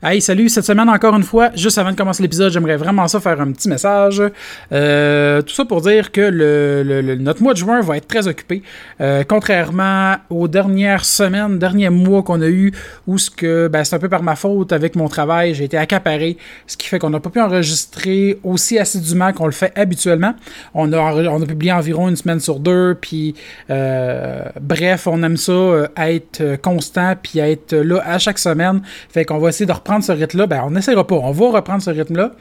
Hey, salut, cette semaine encore une fois, juste avant de commencer l'épisode, j'aimerais vraiment ça faire un petit message. Euh, tout ça pour dire que le, notre mois de juin va être très occupé. Euh, contrairement aux dernières semaines, derniers mois qu'on a eu, où ce que ben, c'est un peu par ma faute avec mon travail, j'ai été accaparé, ce qui fait qu'on n'a pas pu enregistrer aussi assidûment qu'on le fait habituellement. On a, on publié environ une semaine sur deux, puis euh, bref, on aime ça être constant, puis être là à chaque semaine. Fait qu'on va essayer de reprendre ce rythme-là. Ben, on n'essaiera pas, on va reprendre ce rythme-là.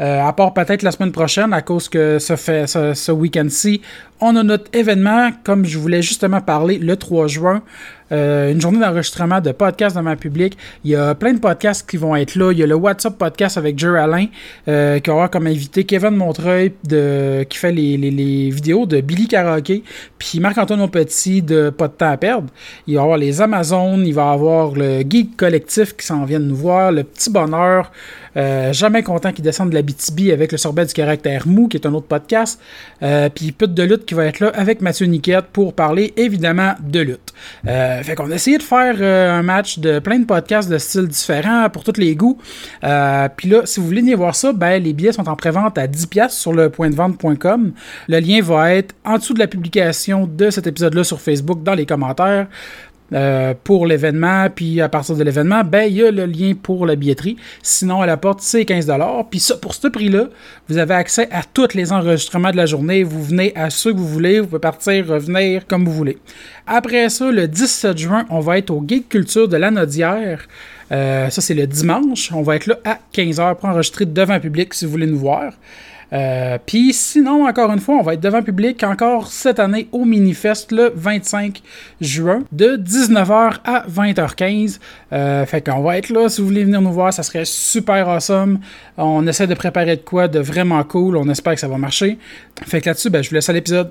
Euh, à part peut-être la semaine prochaine, à cause que ce, fait, ce, ce week-end-ci, on a notre événement, comme je voulais justement parler, le 3 juin. Euh, une journée d'enregistrement de podcasts dans ma public. Il y a plein de podcasts qui vont être là. Il y a le WhatsApp podcast avec Jerry Alain, euh, qui avoir comme invité Kevin Montreuil, de, qui fait les, les- les vidéos de Billy Karaoke, puis Marc-Antoine Petit de Pas de temps à perdre. Il va y avoir les Amazones, il va y avoir le Geek Collectif qui s'en vient de nous voir, le Petit Bonheur, euh, jamais content qu'il descende de la BTB avec le sorbet du caractère mou, qui est un autre podcast. Euh, puis Pute de lutte qui va être là avec Mathieu Niquette pour parler évidemment de lutte. Euh, fait qu'on a essayé de faire euh, un match de plein de podcasts de styles différents pour tous les goûts. Puis là, si vous voulez venir voir ça, ben, les billets sont en prévente à 10$ sur le point de vente.com. Le lien va être en dessous de la publication de cet épisode-là sur Facebook dans les commentaires. Euh, pour l'événement, puis à partir de l'événement, ben il y a le lien pour la billetterie. Sinon, à la porte, c'est 15$. Puis ça, pour ce prix-là, vous avez accès à tous les enregistrements de la journée. Vous venez à ceux que vous voulez. Vous pouvez partir, revenir comme vous voulez. Après ça, le 17 juin, on va être au Geek Culture de la Nodière. Euh, ça, c'est le dimanche. On va être là à 15h pour enregistrer devant public si vous voulez nous voir. Euh, Puis sinon, encore une fois, on va être devant public encore cette année au Minifest le 25 juin de 19h à 20h15. Euh, fait qu'on va être là si vous voulez venir nous voir, ça serait super awesome. On essaie de préparer de quoi de vraiment cool, on espère que ça va marcher. Fait que là-dessus, ben, je vous laisse à l'épisode.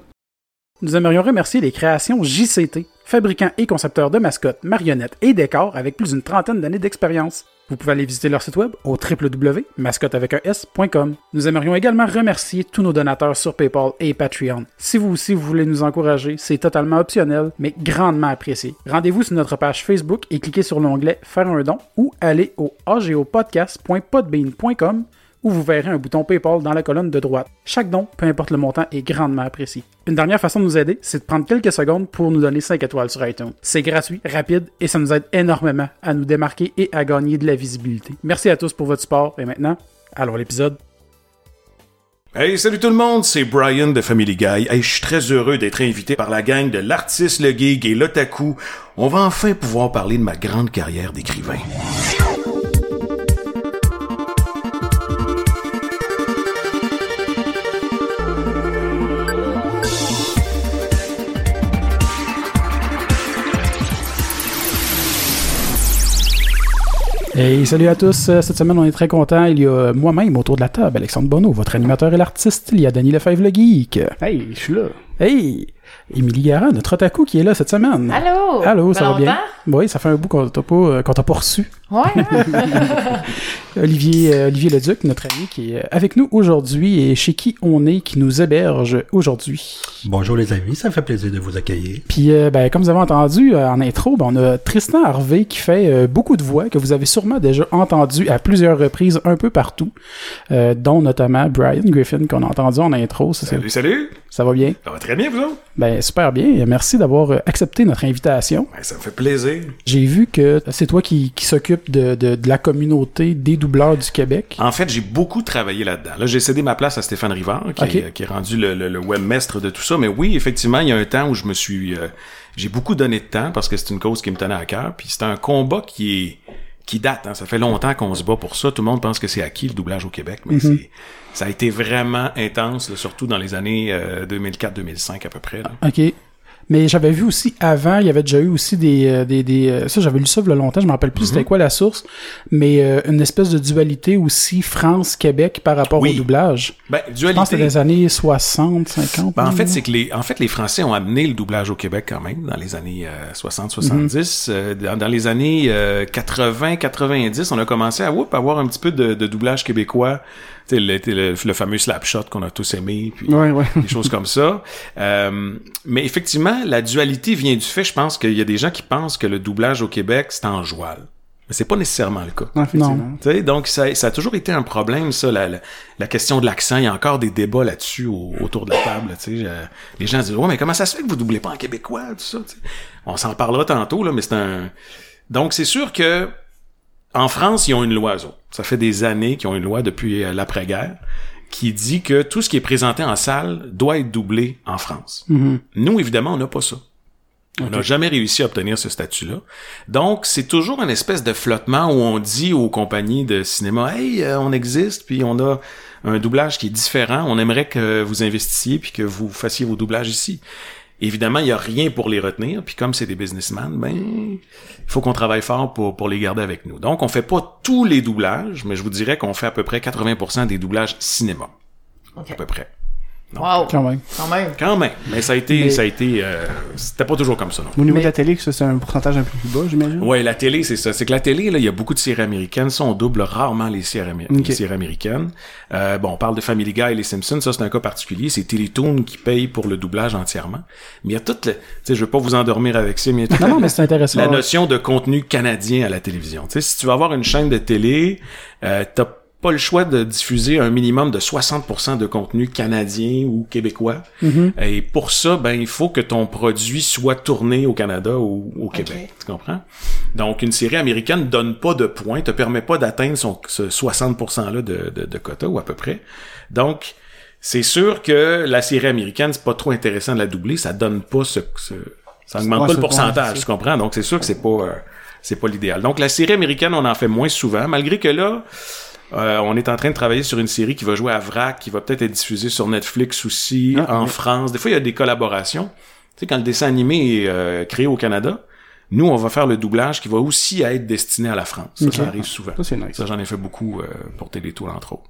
Nous aimerions remercier les créations JCT, fabricants et concepteurs de mascottes, marionnettes et décors avec plus d'une trentaine d'années d'expérience. Vous pouvez aller visiter leur site web au www.mascotte.com. Nous aimerions également remercier tous nos donateurs sur PayPal et Patreon. Si vous aussi vous voulez nous encourager, c'est totalement optionnel, mais grandement apprécié. Rendez-vous sur notre page Facebook et cliquez sur l'onglet Faire un don ou allez au agopodcast.podbean.com vous verrez un bouton PayPal dans la colonne de droite. Chaque don, peu importe le montant, est grandement apprécié. Une dernière façon de nous aider, c'est de prendre quelques secondes pour nous donner 5 étoiles sur iTunes. C'est gratuit, rapide et ça nous aide énormément à nous démarquer et à gagner de la visibilité. Merci à tous pour votre support et maintenant, allons à l'épisode. Hey, salut tout le monde, c'est Brian de Family Guy. Hey, je suis très heureux d'être invité par la gang de l'artiste, le geek et l'otaku. On va enfin pouvoir parler de ma grande carrière d'écrivain. Hey, salut à tous. Euh, Cette semaine, on est très content. Il y a moi-même autour de la table, Alexandre Bonneau, votre animateur et l'artiste. Il y a Danny Lefebvre le geek. Hey, je suis là. Hey, Émilie Gara, notre otaku qui est là cette semaine. Allô? Allô, ça va bien? Oui, ça fait un bout qu'on t'a pas, euh, qu'on t'a pas reçu. Ouais. hein? Olivier, euh, Olivier Leduc, notre ami qui est avec nous aujourd'hui et chez qui on est, qui nous héberge aujourd'hui. Bonjour les amis, ça me fait plaisir de vous accueillir. Puis, euh, ben, comme vous avez entendu euh, en intro, ben, on a Tristan Harvey qui fait euh, beaucoup de voix que vous avez sûrement déjà entendu à plusieurs reprises un peu partout, euh, dont notamment Brian Griffin qu'on a entendu en intro. Ça, Salut, salut! ça va bien? Ça va très bien, vous autres? Ben, super bien. Merci d'avoir euh, accepté notre invitation. Ben, ça me fait plaisir. J'ai vu que c'est toi qui, qui s'occupe de, de, de la communauté des doubleurs du Québec. En fait, j'ai beaucoup travaillé là-dedans. Là, j'ai cédé ma place à Stéphane Rivard, qui, est, qui est rendu le, le, le webmestre de tout ça. Mais oui, effectivement, il y a un temps où je me suis... euh, j'ai beaucoup donné de temps parce que c'est une cause qui me tenait à cœur. Puis c'est un combat qui est qui date. hein. Ça fait longtemps qu'on se bat pour ça. Tout le monde pense que c'est acquis, le doublage au Québec. Mais c'est ça a été vraiment intense, là, surtout dans les années euh, 2004-2005 à peu près. là. OK. Mais j'avais vu aussi avant, il y avait déjà eu aussi des. euh, des, des euh, ça, j'avais lu ça il y a longtemps, je me rappelle plus Mhm. c'était quoi la source, mais euh, une espèce de dualité aussi France-Québec par rapport Oui. au doublage. Ben, Je pense que c'était dualité. des années 60, 50. Ben, en fait, c'est que les, en fait, les Français ont amené le doublage au Québec quand même dans les années 60-70. Euh, dans, dans les années 80-90, on a commencé à whoop, avoir un petit peu de, de doublage québécois. Le, le, le fameux slapshot qu'on a tous aimé, puis Ouais, ouais. des choses comme ça. Euh, mais effectivement, la dualité vient du fait, je pense qu'il y a des gens qui pensent que le doublage au Québec, c'est en joual. Mais c'est pas nécessairement le cas. Non, effectivement. Non. Tu sais, donc, ça, ça a toujours été un problème, ça, la, la, la question de l'accent. Il y a encore des débats là-dessus au- autour de la table. Euh, les gens se disent, ouais, mais comment ça se fait que vous doublez pas en québécois, tout ça. tu sais. On s'en parlera tantôt, là, mais c'est un. Donc, c'est sûr que en France, ils ont une loi, eux autres. Ça fait des années qu'ils ont une loi depuis euh, l'après-guerre qui dit que tout ce qui est présenté en salle doit être doublé en France. Nous, évidemment, on n'a pas ça. On n'a jamais réussi à obtenir ce statut-là. Donc, c'est toujours une espèce de flottement où on dit aux compagnies de cinéma, hey, euh, on existe, puis on a un doublage qui est différent. On aimerait que vous investissiez puis que vous fassiez vos doublages ici. Évidemment, il n'y a rien pour les retenir. Puis comme c'est des businessmen, ben, il faut qu'on travaille fort pour, pour les garder avec nous. Donc, on fait pas tous les doublages, mais je vous dirais qu'on fait à peu près 80% des doublages cinéma. Ok. À peu près. Wow. Quand même. Quand même. Quand même. Mais ça a été, Mais- ça a été, euh, c'était pas toujours comme ça, non. Au niveau Mais- de la télé, ça, c'est un pourcentage un peu plus bas, j'imagine? Ouais, la télé, c'est ça. C'est que la télé, là, il y a beaucoup de séries américaines. Ça, on double rarement les séries, amé- Ok. les séries américaines. Euh, bon, on parle de Family Guy et les Simpsons. Ça, c'est un cas particulier. C'est Télétoon qui paye pour le doublage entièrement. Mais il y a toute le... Tu sais, je veux pas vous endormir avec ça, mais il y a toute Non, non, mais c'est intéressant. la notion de contenu canadien à la télévision. Tu sais, si tu vas avoir une chaîne de télé, euh, t'as pas le choix de diffuser un minimum de 60% de contenu canadien ou québécois. Et pour ça, ben il faut que ton produit soit tourné au Canada ou au Québec. Tu comprends? Donc, une série américaine donne pas de points, te permet pas d'atteindre son, ce 60%-là de, de, de quota, ou à peu près. Donc, c'est sûr que la série américaine, c'est pas trop intéressant de la doubler, ça donne pas ce, ce- ça augmente Ouais, pas le pourcentage, tu comprends? Donc, c'est sûr que c'est pas, euh, c'est pas l'idéal. Donc, la série américaine, on en fait moins souvent, malgré que là, euh, on est en train de travailler sur une série qui va jouer à VRAC, qui va peut-être être diffusée sur Netflix aussi, Ah, en oui. France. Des fois, il y a des collaborations. Tu sais, quand le dessin animé est euh, créé au Canada, nous, on va faire le doublage qui va aussi être destiné à la France. Ça, arrive souvent. Ça, c'est nice. Ça, j'en ai fait beaucoup euh, pour Télétoon, entre autres.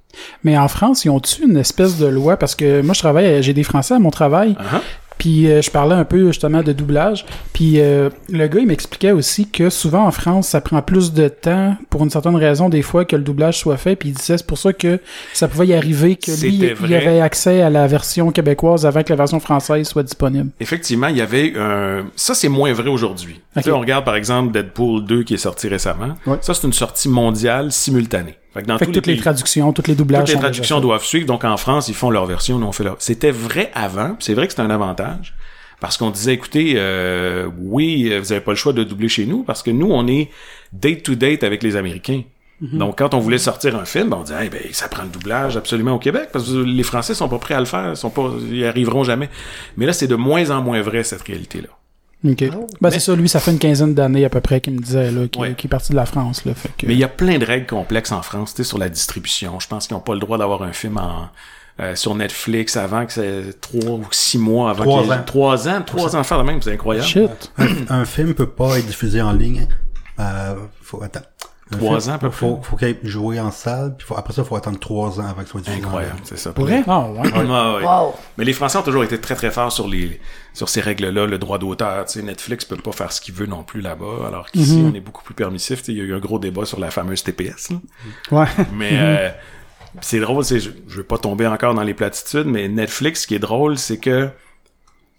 Mais en France, ils ont-tu une espèce de loi? Parce que moi, je travaille, j'ai des Français à mon travail, Uh-huh. Puis euh, je parlais un peu justement de doublage. Puis euh, le gars, il m'expliquait aussi que souvent en France, ça prend plus de temps pour une certaine raison, des fois, que le doublage soit fait. Puis il disait, c'est pour ça que ça pouvait y arriver que lui, il avait accès à la version québécoise avant que la version française soit disponible. Effectivement, il y avait un... Ça, c'est moins vrai aujourd'hui. Tu sais, on regarde, par exemple, Deadpool 2 qui est sorti récemment. Ouais. Ça, c'est une sortie mondiale simultanée. Fait que dans Fait tous que toutes les, pays- traductions, toutes les doublages Toutes les traductions doivent suivre. Donc, en France, ils font leur version, nous, on fait leur... C'était vrai avant. C'est vrai que c'était un avantage. Parce qu'on disait, écoutez, euh, oui, vous avez pas le choix de doubler chez nous, parce que nous, on est date-to-date avec les Américains. Mhm. Donc, quand on voulait sortir un film, ben, on disait, Eh ben, ça prend le doublage absolument au Québec, parce que les Français sont pas prêts à le faire, sont pas, ils arriveront jamais. Mais là, c'est de moins en moins vrai, cette réalité-là. OK. Ben, c'est ça, lui, ça fait une quinzaine d'années à peu près qu'il me disait, là, qu'il Ouais. est parti de la France, là. Fait que... Mais il y a plein de règles complexes en France, tu sais, sur la distribution. Je pense qu'ils n'ont pas le droit d'avoir un film en, euh, sur Netflix avant que c'est trois ou six mois avant Trois qu'il y ait- ans. Trois ans, trois ans à faire de même, c'est incroyable. Shit. un film peut pas être diffusé en ligne. Euh, faut attends. Trois ans, à peu faut, faut qu'il ait joué en salle, puis faut, après ça, faut attendre trois ans avant qu'il soit diffusé. Incroyable, c'est ça. Pour vrai? Ah, ouais. Ouais, ouais. Wow. Mais les Français ont toujours été très très forts sur les sur ces règles-là, le droit d'auteur. Tu sais, Netflix peut pas faire ce qu'il veut non plus là-bas, alors qu'ici on est beaucoup plus permissif. Tu sais, Il y a eu un gros débat sur la fameuse TPS. là. Ouais. Mais euh, c'est drôle, c'est, je, je veux pas tomber encore dans les platitudes, mais Netflix, ce qui est drôle, c'est que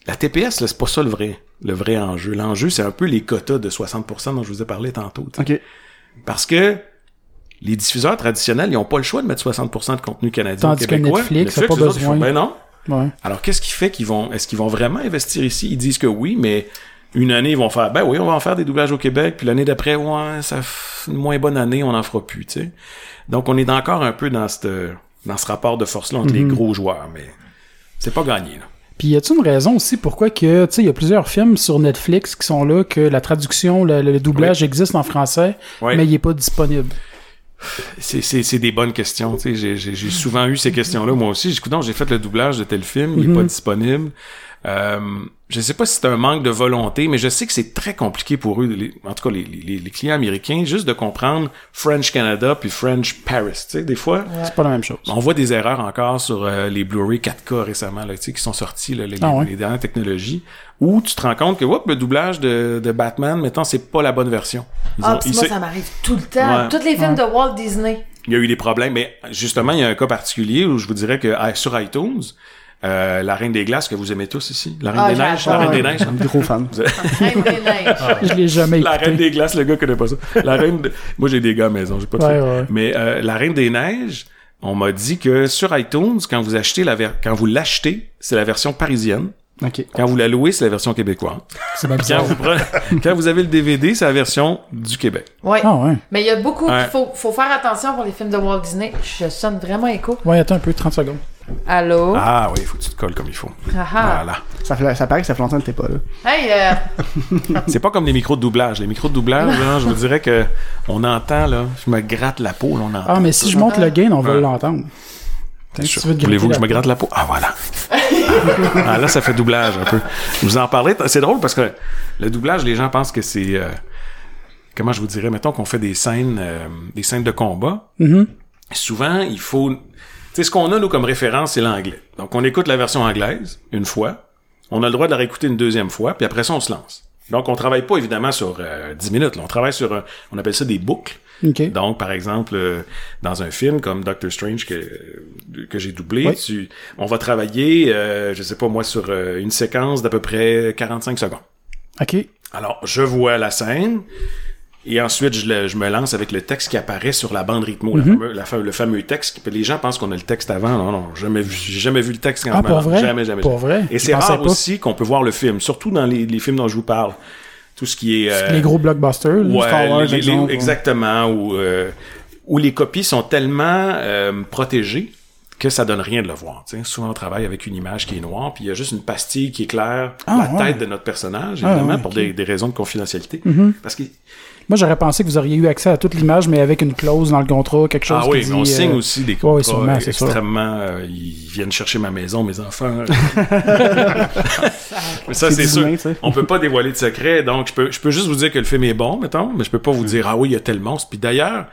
la TPS, là, c'est pas ça le vrai, le vrai enjeu. L'enjeu, c'est un peu les quotas de 60% dont je vous ai parlé tantôt. tu sais. OK. Parce que les diffuseurs traditionnels, ils ont pas le choix de mettre 60% de contenu canadien Tandis ou que québécois. Netflix pas eux autres, ils besoin. font, ben non. Ouais. Alors, qu'est-ce qui fait qu'ils vont, est-ce qu'ils vont vraiment investir ici? Ils disent que oui, mais une année, ils vont faire, ben oui, on va en faire des doublages au Québec, puis l'année d'après, ouais, ça f- une moins bonne année, on en fera plus, tu sais. Donc, on est encore un peu dans cette, dans ce rapport de force-là entre les gros joueurs, mais c'est pas gagné, là. Puis y a-t-il une raison aussi pourquoi que, tu sais, il y a plusieurs films sur Netflix qui sont là, que la traduction, le, le doublage existe en français, Oui. mais il est pas disponible? C'est, c'est, c'est des bonnes questions, tu sais. J'ai, souvent eu ces questions-là, moi aussi. J'ai j'ai fait le doublage de tel film, il est pas disponible. Euh, je sais pas si c'est un manque de volonté, mais je sais que c'est très compliqué pour eux, les- en tout cas les, les, les clients américains, juste de comprendre French Canada puis French Paris. Tu sais, des fois, C'est pas la même chose. on voit des erreurs encore sur euh, les Blu-ray 4K récemment, là, tu sais, qui sont sortis, là, les, Ah ouais? les dernières technologies, où tu te rends compte que whoop, le doublage de, de Batman, mettons, c'est pas la bonne version. Ils Ah, ont- puis ils moi, se- ça m'arrive tout le temps. Ouais. Tous les films de Walt Disney. il y a eu des problèmes, mais justement, il y a un cas particulier où je vous dirais que ah, sur iTunes, Euh, la Reine des Glaces que vous aimez tous ici? La Reine Ah, des Neiges? La j'adore. Reine des Neiges? Un gros fan. Reine des neiges. Je l'ai jamais La écouté. Reine des Glaces, le gars connaît pas ça. La Reine de- Moi, j'ai des gars à la maison, j'ai pas de Ouais. Mais euh, La Reine des Neiges, on m'a dit que sur iTunes, quand vous achetez la ver- quand vous l'achetez, c'est la version parisienne. Ok. Quand vous la louez, c'est la version québécoise. C'est bien Quand bizarre. vous, prenez- quand vous avez le DVD, c'est la version du Québec. Ouais. Ah ouais. Mais il y a beaucoup. Ouais. Il faut, faut faire attention pour les films de Walt Disney. Je sonne vraiment écho. Ouais, attends un peu, 30 secondes. Allô? Ah oui, il faut que tu te colles comme il faut. Ah ah. Voilà. Ça, fait, ça paraît que ça fait longtemps que t'es pas là. Hey, euh, C'est pas comme les micros de doublage. Les micros de doublage, là, je vous dirais que on entend, là, je me gratte la peau, là, on entend. Ah, mais si je monte le gain, on va Ouais. l'entendre. Si tu veux te Voulez-vous que je me gratter gratte la peau? Ah, voilà. ah, là, ça fait doublage un peu. Je vous en parlais. C'est drôle parce que le doublage, les gens pensent que c'est... euh, comment je vous dirais? Mettons qu'on fait des scènes, euh, des scènes de combat. Mhm. Souvent, il faut... Sais, ce qu'on a, nous, comme référence, c'est l'anglais. Donc, on écoute la version anglaise, une fois. On a le droit de la réécouter une deuxième fois, puis après ça, on se lance. Donc, on travaille pas, évidemment, sur euh, 10 minutes. là. On travaille sur... on appelle ça des boucles. Donc, par exemple, euh, dans un film comme Doctor Strange que, que j'ai doublé, Oui. tu, on va travailler, euh, je sais pas moi, sur euh, une séquence d'à peu près 45 secondes. OK. Alors, je vois la scène, et ensuite, je, le- je me lance avec le texte qui apparaît sur la bande rythmo, Mhm. la fameux- la fa- le fameux texte. Les gens pensent qu'on a le texte avant. Non, non, jamais vu, j'ai jamais vu le texte quand Ah, je me pour vrai? Jamais, jamais. Pour jamais. vrai? Et c'est rare pas. aussi qu'on peut voir le film, surtout dans les, les films dont je vous parle. Tout ce qui est... euh, Les gros blockbusters. Ouais, Star Wars, les- exemple, exactement, où, euh, où les copies sont tellement euh, protégées que ça donne rien de le voir. tu sais. Souvent, on travaille avec une image qui est noire, puis il y a juste une pastille qui éclaire Ah, la ouais. tête de notre personnage, Ah, évidemment, pour des, des raisons de confidentialité. Parce que Moi, j'aurais pensé que vous auriez eu accès à toute l'image, mais avec une clause dans le contrat, quelque chose ah oui, qui mais on dit, signe euh, aussi des ouais, contrats sûrement, c'est sûr. extrêmement. euh, ils viennent chercher ma maison, mes enfants. mais ça, C'est sûr. humain. On peut pas dévoiler de secret, donc je peux, je peux juste vous dire que le film est bon, mettons, mais je peux pas vous dire ah oui, il y a tel monstre. Puis d'ailleurs,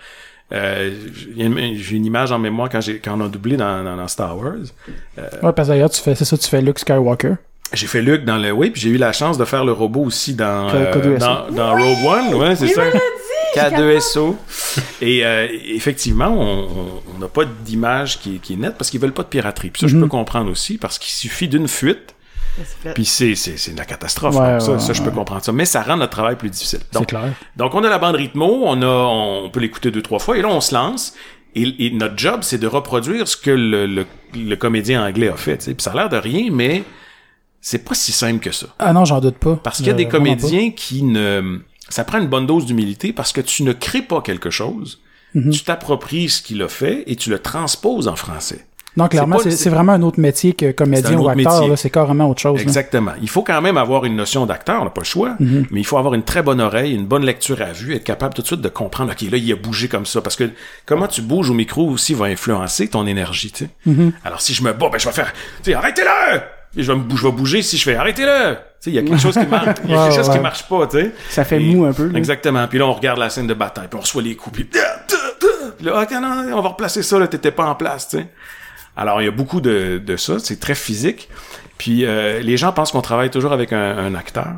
euh, j'ai une image en mémoire quand on a doublé dans, dans, dans Star Wars. Ouais, parce que d'ailleurs, tu fais, c'est ça, tu fais Luke Skywalker. J'ai fait Luke dans le oui, puis j'ai eu la chance de faire le robot aussi dans euh, K2SO. dans, dans Rogue One, ouais, c'est ça. K2SO. Et euh, effectivement, on- on on n'a pas d'image qui, est- qui est nette parce qu'ils veulent pas de piraterie. Puis ça, je peux comprendre aussi parce qu'il suffit d'une fuite, puis c'est c'est c'est de la catastrophe. Ouais, ça, ouais, ça je peux ouais. comprendre ça. Mais ça rend notre travail plus difficile. C'est Donc, clair. donc on a la bande rythmo, on a, on peut l'écouter deux trois fois et là on se lance. Et, et notre job, c'est de reproduire ce que le, le, le comédien anglais a fait. tu sais. Puis ça a l'air de rien, mais c'est pas si simple que ça. Ah non, j'en doute pas. Parce qu'il y a Euh, des comédiens qui ne... Ça prend une bonne dose d'humilité parce que tu ne crées pas quelque chose, Mhm. tu t'appropries ce qu'il a fait et tu le transposes en français. Non, clairement, c'est vraiment un autre métier que comédien ou acteur. C'est carrément autre chose. là. Exactement. Il faut quand même avoir une notion d'acteur, on n'a pas le choix, Mhm. mais il faut avoir une très bonne oreille, une bonne lecture à vue, être capable tout de suite de comprendre, OK, là, il a bougé comme ça. Parce que comment tu bouges au micro aussi va influencer ton énergie, tu sais. Mhm. Alors, si je me bats, ben, je vais faire, tu sais, arrêtez-le! Je vais, me je vais bouger si je fais, arrêtez-le! Il y a quelque chose qui marche, il y a quelque chose qui marche pas, sais. Ça fait Et- mou un peu. là. Exactement. Puis là, on regarde la scène de bataille, puis on reçoit les coups, puis... Puis là, OK, non, non, on va replacer ça, là, t'étais pas en place, sais. Alors, il y a beaucoup de, de ça, c'est très physique. Puis euh, les gens pensent qu'on travaille toujours avec un, un acteur,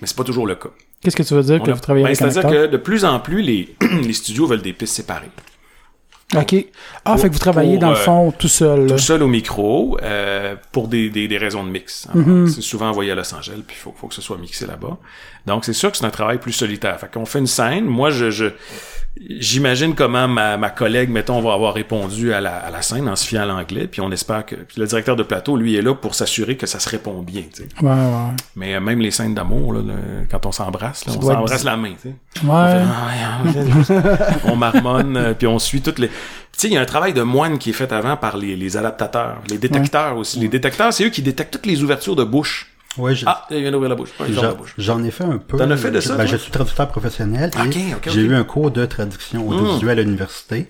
mais c'est pas toujours le cas. Qu'est-ce que tu veux dire On que a- vous travaillez ben, avec un C'est-à-dire acteur? que de plus en plus, les, les studios veulent des pistes séparées. OK. Ah, pour- fait que vous travaillez pour, dans le euh, fond tout seul. Tout seul au micro, euh, pour des, des, des raisons de mix. Alors, Mhm. C'est souvent envoyé à Los Angeles, puis il faut, faut que ce soit mixé là-bas. Donc, c'est sûr que c'est un travail plus solitaire. Fait qu'on fait une scène. Moi, je, je j'imagine comment ma, ma collègue, mettons, va avoir répondu à la, à la scène en se fiant à l'anglais, puis on espère que... Puis le directeur de plateau, lui, est là pour s'assurer que ça se répond bien, tu sais. Ouais, ouais. Mais euh, même les scènes d'amour, là, le- quand on s'embrasse, là, on s'embrasse la main, tu sais. Ouais. Ah, on marmonne, euh, puis on suit toutes les... Tu sais, il y a un travail de moine qui est fait avant par les, les adaptateurs, les détecteurs aussi. Les détecteurs, c'est eux qui détectent toutes les ouvertures de bouche. Ouais, Ah, il vient d'ouvrir la bouche. Ouais, J'en ai fait un peu. T'en as fait de ça, Ben, je suis traducteur professionnel et Ok, ok, j'ai eu un cours de traduction audiovisuelle à l'université.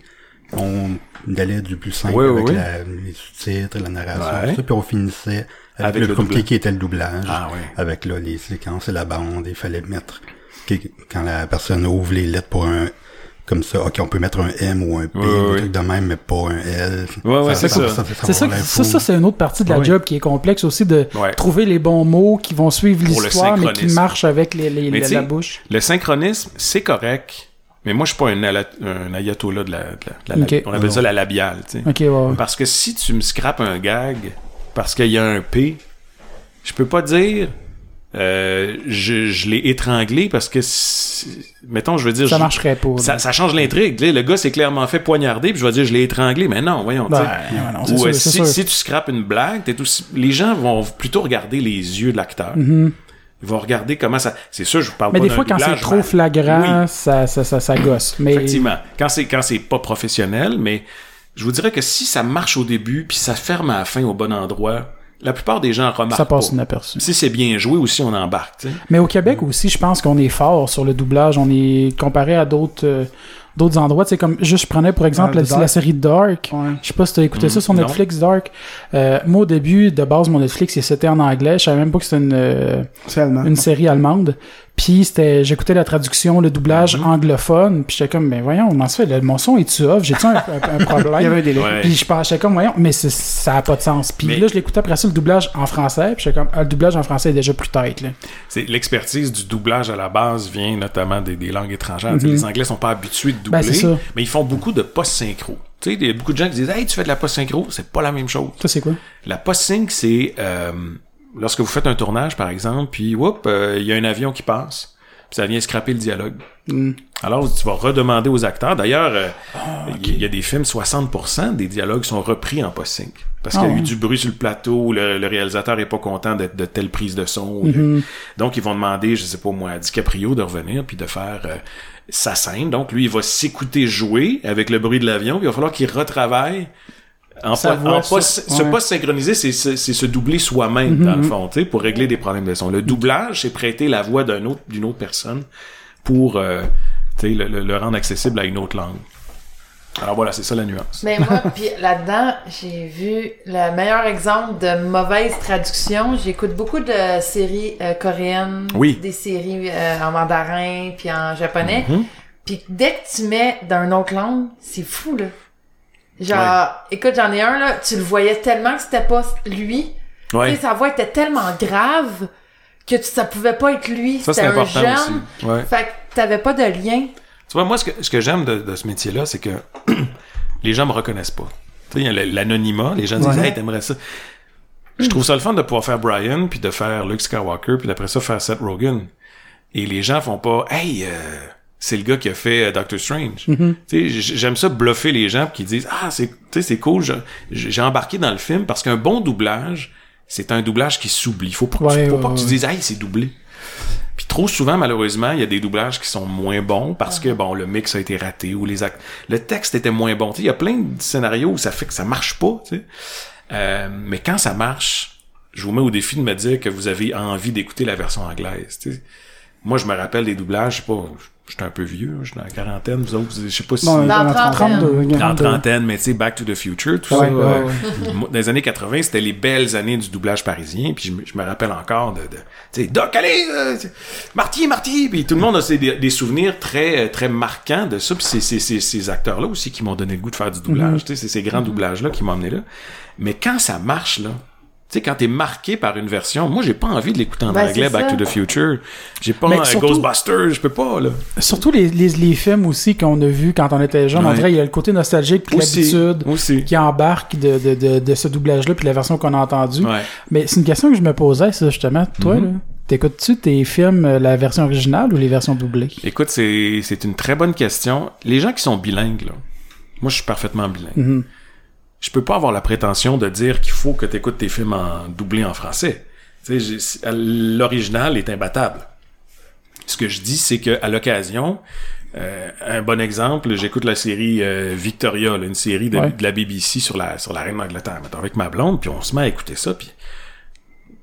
On allait du plus simple Oui, oui, avec oui. la- les sous-titres, la narration, Ouais. tout ça, puis on finissait avec, Avec le, le compliqué était le doublage. Ah, ouais. Avec là, les séquences et la bande. Il fallait mettre quand la personne ouvre les lettres pour un comme ça, ok, on peut mettre un M ou un P, Oui, ou oui. un truc de même, mais pas un L. Ouais, ouais, c'est ça. C'est ça, ça, ça c'est une autre partie de la Ouais. job qui est complexe aussi de Ouais. trouver les bons mots qui vont suivre l'histoire, mais qui synchronisme. marchent avec les, les- Mais la, bouche. Le synchronisme, c'est correct, mais moi, je suis pas un, ala- un ayatollah de la... de la- de la- Ok. On appelle ça la labiale, tu sais. Ok, ouais, ouais. Parce que si tu me scrapes un gag, parce qu'il y a un P, je peux pas dire euh, je, je l'ai étranglé parce que mettons je veux dire Ça je- marcherait pas. ça, change l'intrigue. Le gars s'est clairement fait poignarder, puis je vais dire je l'ai étranglé, mais non, voyons. tu sais. Ouais, ouais, non, Ou sûr, euh, si, si tu scrapes une blague, t'es aussi... les gens vont plutôt regarder les yeux de l'acteur. Ils vont regarder comment ça. C'est sûr, je vous parle Mm-hmm. Mais pas des fois, quand c'est trop flagrant, Oui. ça, ça, ça, ça gosse. Mais Effectivement. Quand c'est quand c'est pas professionnel, mais je vous dirais que si ça marche au début puis ça ferme à la fin au bon endroit, la plupart des gens remarquent ça passe pas. inaperçu. Si c'est bien joué aussi, on embarque. Mais au Québec aussi, je pense qu'on est fort sur le doublage. On est comparé à d'autres euh, d'autres endroits. Sais, comme juste, je prenais pour exemple Ah, la, série Dark. Ouais. Je sais pas si t'as écouté Mm, ça sur non. Netflix, Dark. Euh, moi, au début, de base, mon Netflix, il- c'était en anglais. Je savais même pas que c'était une, euh, C'est allemand. une série allemande. Puis c'était, j'écoutais la traduction, le doublage Mm-hmm. anglophone. Puis j'étais comme, mais voyons, comment ça fait? Le- mon son est-tu off? J'ai-tu un, un- un problème? Il y avait un délai. Ouais. Puis je pensais comme, voyons, mais c'est- ça a pas de sens. Puis Mais- là, je l'écoutais après ça, le doublage en français. Puis j'étais comme, ah, le doublage en français est déjà plus tête, là. C'est l'expertise du doublage à la base vient notamment des, des langues étrangères. Sais, Les Anglais sont pas habitués de doubler, Mhm. Ben, ça. mais ils font beaucoup de post-synchro. Tu sais, il y a beaucoup de gens qui disent Hey, tu fais de la post-synchro, c'est pas la même chose. Ça, c'est quoi? La post-sync, c'est euh, lorsque vous faites un tournage, par exemple, puis whoop, euh, il y a un avion qui passe, puis ça vient scraper le dialogue. Mm. Alors, tu vas redemander aux acteurs. D'ailleurs, euh, Ah, il y a des films, 60% des dialogues sont repris en post-sync. Parce Ah, qu'il y a eu du bruit sur le plateau, le, le réalisateur est pas content d'être de telle prise de son. de- Mm-hmm. Donc, ils vont demander, je sais pas moi, à DiCaprio de revenir puis de faire euh, sa scène. Donc, lui, il va s'écouter jouer avec le bruit de l'avion, puis il va falloir qu'il retravaille en, voix en sur- se ouais. Pas synchroniser, c'est c'est- c'est se doubler soi-même dans le fond, tu sais, pour régler des problèmes de son. Le doublage, c'est prêter la voix d'un autre d'une autre personne pour euh, tu sais, le, le- le rendre accessible à une autre langue. Alors voilà, c'est ça la nuance. Mais moi, puis là-dedans, j'ai vu le meilleur exemple de mauvaise traduction. J'écoute beaucoup de séries euh, coréennes, Oui. des séries euh, en mandarin puis en japonais. Mhm. Puis dès que tu mets dans une autre langue, c'est fou là. Genre, écoute, j'en ai un là, tu le voyais tellement que c'était pas lui. Tu Ouais. sais, sa voix était tellement grave que tu, ça pouvait pas être lui. Ça, c'est C'était un important jeune. aussi. Ouais. Fait que t'avais pas de lien. Tu vois, moi, ce que, ce que j'aime de, de ce métier-là, c'est que les gens me reconnaissent pas. Tu sais, il y a le- l'anonymat, les gens disent, Ouais. hey, t'aimerais ça. Je trouve ça le fun de pouvoir faire Brian, puis de faire Luke Skywalker, puis d'après ça faire Seth Rogen. Et les gens font pas, hey, euh, c'est le gars qui a fait euh, Doctor Strange. Tu sais, j- j'aime ça bluffer les gens qui disent, ah, c'est, c'est cool, j'ai embarqué dans le film parce qu'un bon doublage, c'est un doublage qui s'oublie. Faut pas, que tu- faut ouais, pas que tu dises, hey, c'est doublé. Puis trop souvent, malheureusement, il y a des doublages qui sont moins bons parce que, bon, le mix a été raté ou les actes... Le texte était moins bon. Tu sais, il y a plein de scénarios où ça fait que ça marche pas, tu sais. Euh, mais quand ça marche, je vous mets au défi de me dire que vous avez envie d'écouter la version anglaise. Moi, je me rappelle des doublages, je sais pas, j'étais un peu vieux, je suis dans la quarantaine, vous autres, je sais pas si... Bon, Dans la trentaine. 32. dans la 42. trentaine, mais tu sais, Back to the Future, tout Ouais, ça. ouais, euh, ouais. Dans les années 80, c'était les belles années du doublage parisien, puis je, me- je me rappelle encore de, de tu sais, Doc, allez, euh, Marty, Marty, puis tout le monde a ses- des, des souvenirs très, très marquants de ça, puis c'est ces acteurs-là aussi qui m'ont donné le goût de faire du doublage, tu sais, c'est ces grands doublages-là qui m'ont amené là. Mais quand ça marche, là, tu sais, quand t'es marqué par une version, moi, j'ai pas envie de l'écouter en Ben, anglais, Back to the Future. J'ai pas un surtout- Ghostbusters, je peux pas, là. Surtout les, les, les films aussi qu'on a vus quand on était jeune. On Ouais. dirait il y a le côté nostalgique puis l'habitude qui embarque de, de, de, de ce doublage-là puis la version qu'on a entendue. Ouais. Mais c'est une question que je me posais, ça, justement. Toi, Mhm. là, t'écoutes-tu tes films, euh, la version originale ou les versions doublées? Écoute, c'est, c'est une très bonne question. Les gens qui sont bilingues, là, moi je suis parfaitement bilingue. Mhm. Je peux pas avoir la prétention de dire qu'il faut que tu écoutes tes films en doublé en français. Tu sais, j'ai- l'original est imbattable. Ce que je dis, c'est que à l'occasion, euh, un bon exemple, j'écoute la série euh, Victoria, là, une série de, Ouais. de la BBC sur la sur la reine d'Angleterre, avec ma blonde, puis on se met à écouter ça, puis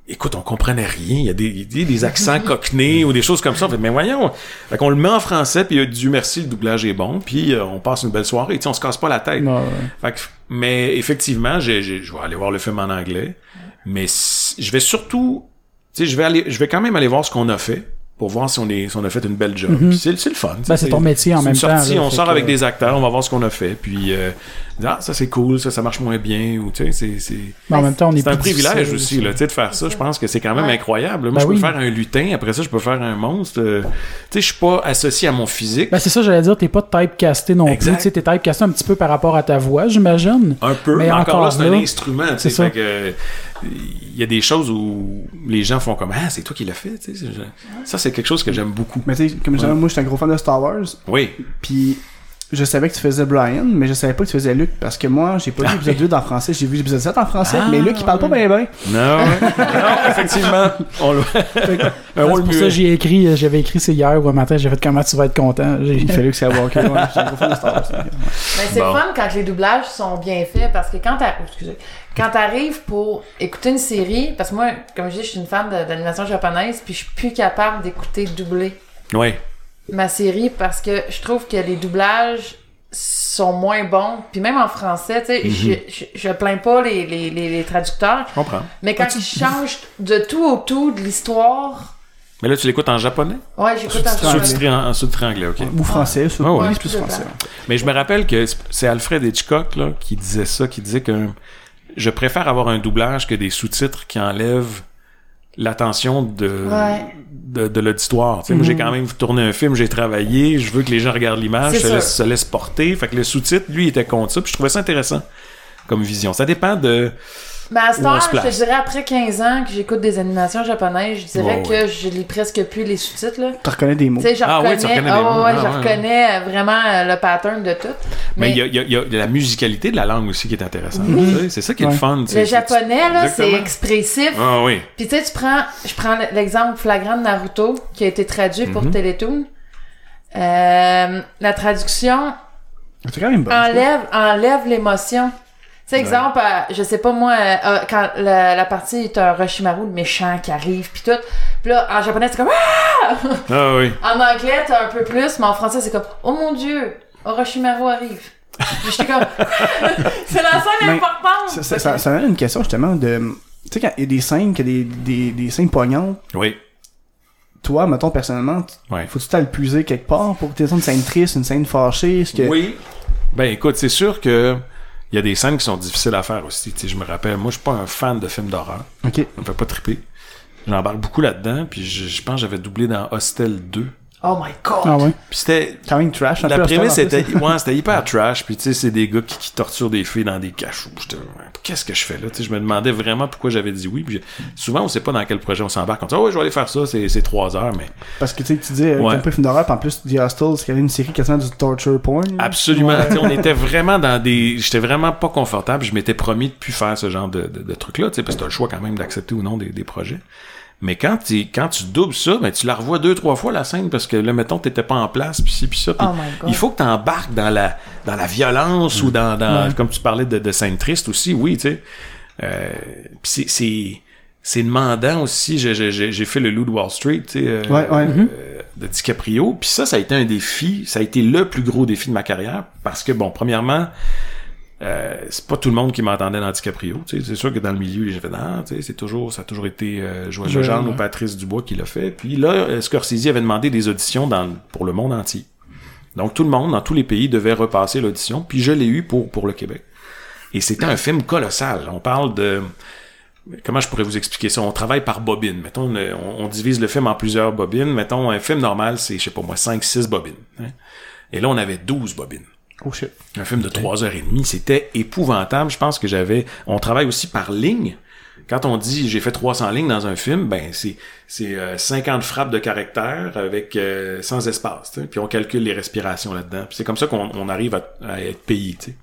écoute, on comprenait rien. Il y a des, a des accents coquenés ou des choses comme ça. On fait, mais voyons. Fait qu'on le met en français, puis Dieu merci, le doublage est bon, puis euh, on passe une belle soirée. Tu sais, on se casse pas la tête. Ouais. Fait que- mais effectivement, je vais aller voir le film en anglais. Mais si- je vais surtout, tu sais, je vais aller, je vais quand même aller voir ce qu'on a fait pour voir si on est, si on a fait une belle job. Puis c'est, c'est le fun. Ben, c'est ton métier en même sortie, temps, là, on sort que- avec des acteurs, on va voir ce qu'on a fait. Puis euh, ah, ça c'est cool, ça, ça marche moins bien, ou tu sais, c'est, c'est, Mais en même temps, on est c'est un privilège aussi, là, tu sais, de faire ça. Je pense que c'est quand même Ouais. incroyable. Moi, Ben je peux oui. faire un lutin, après ça, je peux faire un monstre. euh, tu sais, je suis pas associé à mon physique. Ben, c'est ça, j'allais dire, t'es pas typecasté non Exact. plus. Tu sais, t'es typecasté un petit peu par rapport à ta voix, j'imagine. Un peu, Mais mais, encore, encore là, c'est un instrument, tu c'est sais. ça. Fait que, il y a des choses où les gens font comme, ah, c'est toi qui l'as fait, tu sais. c'est- Ça, c'est quelque chose que j'aime beaucoup. Mais tu sais, comme je disais, moi, j'étais un gros fan de Star Wars. Oui. Puis je savais que tu faisais Brian, mais je savais pas que tu faisais Luke parce que moi, j'ai pas vu l'épisode 2 en français, j'ai vu l'épisode 7 en français, Ah, mais Luke il parle pas bien bien. Non, non, effectivement. On le... un C'est rôle pour ça muet. que j'ai écrit, euh, j'avais écrit c'est hier ou un matin, j'ai fait comment tu vas être content? J'ai- fait gros fan de Star Wars. Mais c'est Bon. fun quand les doublages sont bien faits parce que quand excusez, quand t'arrives pour écouter une série, parce que moi, comme je dis, je suis une fan d'animation japonaise, puis je suis plus capable d'écouter doublé Oui. Ma série parce que je trouve que les doublages sont moins bons. Puis même en français, tu sais, je, je, je plains pas les, les, les, les traducteurs, Je comprends. mais quand ils changent de tout au tout de l'histoire, Mais là, tu l'écoutes en japonais? ouais, j'écoute peu. anglais. Sous-titré en, en sous-titré anglais, ok. Ou français, ça. Ouais, ouais. Oui, c'est plus Ouais, français. Mais je me rappelle que c'est Alfred Hitchcock là, qui disait ça, qui disait que je préfère avoir un doublage que des sous-titres qui enlèvent l'attention de, Ouais. de, de l'auditoire. Moi, j'ai quand même tourné un film, j'ai travaillé, je veux que les gens regardent l'image, se sûr. laissent, se laissent porter. Fait que le sous-titre, lui, il était contre ça, puis je trouvais ça intéressant comme vision. Ça dépend de... Mais à se je dirais après 15 ans que j'écoute des animations japonaises, je dirais Ouais, que ouais. je lis presque plus les sous-titres. là. Tu reconnais des mots. Je Ah oui, reconnais, tu reconnais des ah mots. ouais, Ah je ouais, reconnais euh, vraiment euh, le pattern de tout. Mais Mais, il y a, il y a- il y a de la musicalité de la langue aussi qui est intéressante. C'est ça qui est le fun. le japonais, là, c'est expressif. Ah oui. Puis tu sais, tu prends, je prends l'exemple flagrant de Naruto qui a été traduit pour Mhm. Télétoon. Euh, la traduction C'est quand même bon. enlève, enlève l'émotion. Tu sais, exemple, euh, je sais pas moi, euh, euh, quand la, la partie est un Roshimaru, le méchant qui arrive, puis tout. Puis là, en japonais, c'est comme Ah! Ah oui. En anglais, t'as un peu plus, mais en français, c'est comme Oh mon dieu, Orochimaru arrive. J'étais comme C'est la scène importante! Ça, ça, ça, ça amène une question justement de. Tu sais, quand il y a des scènes, qu'il y a des, des, des scènes poignantes, Oui. toi, mettons personnellement, Ouais. faut-tu puiser quelque part pour que tu une scène triste, une scène fâchée? Que... Oui. Ben écoute, c'est sûr que il y a des scènes qui sont difficiles à faire aussi. Tu sais, je me rappelle, moi je suis pas un fan de films d'horreur. Ok. Ça me fait pas triper. J'embarque beaucoup là-dedans, puis je, je pense que j'avais doublé dans Hostel 2. Oh my god! Ah ouais. Puis c'était Quand même trash. un la peu, prémisse Hostel, en était plus. ouais, c'était hyper trash, puis tu sais c'est des gars qui, qui torturent des filles dans des cachots. J'étais qu'est-ce que je fais là? Tu sais, je me demandais vraiment pourquoi j'avais dit oui. Puis je- souvent on sait pas dans quel projet on s'embarque. On dit oh ouais, je vais aller faire ça, c'est c'est trois heures, mais Parce que tu sais, tu dis, euh, Ouais. pas les films d'horreur, puis en plus, The Hostel, c'est une série quasiment du torture porn. Absolument. Ouais. Tu sais, On était vraiment dans des. J'étais vraiment pas confortable. Je m'étais promis de plus faire ce genre de, de, de trucs-là, tu sais, parce que t'as le choix quand même d'accepter ou non des, des projets. Mais quand tu quand tu doubles ça, ben tu la revois deux trois fois la scène parce que là mettons t'étais pas en place puis ci puis ça. puis Oh il faut que t'embarques dans la dans la violence ou dans, dans comme tu parlais de, de scènes tristes aussi, oui, tu sais. Euh, puis c'est c'est c'est demandant aussi. J'ai fait le Loup de Wall Street, tu sais. euh, Ouais, ouais. euh, de DiCaprio. Puis ça, ça a été un défi. Ça a été le plus gros défi de ma carrière. Parce que, bon, premièrement, euh, c'est pas tout le monde qui m'entendait dans DiCaprio. C'est sûr que dans le milieu, j'ai fait, ah, tu sais, c'est toujours, ça a toujours été euh, Joël Legendre ouais. ou Patrice Dubois qui l'a fait. Puis là, euh, Scorsese avait demandé des auditions dans, pour le monde entier. Donc tout le monde, dans tous les pays, devait repasser l'audition. Puis je l'ai eu pour, pour le Québec. Et c'était un film colossal. On parle de... Comment je pourrais vous expliquer ça? On travaille par bobine. Mettons, on, on- on divise le film en plusieurs bobines. Mettons, un film normal, c'est, je sais pas moi, 5-6 bobines. hein. Et là, on avait 12 bobines. Oh. Un film de trois heures et demie, c'était épouvantable. Je pense que j'avais. On travaille aussi par ligne. Quand on dit j'ai fait 300 lignes dans un film, ben c'est c'est euh, 50 frappes de caractère avec euh, sans espace. Puis on calcule les respirations là-dedans. Puis c'est comme ça qu'on on arrive à, à être payé. tu sais.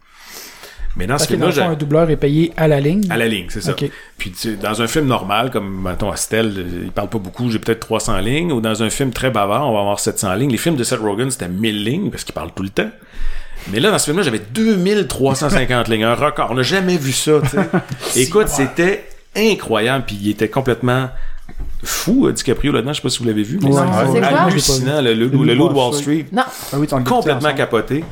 Mais dans ce le fond, j'ai- un doubleur est payé à la ligne. à la ligne, c'est ça. Puis tu sais, dans un film normal, comme mettons Astel, euh, il parle pas beaucoup, j'ai peut-être 300 lignes, ou dans un film très bavard, on va avoir 700 lignes. Les films de Seth Rogen, c'était 1000 lignes, parce qu'il parle tout le temps. Mais là, dans ce film-là, j'avais 2350 lignes, un record. On n'a jamais vu ça, tu sais. Écoute, c'était incroyable, puis il était complètement fou, euh, DiCaprio, là-dedans, je sais pas si vous l'avez vu, mais Ouais, c'est quoi? hallucinant, le, le, le loup de Wall Street Non, Ah oui, complètement capoté.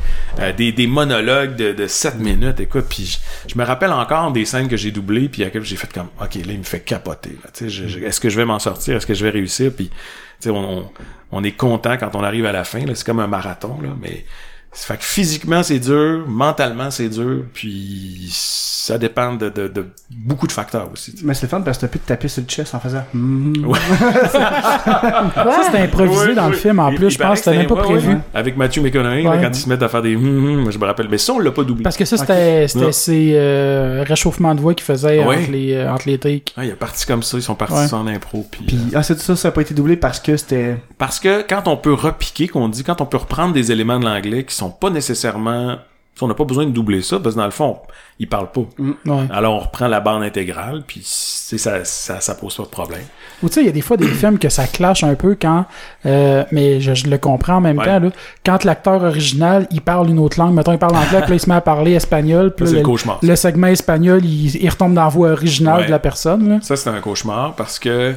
Euh, des, des monologues de, de 7 minutes. Écoute, puis je, je me rappelle encore des scènes que j'ai doublées, puis à j'ai fait comme, OK, là, il me fait capoter. Est-ce que je vais m'en sortir? Est-ce que je vais réussir? Puis, tu sais, on, on, on est content quand on arrive à la fin. C'est comme un marathon, là, mais Ça fait que physiquement c'est dur, mentalement c'est dur, puis ça dépend de, de, de beaucoup de facteurs aussi. Mais c'est fun parce que t'as pu te taper sur le chest en faisant. Mhm. Ouais. Ça, c'était improvisé dans le film, en Il- plus. il Je pense que c'était même pas ouais, prévu. ouais. Avec Matthew McConaughey, quand ils se mettent à faire des hum, hum, je me rappelle. Mais ça, on l'a pas doublé. Parce que ça, c'était c'était Non. ces euh, réchauffements de voix qu'ils faisaient Ouais. entre, les, euh, entre les takes. Ah, il est parti comme ça, ils sont partis Ouais. sans impro. Puis, Puis, euh, ah, c'est tout ça, ça a pas été doublé parce que c'était. Parce que quand on peut repiquer, qu'on dit, quand on peut reprendre des éléments de l'anglais qui sont pas nécessairement... On n'a pas besoin de doubler ça, parce que dans le fond, ils parlent pas. Ouais. Alors on reprend la bande intégrale, puis ça, ça, ça pose pas de problème. Ou tu sais, il y a des fois des films que ça clash un peu quand, euh, mais je, je le comprends en même Ouais. temps, là, quand l'acteur original, il parle une autre langue, mettons, il parle anglais, puis là, il se met à parler espagnol, puis là, le le, cauchemar. le segment espagnol, il, il retombe dans la voix originale Ouais. de la personne, là. Ça, c'est un cauchemar parce que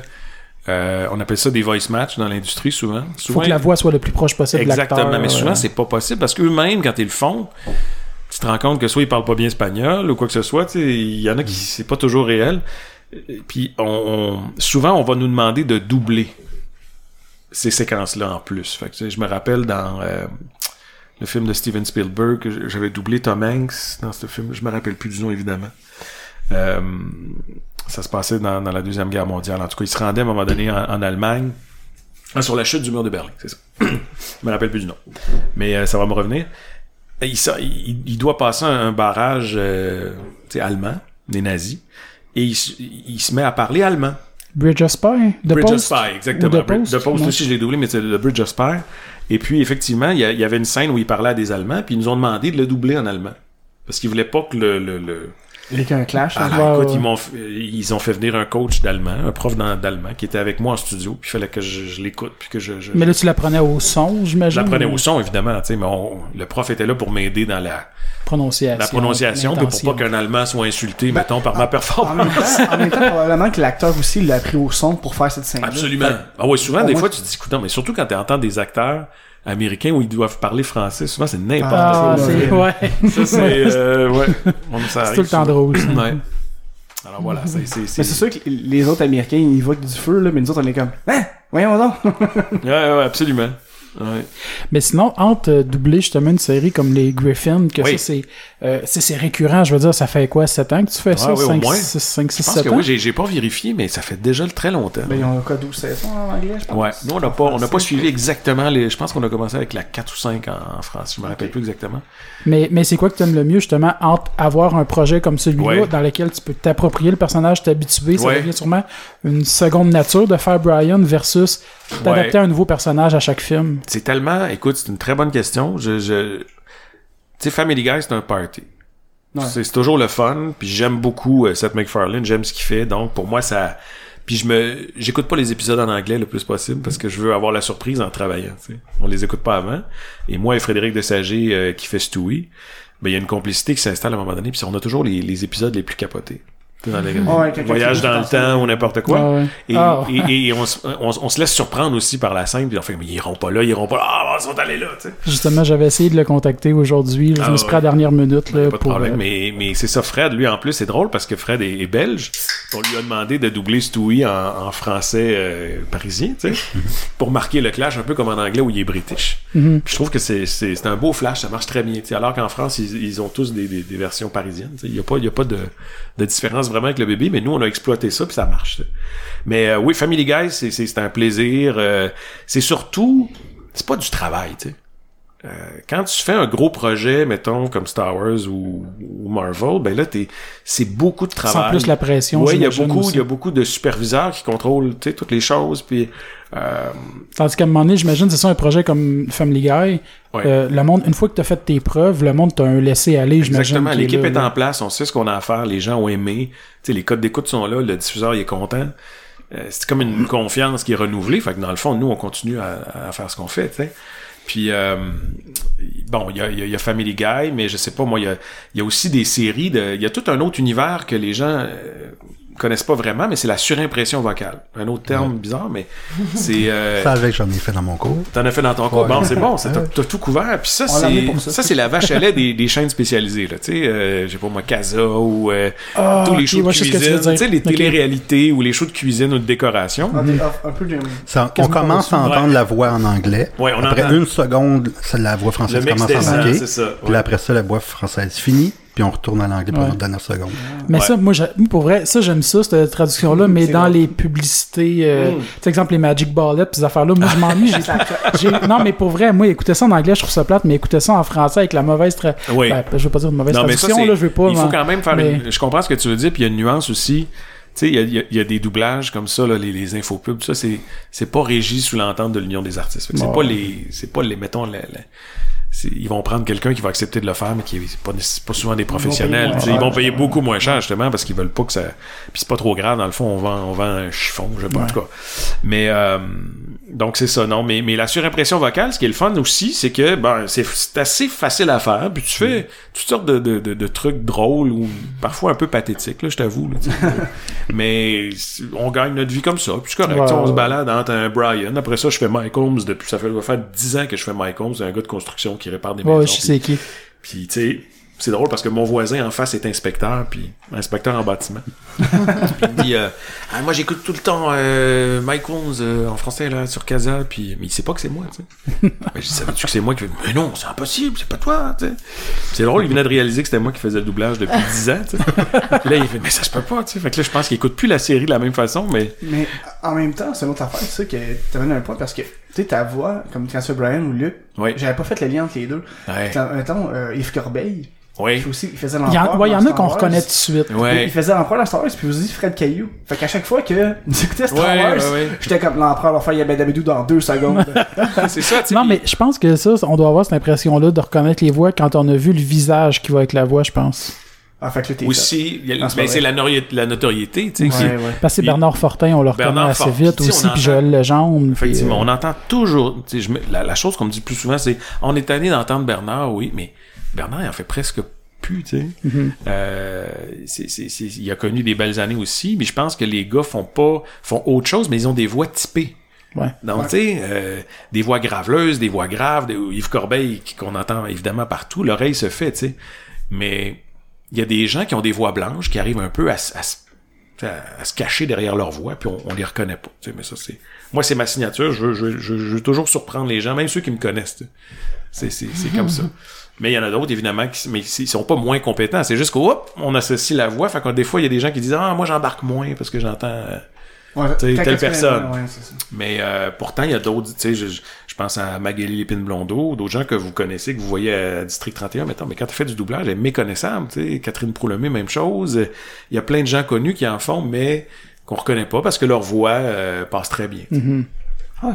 euh, on appelle ça des voice match dans l'industrie souvent. Faut Souvent, que la voix soit le plus proche possible de. Exactement, mais souvent euh, c'est pas possible parce qu'eux-mêmes, quand ils le font, tu te rends compte que soit ils parlent pas bien espagnol ou quoi que ce soit, il y en a qui c'est pas toujours réel. Puis on, on- souvent on va nous demander de doubler ces séquences-là en plus. Fait que, je me rappelle dans euh, le film de Steven Spielberg, j'avais doublé Tom Hanks dans ce film. Je me rappelle plus du nom évidemment. Euh, ça se passait dans, dans la deuxième guerre mondiale. En tout cas, il se rendait à un moment donné en, en Allemagne. Ah, sur la chute du mur de Berlin, c'est ça. je me rappelle plus du nom. Mais euh, ça va me revenir. Il, ça- il, il doit passer un, un barrage euh, allemand, des nazis, et il, se- il se met à parler allemand. Bridge of Spy, The Bridge Post? of Spy, exactement. The Post, The Post aussi, je l'ai doublé, mais c'est le Bridge of Spy. Et puis, effectivement, il y, avait une scène où il parlait à des Allemands, puis ils nous ont demandé de le doubler en allemand. Parce qu'ils voulaient pas que le... le, le... Il y a un clash. Ah, là. Écoute, ouais. Ils, m'ont f- ils ont fait venir un coach d'allemand, un prof d'allemand, qui était avec moi en studio, puis il fallait que je, je l'écoute, puis que je... je Mais là, tu l'apprenais au son, je j'imagine. l'apprenais ou? au son, évidemment, tu sais, mais on- le prof était là pour m'aider dans la, Prononciation. la prononciation, puis pour pas qu'un Allemand soit insulté, mettons, par ma En même, performance. temps, en même temps, probablement que l'acteur aussi l'a pris au son pour faire cette scène. Absolument. Ah ouais, souvent, Au des moins- fois, tu te dis, écoute, non, mais surtout quand tu entends des acteurs américains où ils doivent parler français, souvent, c'est n'importe Ah, quoi. c'est... Ouais. Ça, c'est... euh, ouais. On- ça C'est arrive tout le temps souvent. drôle. Ouais. Alors voilà, c'est... c'est, Mais c'est sûr que les autres Américains, ils voient du feu, là, mais nous autres, on est comme, hein, voyons donc. Ouais, ouais, absolument. Ouais. Mais sinon, entre euh, doubler justement une série comme les Griffins, que Oui. ça, c'est, euh, récurrent, je veux dire, ça fait quoi, 7 ans que tu fais ça? Ouais, ouais, au 5, moins. 6, 5, 6, Je pense 7 que ans? oui, j'ai, pas vérifié, mais ça fait déjà très longtemps. Ben, ils ont quoi, 12 saisons en anglais, je pense? Ouais, nous on n'a pas, on n'a pas suivi exactement les. Je pense qu'on a commencé avec la 4 ou 5 en, en France. Je me rappelle plus exactement. Mais, mais c'est quoi que tu aimes le mieux, justement, entre avoir un projet comme celui-là, Ouais. dans lequel tu peux t'approprier le personnage, t'habituer, ça Ouais. devient sûrement une seconde nature de faire Brian versus Ouais. à un nouveau personnage à chaque film? C'est tellement. Écoute, c'est une très bonne question. Je, je... Tu sais, Family Guy, c'est un party. Ouais. C'est, toujours le fun. Puis j'aime beaucoup euh, Seth MacFarlane. J'aime ce qu'il fait. Donc pour moi, ça. Puis je me, j'écoute pas les épisodes en anglais le plus possible parce que je veux avoir la surprise en travaillant. tu sais. On les écoute pas avant. Et moi et Frédéric Desager euh, qui fait Stewie, ben il y a une complicité qui s'installe à un moment donné. Puis on a toujours les, les épisodes les plus capotés. Dans les Ouais, voyages dans le temps ou n'importe quoi. Ah ouais. Et, Ah. et, et on, se- on, on se laisse surprendre aussi par la scène, puis on fait, mais ils iront pas là, ils iront pas là, ah, ils sont allés là. Justement, j'avais essayé de le contacter aujourd'hui. Je Ah me suis ouais. pris à la dernière minute. Là, Pas de problème, euh, mais, mais c'est ça, Fred, lui, en plus, c'est drôle parce que Fred est, est belge. On lui a demandé de doubler Stewie en, en français euh, parisien, pour marquer le clash un peu comme en anglais où il est british. mhm. Je trouve que c'est, un beau flash, ça marche très bien, alors qu'en France, ils, ils ont tous des, des, des versions parisiennes. Il n'y a pas, il y a pas de, de différence vraiment avec le bébé, mais nous, on a exploité ça, puis ça marche. Mais euh, oui, Family Guy, c'est un plaisir. euh, c'est surtout, c'est pas du travail, tu sais. Euh, quand tu fais un gros projet, mettons, comme Star Wars ou, ou Marvel, ben là, t'es, c'est beaucoup de Sans travail. plus la pression. Ouais, il y a beaucoup, il y a beaucoup de superviseurs qui contrôlent, tu sais, toutes les choses, puis euh, Tandis qu'à un moment donné, j'imagine, c'est ça un projet comme Family Guy. Ouais. Euh, le monde, une fois que tu as fait tes preuves, le monde t'a un laissé aller, j'imagine. Exactement. qui L'équipe là, est, là. en place, on sait ce qu'on a à faire, les gens ont aimé. Tu sais, les codes d'écoute sont là, le diffuseur il est content. Euh, c'est comme une confiance qui est renouvelée. Fait que dans le fond, nous, on continue à, à faire ce qu'on fait, tu sais. Puis, euh, bon, il y a, y a- Family Guy, mais je sais pas, moi, il y a, y a aussi des séries de... Il y a tout un autre univers que les gens... euh, connaissent pas vraiment, mais c'est la surimpression vocale. Un autre terme bizarre, mais c'est... Euh, Ça avec, j'en ai fait dans mon cours. T'en as fait dans ton cours? Ouais. Bon, c'est bon, t'as, t'as tout couvert. Puis ça, c'est ça. ça, c'est la vache à lait des, des chaînes spécialisées. Là. Tu sais, euh, j'ai pas moi, Casa ou euh, Ah, tous les shows de cuisine. Tu sais, les Ok. téléréalités ou les shows de cuisine ou de décoration. Peu de... Ça, on commence à entendre Ouais. la voix en anglais. Ouais, on après entend. une seconde, la voix française commence à embarquer. Puis après ça, la voix française finit. Puis on retourne à l'anglais Ouais. la dernière seconde. Mais Ouais. ça, moi, j'ai- moi, pour vrai, ça, j'aime ça, cette traduction-là, mais dans bon. les publicités, euh, Mm. tu sais, exemple, les Magic Ballets, pis ces affaires-là, moi, je m'ennuie. j'ai- j'ai- non, mais pour vrai, moi, écouter ça en anglais, je trouve ça plate, mais écouter ça en français avec la mauvaise tra... Oui. ben, je veux pas dire une mauvaise Non, mais ça, traduction, là, je veux pas. Il faut moi. quand même faire mais- une... Je comprends ce que tu veux dire, puis il y a une nuance aussi. Tu sais, il y y a- il y a des doublages comme ça, là, les, les infopubs, ça, c'est, c'est pas régi sous l'entente de l'Union des artistes. C'est Bon. pas les, c'est pas les, mettons, les- les- ils vont prendre quelqu'un qui va accepter de le faire, mais qui est pas, souvent des professionnels. moins tu sais, Ils, vont payer beaucoup moins cher, justement, parce qu'ils veulent pas que ça, puis c'est pas trop grave, dans le fond, on vend, on vend un chiffon, je sais pas, en tout cas. Mais, euh, donc c'est ça, non, mais, mais la surimpression vocale, ce qui est le fun aussi, c'est que, ben, c'est, c'est assez facile à faire, puis tu fais toutes sortes de, de, de, de trucs drôles ou parfois un peu pathétiques, là, je t'avoue, mais on gagne notre vie comme ça, puis c'est correct, Ouais, on se balade entre un Brian, après ça, je fais Mike Holmes depuis, ça fait, ça faire 10 ans que je fais Mike Holmes, un gars de construction qui répare des Ouais, maisons. je puis- sais qui. puis, tu sais, c'est drôle parce que mon voisin en face est inspecteur, puis inspecteur en bâtiment. Puis il me dit, euh, Ah, moi j'écoute tout le temps euh, Mike Holmes euh, en français là sur Casa, puis mais il sait pas que c'est moi, tu sais. Savais-tu que c'est moi qui fais, mais non, c'est impossible, c'est pas toi, tu sais. C'est drôle, il venait de réaliser que c'était moi qui faisais le doublage depuis 10 ans, tu sais. Puis là il fait, mais ça se peut pas, tu sais. Fait que là je pense qu'il écoute plus la série de la même façon, mais Mais en même temps, c'est une autre affaire, ça que t'amènes un point parce que, tu sais, ta voix, comme quand tu fais Brian ou Luc, oui, j'avais pas fait le lien entre les deux. ouais, Mettons, euh, Yves Corbeil, oui, il, aussi, il faisait Il y en, l'empereur ouais, il y en a qu'on Star Wars. reconnaît tout de suite. ouais. Il faisait l'empereur dans Star Wars, puis aussi Fred Caillou. Fait qu'à chaque fois que j'écoutais Star Ouais, Wars, ouais, ouais. j'étais comme l'empereur va faire Yabadabidou dans deux secondes. C'est ça, tu sais. Non, mais je pense que ça, on doit avoir cette impression-là de reconnaître les voix quand on a vu le visage qui va avec la voix, je pense. Ah, fait que là, t'es Aussi, Ah, c'est ben, la, nori- la notoriété, tu sais. Ouais, ouais. Parce que Bernard Fortin, on le reconnaît assez vite aussi, on puis entend- Joël Legendre. puis, Effectivement, euh, on entend toujours. tu sais, Je me- la, la chose qu'on me dit plus souvent, c'est on est tanné d'entendre Bernard, oui, mais Bernard, il en fait presque plus, tu sais. Mhm. Euh, c'est- c'est- c'est- il a connu des belles années aussi, mais je pense que les gars font pas font autre chose, mais ils ont des voix typées. Ouais. Donc, tu sais, euh, des voix graveleuses, des voix graves, des, Yves Corbeil, qui- qu'on entend évidemment partout, l'oreille se fait, tu sais. Mais il y a des gens qui ont des voix blanches qui arrivent un peu à, à s- à, à se cacher derrière leur voix, puis on, on les reconnaît pas. tu sais, mais ça, c'est. Moi, c'est ma signature. Je veux, je, je, veux- je veux toujours surprendre les gens, même ceux qui me connaissent. C'est, c'est, c'est comme ça. Mais il y en a d'autres, évidemment, qui mais ils sont pas moins compétents. C'est juste qu'on on associe la voix. Fait que des fois, il y a des gens qui disent Ah, moi j'embarque moins parce que j'entends. euh, Ouais, telle personne. ouais, mais euh, pourtant, il y a d'autres, tu sais, je, je- je pense à Magali Lépine Blondeau, d'autres gens que vous connaissez, que vous voyez à District 31, mettons, mais quand tu fais du doublage, elle est méconnaissable, tu sais, Catherine Proulemé, même chose. Il y a plein de gens connus qui en font, mais qu'on reconnaît pas parce que leur voix euh, passe très bien. Mhm. Ouais.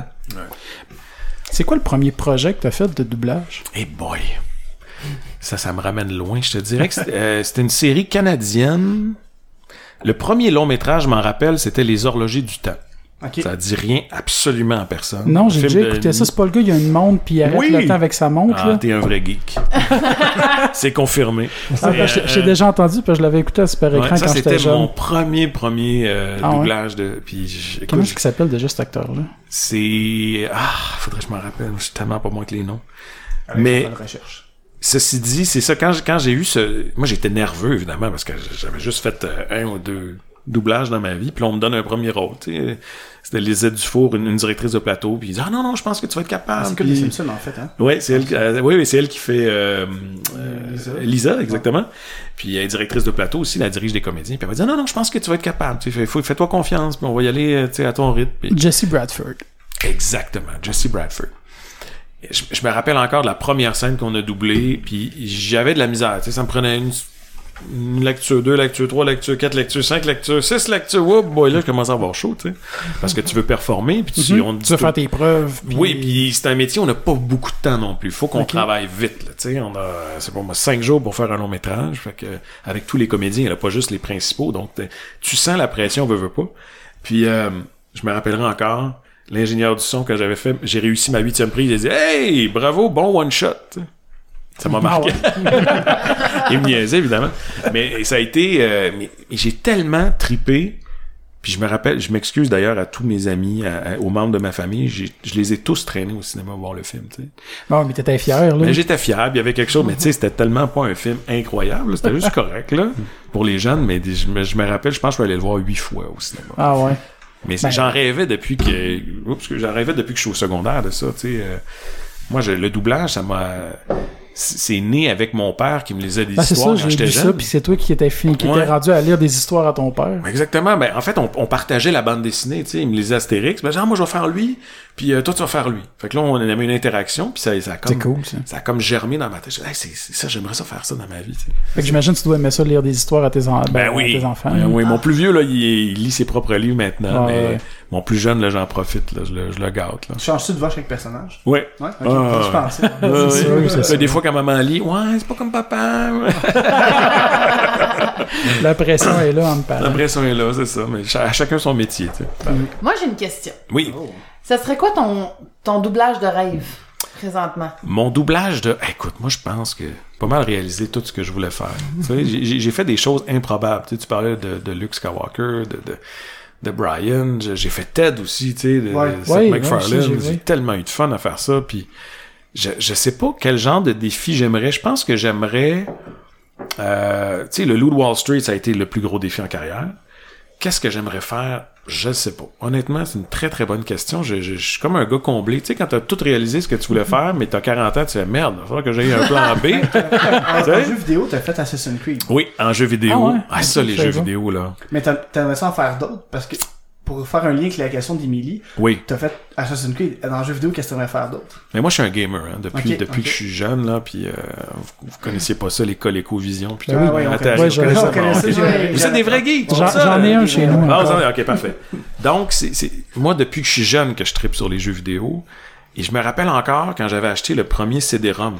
C'est quoi le premier projet que t'as fait de doublage? Et boy! Ça, ça me ramène loin. Je te dirais que c'était euh, une série canadienne. Le premier long métrage, je m'en rappelle, c'était Les Horlogers du Temps. Ok. Ça dit rien absolument à personne. Non, j'ai déjà de écouté ça. C'est pas le gars, il y a une montre, puis il arrête Oui. le temps avec sa montre. Ah, t'es un vrai geek. C'est confirmé. Ah, ben, j'ai j'ai Euh, déjà entendu, puis je l'avais écouté à Super Ouais, Écran ça, quand c'était j'étais mon jeune. premier, premier euh, Ah ouais? doublage de. Puis, j- écoute, Comment est-ce qu'il s'appelle déjà cet acteur-là? c'est. Ah, faudrait que je m'en rappelle. Je suis tellement pas moins que les noms. Avec Mais- la recherche. Ceci dit, c'est ça. Quand j'ai eu ce. Moi, j'étais nerveux, évidemment, parce que j'avais juste fait euh, un ou deux doublages dans ma vie. Puis on me donne un premier rôle. C'était Lisette Dufour, une, une directrice de plateau. Puis ils disent Ah non, non, je pense que tu vas être capable. C'est que Puis- les Simpsons, en fait, hein. Ouais, c'est elle, euh, oui, c'est elle qui fait euh, euh, Lisa. Lisa. exactement. Puis elle est directrice de plateau aussi, elle dirige des comédiens. Puis elle va dire non, non, je pense que tu vas être capable. Fais- fais-toi confiance, puis on va y aller, euh, tu sais, à ton rythme. Puis- Jesse Bradford. Exactement, Jesse Bradford. Je, je me rappelle encore de la première scène qu'on a doublée, puis j'avais de la misère. Ça me prenait une lecture 2, lecture 3, lecture 4, lecture 5, lecture 6, lecture... Oh boy, là, je commence à avoir chaud, tu sais. Parce que tu veux performer, puis tu, Mhm. on Tu veux faire tes preuves. puis- oui, puis c'est un métier, on n'a pas beaucoup de temps non plus. Faut qu'on travaille vite, là, tu sais. On a, c'est pas moi, cinq jours pour faire un long métrage. Fait que, avec tous les comédiens, il n'y a pas juste les principaux. Donc, tu sens la pression, veut, veut pas. Puis, euh, je me rappellerai encore, l'ingénieur du son que j'avais fait, j'ai réussi ma huitième prise, il a dit, hey, bravo, bon one shot. Ça m'a marqué. Il me niaisait, évidemment. Mais ça a été... euh, j'ai tellement tripé. Puis je me rappelle, je m'excuse d'ailleurs à tous mes amis, à- à- aux membres de ma famille, je les ai tous traînés au cinéma voir le film, tu sais. Mais t'étais fier, là. Mais j'étais fier, puis il y avait quelque chose, mais tu sais, c'était tellement pas un film incroyable, c'était juste correct, là, pour les jeunes, mais je me, je me rappelle, je pense que je vais aller le voir huit fois au cinéma. Ah ouais. Mais Ben- j'en rêvais depuis que, oups, que j'en rêvais depuis que je suis au secondaire de ça, tu sais. euh, moi, je- le doublage, ça m'a, c'est né avec mon père qui me lisait des Ben, histoires ça, quand j'étais jeune. ça, puis c'est toi qui étais fini, qui Ouais. étais rendu à lire des histoires à ton père. Exactement. Ben, en fait, on, on partageait la bande dessinée, tu sais. Il me lisait Astérix. Ben, genre, moi, je vais faire lui, puis euh, toi, tu vas faire lui. Fait que là, on avait une interaction, puis ça, ça a comme... Cool, ça. Ça a comme germé dans ma tête. Dis, Hey, c'est c'est ça, j'aimerais ça faire ça dans ma vie. Fait que j'imagine que tu dois aimer ça, lire des histoires à tes, en- Ben, ben, à oui. tes enfants. Ben oui, mon plus vieux, là, il, il lit ses propres livres maintenant, Ah, mais ouais. Mon plus jeune, là, j'en profite, là, je le, je le gâte, là. Changes-tu de voix chaque personnage? Ouais. Ouais. Ah. Je sûr, Là, sûr. Des fois, quand maman lit, ouais, c'est pas comme papa. La pression est là en me parlant. L'impression est là, c'est ça. Mais à chacun son métier, tu sais. Moi, j'ai une question. Oui. Ça serait quoi ton, ton doublage de rêve, présentement? Mon doublage de. Écoute, moi, je pense que pas mal réalisé tout ce que je voulais faire. tu sais, j'ai- j'ai j'ai fait des choses improbables. Tu, sais, tu parlais de, de Luke Skywalker, de, de, de Brian. J'ai fait Ted aussi, tu sais, de, Ouais. de Seth Ouais, MacFarlane. ouais, j'ai tellement eu de fun à faire ça. Puis je, je sais pas quel genre de défi j'aimerais. Je pense que j'aimerais. Euh, tu sais, le Loup de Wall Street, ça a été le plus gros défi en carrière. Qu'est-ce que j'aimerais faire? Je sais pas. Honnêtement, c'est une très très bonne question. Je, je- je suis comme un gars comblé. Tu sais, quand t'as tout réalisé ce que tu voulais faire, mais t'as 40 ans, tu fais merde, il va falloir que j'aie un plan B. En jeu vidéo, t'as fait Assassin's Creed. oui, en jeu vidéo. Ah ouais? Ah, ça, les je jeux vidéo, là. Mais t'as- t'aimerais ça en faire d'autres? Parce que, pour faire un lien avec la question d'Emily, Oui. t'as fait Assassin's Creed. Dans le jeu vidéo, qu'est-ce que t'aimerais faire d'autre? Mais moi, je suis un gamer, hein, depuis, que je suis jeune, là, puis euh, vous, vous connaissiez pas ça, les ColecoVision, puis Ben. Ah ouais, on Atari, ouais, connaissez j'ai- Vous êtes des vrais geeks. J'en- ai un chez nous, Ah, vous en avez- ok, parfait. Donc, c'est, c'est, moi, depuis que je suis jeune, que je tripe sur les jeux vidéo, et je me rappelle encore quand j'avais acheté le premier CD-ROM.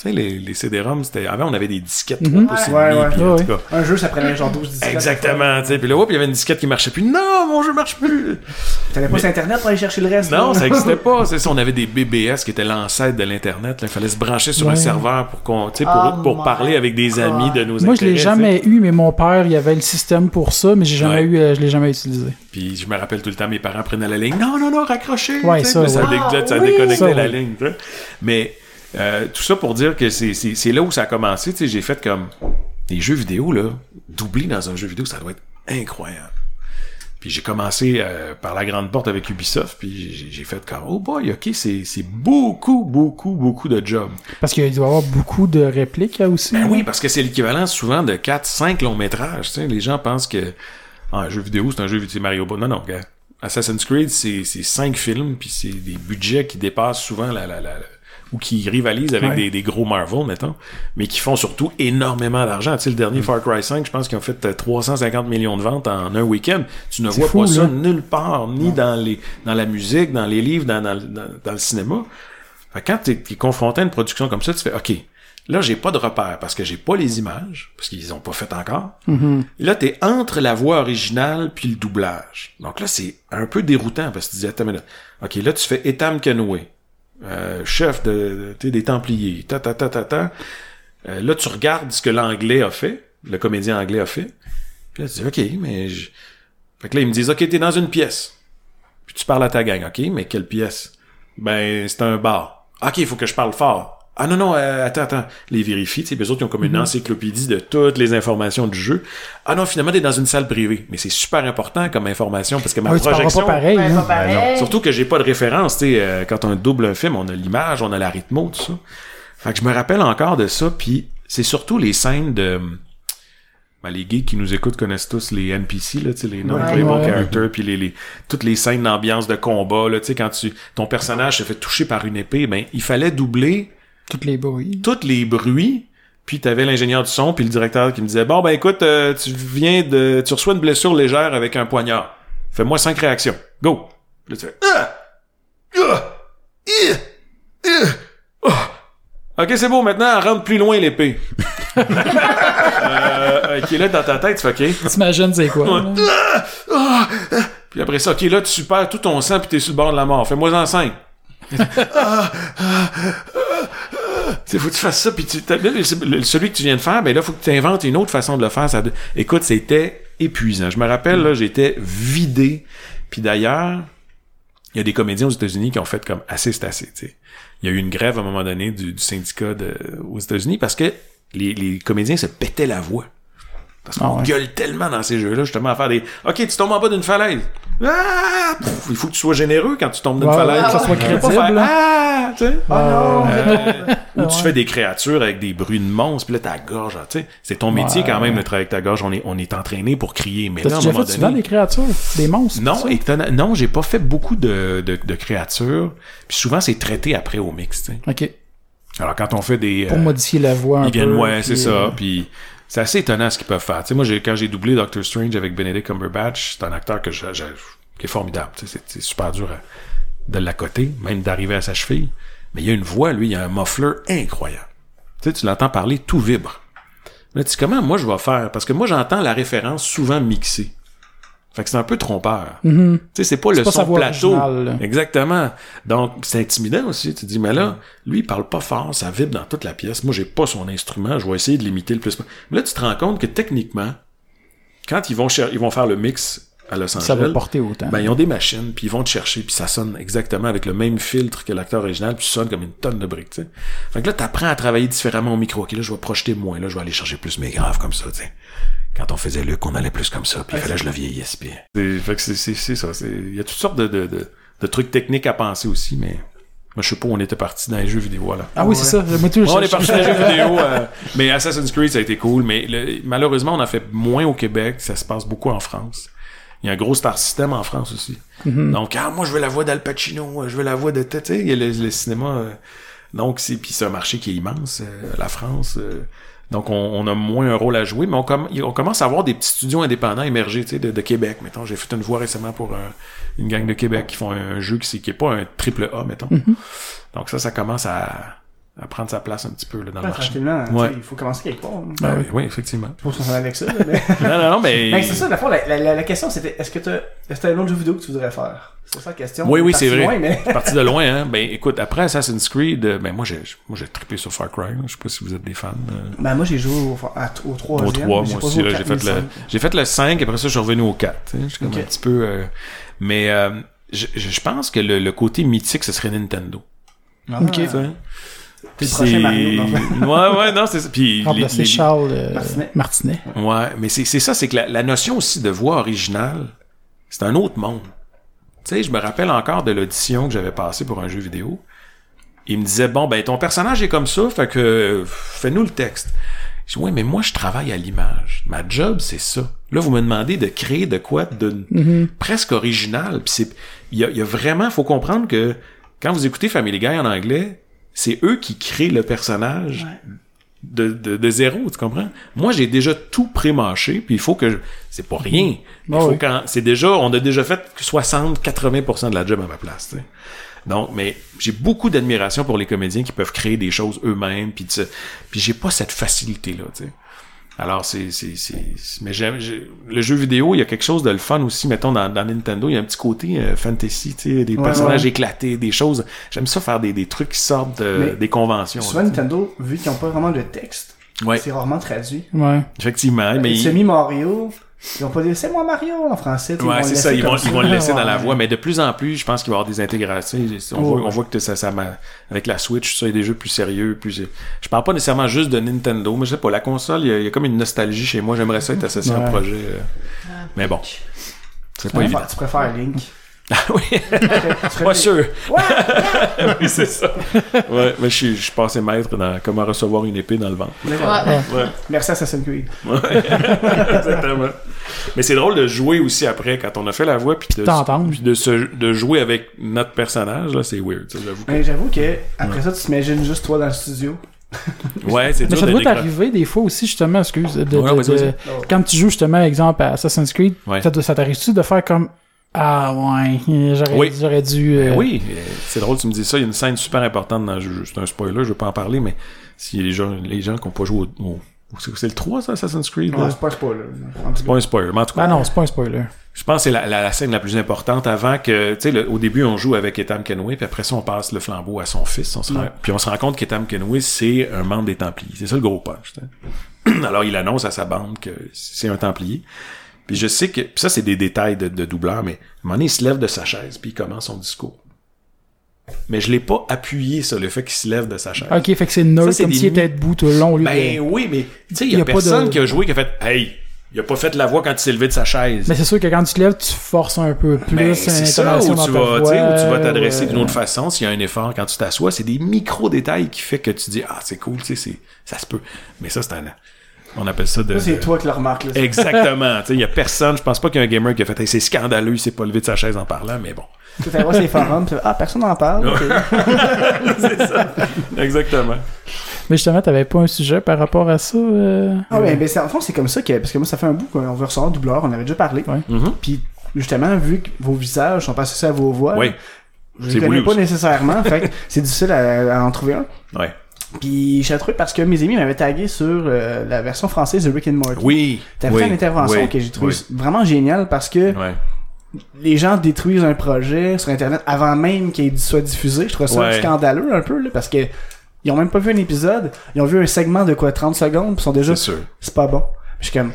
Tu sais, les, les CD-ROM, c'était, avant, on avait des disquettes. 3 pouces et Ouais, ouais. en Ouais, tout cas, Un jeu, ça prenait genre 12 disquettes. Exactement, tu sais. Puis là, hop, il y avait une disquette qui marchait plus. Non, mon jeu marche plus. T'avais pas sur Internet pour aller chercher le reste? Non, là? ça existait pas. C'est ça, on avait des BBS qui étaient l'ancêtre de l'Internet. Il fallait se brancher sur un serveur pour qu'on, Oh pour parler avec des amis de nos Moi, je l'ai jamais eu, mais mon père, il y avait le système pour ça, mais j'ai jamais Ouais. eu, euh, je l'ai jamais utilisé. Puis je me rappelle tout le temps, mes parents prenaient la ligne. Non, non, non, raccrochez. Ouais, ça, ça, déconnectait Ça, la ouais. ligne. Mais euh, tout ça pour dire que c'est, c'est, c'est là où ça a commencé. Tu sais, j'ai fait comme les jeux vidéo là, doubler dans un jeu vidéo, ça doit être incroyable. Puis j'ai commencé euh, par la grande porte avec Ubisoft, puis j'ai, fait comme oh boy, ok, c'est, c'est beaucoup, beaucoup, beaucoup de jobs. Parce qu'il doit y avoir beaucoup de répliques là, aussi. Ben là. oui, parce que c'est l'équivalent souvent de 4, 5 longs métrages. Tu sais, les gens pensent que ah, un jeu vidéo, c'est un jeu vidéo, c'est Mario Bros. Non, non, gars. Assassin's Creed, c'est, c'est 5 films, puis c'est des budgets qui dépassent souvent la, la, la, la- ou qui rivalisent avec Ouais. des, des gros Marvel, mettons, mais qui font surtout énormément d'argent. Tu sais, le Mm. dernier Far Cry 5, je pense qu'ils ont fait euh, 350 millions de ventes en un week-end. Tu ne vois fou, pas ça là. nulle part, ni dans les dans la musique, dans les livres, dans, dans, dans, dans le cinéma. Fait que quand t'es es confronté à une production comme ça, tu fais OK, là j'ai pas de repère parce que j'ai pas les images, parce qu'ils ont pas fait encore. Mhm. Là, t'es entre la voix originale puis le doublage. Donc là, c'est un peu déroutant parce que tu dis attends une minute. OK, là tu fais Etam Canoë, euh, chef de, des Templiers, ta ta ta ta ta. Euh, là, tu regardes ce que l'anglais a fait, le comédien anglais a fait. Puis là, tu dis OK, mais je... fait que là ils me disent OK, t'es dans une pièce. Puis tu parles à ta gang, OK, mais quelle pièce? Ben, c'est un bar. OK, il faut que je parle fort. Ah non, non, euh, attends, attends. Les vérifie, tu sais, eux autres, ils ont comme une encyclopédie de toutes les informations du jeu. Ah non, finalement, t'es dans une salle privée. Mais c'est super important comme information parce que ma Ah tu projection... pas pareil. Ben, hein. pas pareil. Surtout que j'ai pas de référence, tu sais, euh, quand on double un film, on a l'image, on a la rythmo, tout ça. Fait que je me rappelle encore de ça, puis c'est surtout les scènes de... Ben, les geeks qui nous écoutent connaissent tous les NPC, là, tu sais, les non-playable Ouais. characters, puis les, les, toutes les scènes d'ambiance de combat, là, tu sais, quand tu, ton personnage se fait toucher par une épée, ben, il fallait doubler Toutes les bruits. tous les bruits, puis t'avais l'ingénieur du son, puis le directeur qui me disait, bon, ben, écoute, euh, tu viens de, tu reçois une blessure légère avec un poignard. Fais-moi cinq réactions. Go! Puis là, tu fais, ah! Ah! Ih! Ih! Ah! Ok, c'est beau, maintenant, rentre plus loin l'épée. euh, ok, là, dans ta tête, tu fais, ok. T'imagines c'est quoi? là? Ah! Puis après ça, ok, là, tu perds tout ton sang puis t'es sur le bord de la mort. Fais-moi en cinq. Sais, faut que tu fasses ça, puis tu, celui que tu viens de faire, ben là, faut que tu inventes une autre façon de le faire. Ça, écoute, c'était épuisant. Je me rappelle, là, j'étais vidé. Puis d'ailleurs, il y a des comédiens aux États-Unis qui ont fait comme assez, c'est assez. Il y a eu une grève à un moment donné du, syndicat aux États-Unis parce que les comédiens se pétaient la voix. Parce qu'on Ah ouais. gueule tellement dans ces jeux-là, justement, à faire des OK, tu tombes en bas d'une falaise. Ah! Pff, il faut que tu sois généreux quand tu tombes d'une Ouais, falaise. que ça soit pas crédible, faire, là. Ah! Tu sais? Oh non! Euh, ou tu fais des créatures avec des bruits de monstres, puis là, ta gorge, ah, tu sais. C'est ton métier quand même, le travail avec ta gorge. On est, on est entraîné pour crier. Mais là, à un moment fait souvent donné. des créatures, des monstres? Non, non, j'ai pas fait beaucoup de, de, de créatures. Puis souvent, c'est traité après au mix, tu sais. Ok. Alors, quand on fait des... Pour euh, modifier la voix un ils viennent, peu. ouais, c'est ça. euh, Puis c'est assez étonnant ce qu'ils peuvent faire. Tu sais, moi, quand j'ai doublé Doctor Strange avec Benedict Cumberbatch, c'est un acteur que j'ai, j'ai- qui est formidable. C'est, super dur à- de l'accoter, même d'arriver à sa cheville. Mais il y a une voix, lui, il y a un muffler incroyable. Tu tu l'entends parler, tout vibre. Là, tu comment moi je vais faire? Parce que moi, j'entends la référence souvent mixée. Fait que c'est un peu trompeur. mhm. Tu sais, c'est pas le pas son plateau. originale. Exactement. Donc, c'est intimidant aussi. Tu te dis, mais là, lui, il parle pas fort, ça vibre dans toute la pièce. Moi, j'ai pas son instrument, je vais essayer de l'imiter le plus. Mais là, tu te rends compte que techniquement, quand ils vont, cher- ils vont faire le mix à Los Ça va porter autant. ben, ils ont des machines, puis ils vont te chercher, puis ça sonne exactement avec le même filtre que l'acteur original, puis ça sonne comme une tonne de briques, tu sais. Fait que là, t'apprends à travailler différemment au micro. Ok, là, je vais projeter moins, là, je vais aller chercher plus mes graves comme ça, tu sais. Quand on faisait Luc, on allait plus comme ça, puis il fallait que je le vieillisse, puis... C'est- Fait que c'est, ça. Il y a toutes sortes de, de, de, de trucs techniques à penser aussi, mais... Moi, je sais pas où on était parti dans les jeux vidéo, là. Ah oui, c'est ça. Moi, tout, on je- est parti dans les jeux vidéo, euh, mais Assassin's Creed, ça a été cool, mais le- malheureusement, on a fait moins au Québec, ça se passe beaucoup en France. Il y a un gros star system en France aussi. Mhm. Donc, ah, moi, je veux la voix d'Al Pacino, euh, je veux la voix de... Tu sais, il y a le, le cinéma... euh, donc, c'est... Puis c'est un marché qui est immense, euh, la France. euh, donc, on, on a moins un rôle à jouer, mais on, comm- on commence à avoir des petits studios indépendants émerger, tu sais, de, de Québec. Mettons, j'ai fait une voix récemment pour un- une gang de Québec qui font un, jeu qui, qui est pas un triple A, mettons. Mhm. Donc ça, ça commence à, à prendre sa place un petit peu là, dans le marché. Ouais. il faut commencer quelque part. hein. Ah oui, oui, effectivement. Je pense qu'on s'en avec ça. là, mais... non, non, non, mais... Ben, c'est ça, la, fois, la, la, la question c'était est-ce que tu t'as un autre jeu vidéo que tu voudrais faire? C'est ça la question. Oui, oui, c'est vrai. loin, mais... Je suis parti de loin, hein. Ben, écoute, après Assassin's Creed, euh, ben, moi, j'ai, moi, j'ai trippé sur Far Cry, là. Je sais pas si vous êtes des fans. euh, Ben, moi, j'ai joué au, à- au 3 au 3, moi aussi, j'ai fait le, j'ai fait le 5, après ça, je suis revenu au 4. tu sais. Je suis comme un petit peu, euh, mais, euh, je, je pense que le, le côté mythique, ce serait Nintendo. Sais. T'es le prochain Mario, non? ouais, ouais, non, c'est ça. Puis, les- Remplacer les- Charles euh, Martinet. Martinet. Ouais, mais c'est c'est ça, c'est que la, la notion aussi de voix originale, c'est un autre monde. Tu sais, je me rappelle encore de l'audition que j'avais passée pour un jeu vidéo. Il me disait, bon, ben, ton personnage est comme ça, fait que, fais-nous le texte. Je dis, ouais, mais moi, je travaille à l'image. Ma job, c'est ça. Là, vous me demandez de créer de quoi de presque original. Puis c'est, il y a, il y a vraiment, faut comprendre que quand vous écoutez Family Guy en anglais, c'est eux qui créent le personnage de, de, de zéro, tu comprends? Moi, j'ai déjà tout pré-mâché, puis il faut que... je- C'est pas rien. Il Ah faut oui. quand... C'est déjà... On a déjà fait 60-80% de la job à ma place, tu sais. Donc, mais j'ai beaucoup d'admiration pour les comédiens qui peuvent créer des choses eux-mêmes, puis puis j'ai pas cette facilité-là, tu sais. Alors, c'est, c'est, c'est, c'est- mais j'aime, j'ai- le jeu vidéo, il y a quelque chose de le fun aussi, mettons, dans, dans Nintendo, il y a un petit côté euh, fantasy, tu sais, des Ouais, personnages ouais. éclatés, des choses. J'aime ça faire des, des trucs qui sortent de- des conventions. Souvent, là. Nintendo, vu qu'ils n'ont pas vraiment de texte, Ouais, c'est rarement traduit. Ouais. effectivement, mais... Mais Semi Mario, ils vont pas dire c'est moi Mario en français. Ouais, c'est ça, ils vont, ils vont le laisser dans la voix, mais de plus en plus, je pense qu'il va y avoir des intégrations. On, Oh, voit, ouais. on voit que ça, ça m'a- avec la Switch, ça, il y a des jeux plus sérieux, plus. Je parle pas nécessairement juste de Nintendo, mais je sais pas, la console, il y a, il y a comme une nostalgie chez moi. J'aimerais ça être associé à un projet. euh, Mais bon, c'est pas évident. Tu préfères Link? Ah oui, pas sûr. Ouais! oui, c'est ça. Ouais, mais je suis, je passé maître dans comment recevoir une épée dans le ventre. Ouais. Ouais. Merci Assassin's Creed. Ouais. Exactement. Mais c'est drôle de jouer aussi après quand on a fait la voix puis de, T'entendre. puis de, se, de jouer avec notre personnage là, c'est weird. ça, J'avoue. que- Mais j'avoue que après ça, tu t'imagines juste toi dans le studio. Ouais, c'est Mais ça doit t'arriver des fois aussi, justement, excuse, de, Ouais, de- de- quand tu joues justement, exemple, à Assassin's Creed, Ouais. ça, t'arrive-tu de faire comme Ah ouais, j'aurais Oui. dû. euh, Ben oui, euh, c'est drôle, tu me dis ça. Il y a une scène super importante dans le jeu. C'est un spoiler, je veux pas en parler, mais si les gens, les gens qui n'ont pas joué au, au- C'est c'est le 3, ça, Assassin's Creed? Là? c'est pas un spoiler. C'est pas un spoiler. Mais en tout cas, Ah non, c'est pas un spoiler. je pense que c'est la, la- la scène la plus importante avant que, tu sais, au début, on joue avec Etam Kenway, puis après ça, on passe le flambeau à son fils. On se rend- puis on se rend compte qu'Etam Kenway, c'est un membre des Templiers. C'est ça le gros punch. tu sais. Alors, il annonce à sa bande que c'est un Templier. Puis je sais que, puis ça, c'est des détails de, de doubleur, mais à un moment donné, il se lève de sa chaise, puis il commence son discours. Mais je l'ai pas appuyé sur le fait qu'il se lève de sa chaise. Ok, fait que c'est neutre, comme s'il était debout tout le long. lieu Ben de- oui, mais tu sais, il y Y a, personne de- qui a joué qui a fait Hey, il a pas fait la voix quand il s'est levé de sa chaise. Mais c'est sûr que quand tu te lèves, tu forces un peu plus Ben, c'est ça, où tu vas, voix. où tu vas t'adresser ouais. d'une autre façon s'il y a un effort quand tu t'assois. C'est des micro-détails qui fait que tu dis, ah, c'est cool, tu sais, c'est- ça se peut. Mais ça, c'est un, on appelle ça de... C'est de- toi qui le remarques. Là. Exactement. tu sais, il y a personne, je pense pas qu'il y a un gamer qui a fait, Hey, c'est scandaleux, il s'est pas levé de sa chaise en parlant, mais bon. Tu fais voir ces forums, tu fais, ah, personne n'en parle. c'est ça. Exactement. Mais justement, t'avais pas un sujet par rapport à ça? euh? Ah ouais, ben c'est, en fond, c'est comme ça que, parce que moi, ça fait un bout qu'on veut un doubleur, on avait déjà parlé. Ouais. Mhm. Puis, justement, vu que vos visages sont pas associés à vos voix, Oui. je C'est les connais pas aussi. nécessairement, fait c'est difficile à, à en trouver un. Ouais. Puis, j'ai trouvé parce que mes amis m'avaient tagué sur euh, la version française de Rick and Morty. Oui. Oui, fait une intervention oui, que j'ai trouvé oui. vraiment géniale parce que Ouais. les gens détruisent un projet sur Internet avant même qu'il soit diffusé. Je trouve ça Ouais. scandaleux un peu, là, parce que ils ont même pas vu un épisode, ils ont vu un segment de quoi, 30 secondes, puis ils sont déjà, C'est sûr. c'est pas bon. Je suis comme,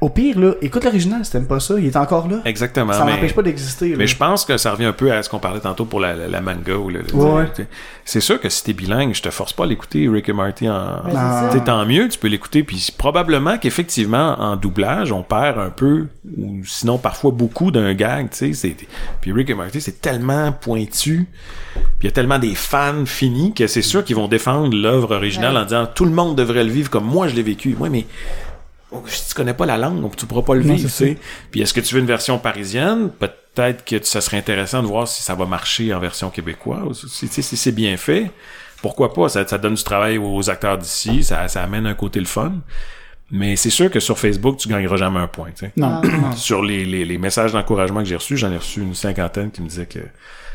au pire, là, écoute l'original si t'aimes pas ça, il est encore là. Exactement. ça m'empêche pas d'exister. Mais je pense que ça revient un peu à ce qu'on parlait tantôt pour la, la, la manga ou le. le- Ouais. C'est sûr que si t'es bilingue, je te force pas à l'écouter Rick et Marty en. Ben, tant mieux, tu peux l'écouter. Puis probablement qu'effectivement, en doublage, on perd un peu, ou sinon parfois beaucoup d'un gag. tu sais. c'est- Puis Rick et Marty, c'est tellement pointu. Puis il y a tellement des fans finis que c'est sûr qu'ils vont défendre l'œuvre originale Ouais. en disant tout le monde devrait le vivre comme moi je l'ai vécu. Oui, mais si tu connais pas la langue, donc tu pourras pas le vivre, tu sais. Puis est-ce que tu veux une version parisienne? Peut-être que ça serait intéressant de voir si ça va marcher en version québécoise. Si, tu sais, si c'est bien fait, pourquoi pas? Ça, ça donne du travail aux acteurs d'ici, ça, ça amène un côté le fun. Mais c'est sûr que sur Facebook, tu gagneras jamais un point, tu sais. Non. Ah, non. Sur les, les, les messages d'encouragement que j'ai reçus, j'en ai reçu une cinquantaine qui me disaient que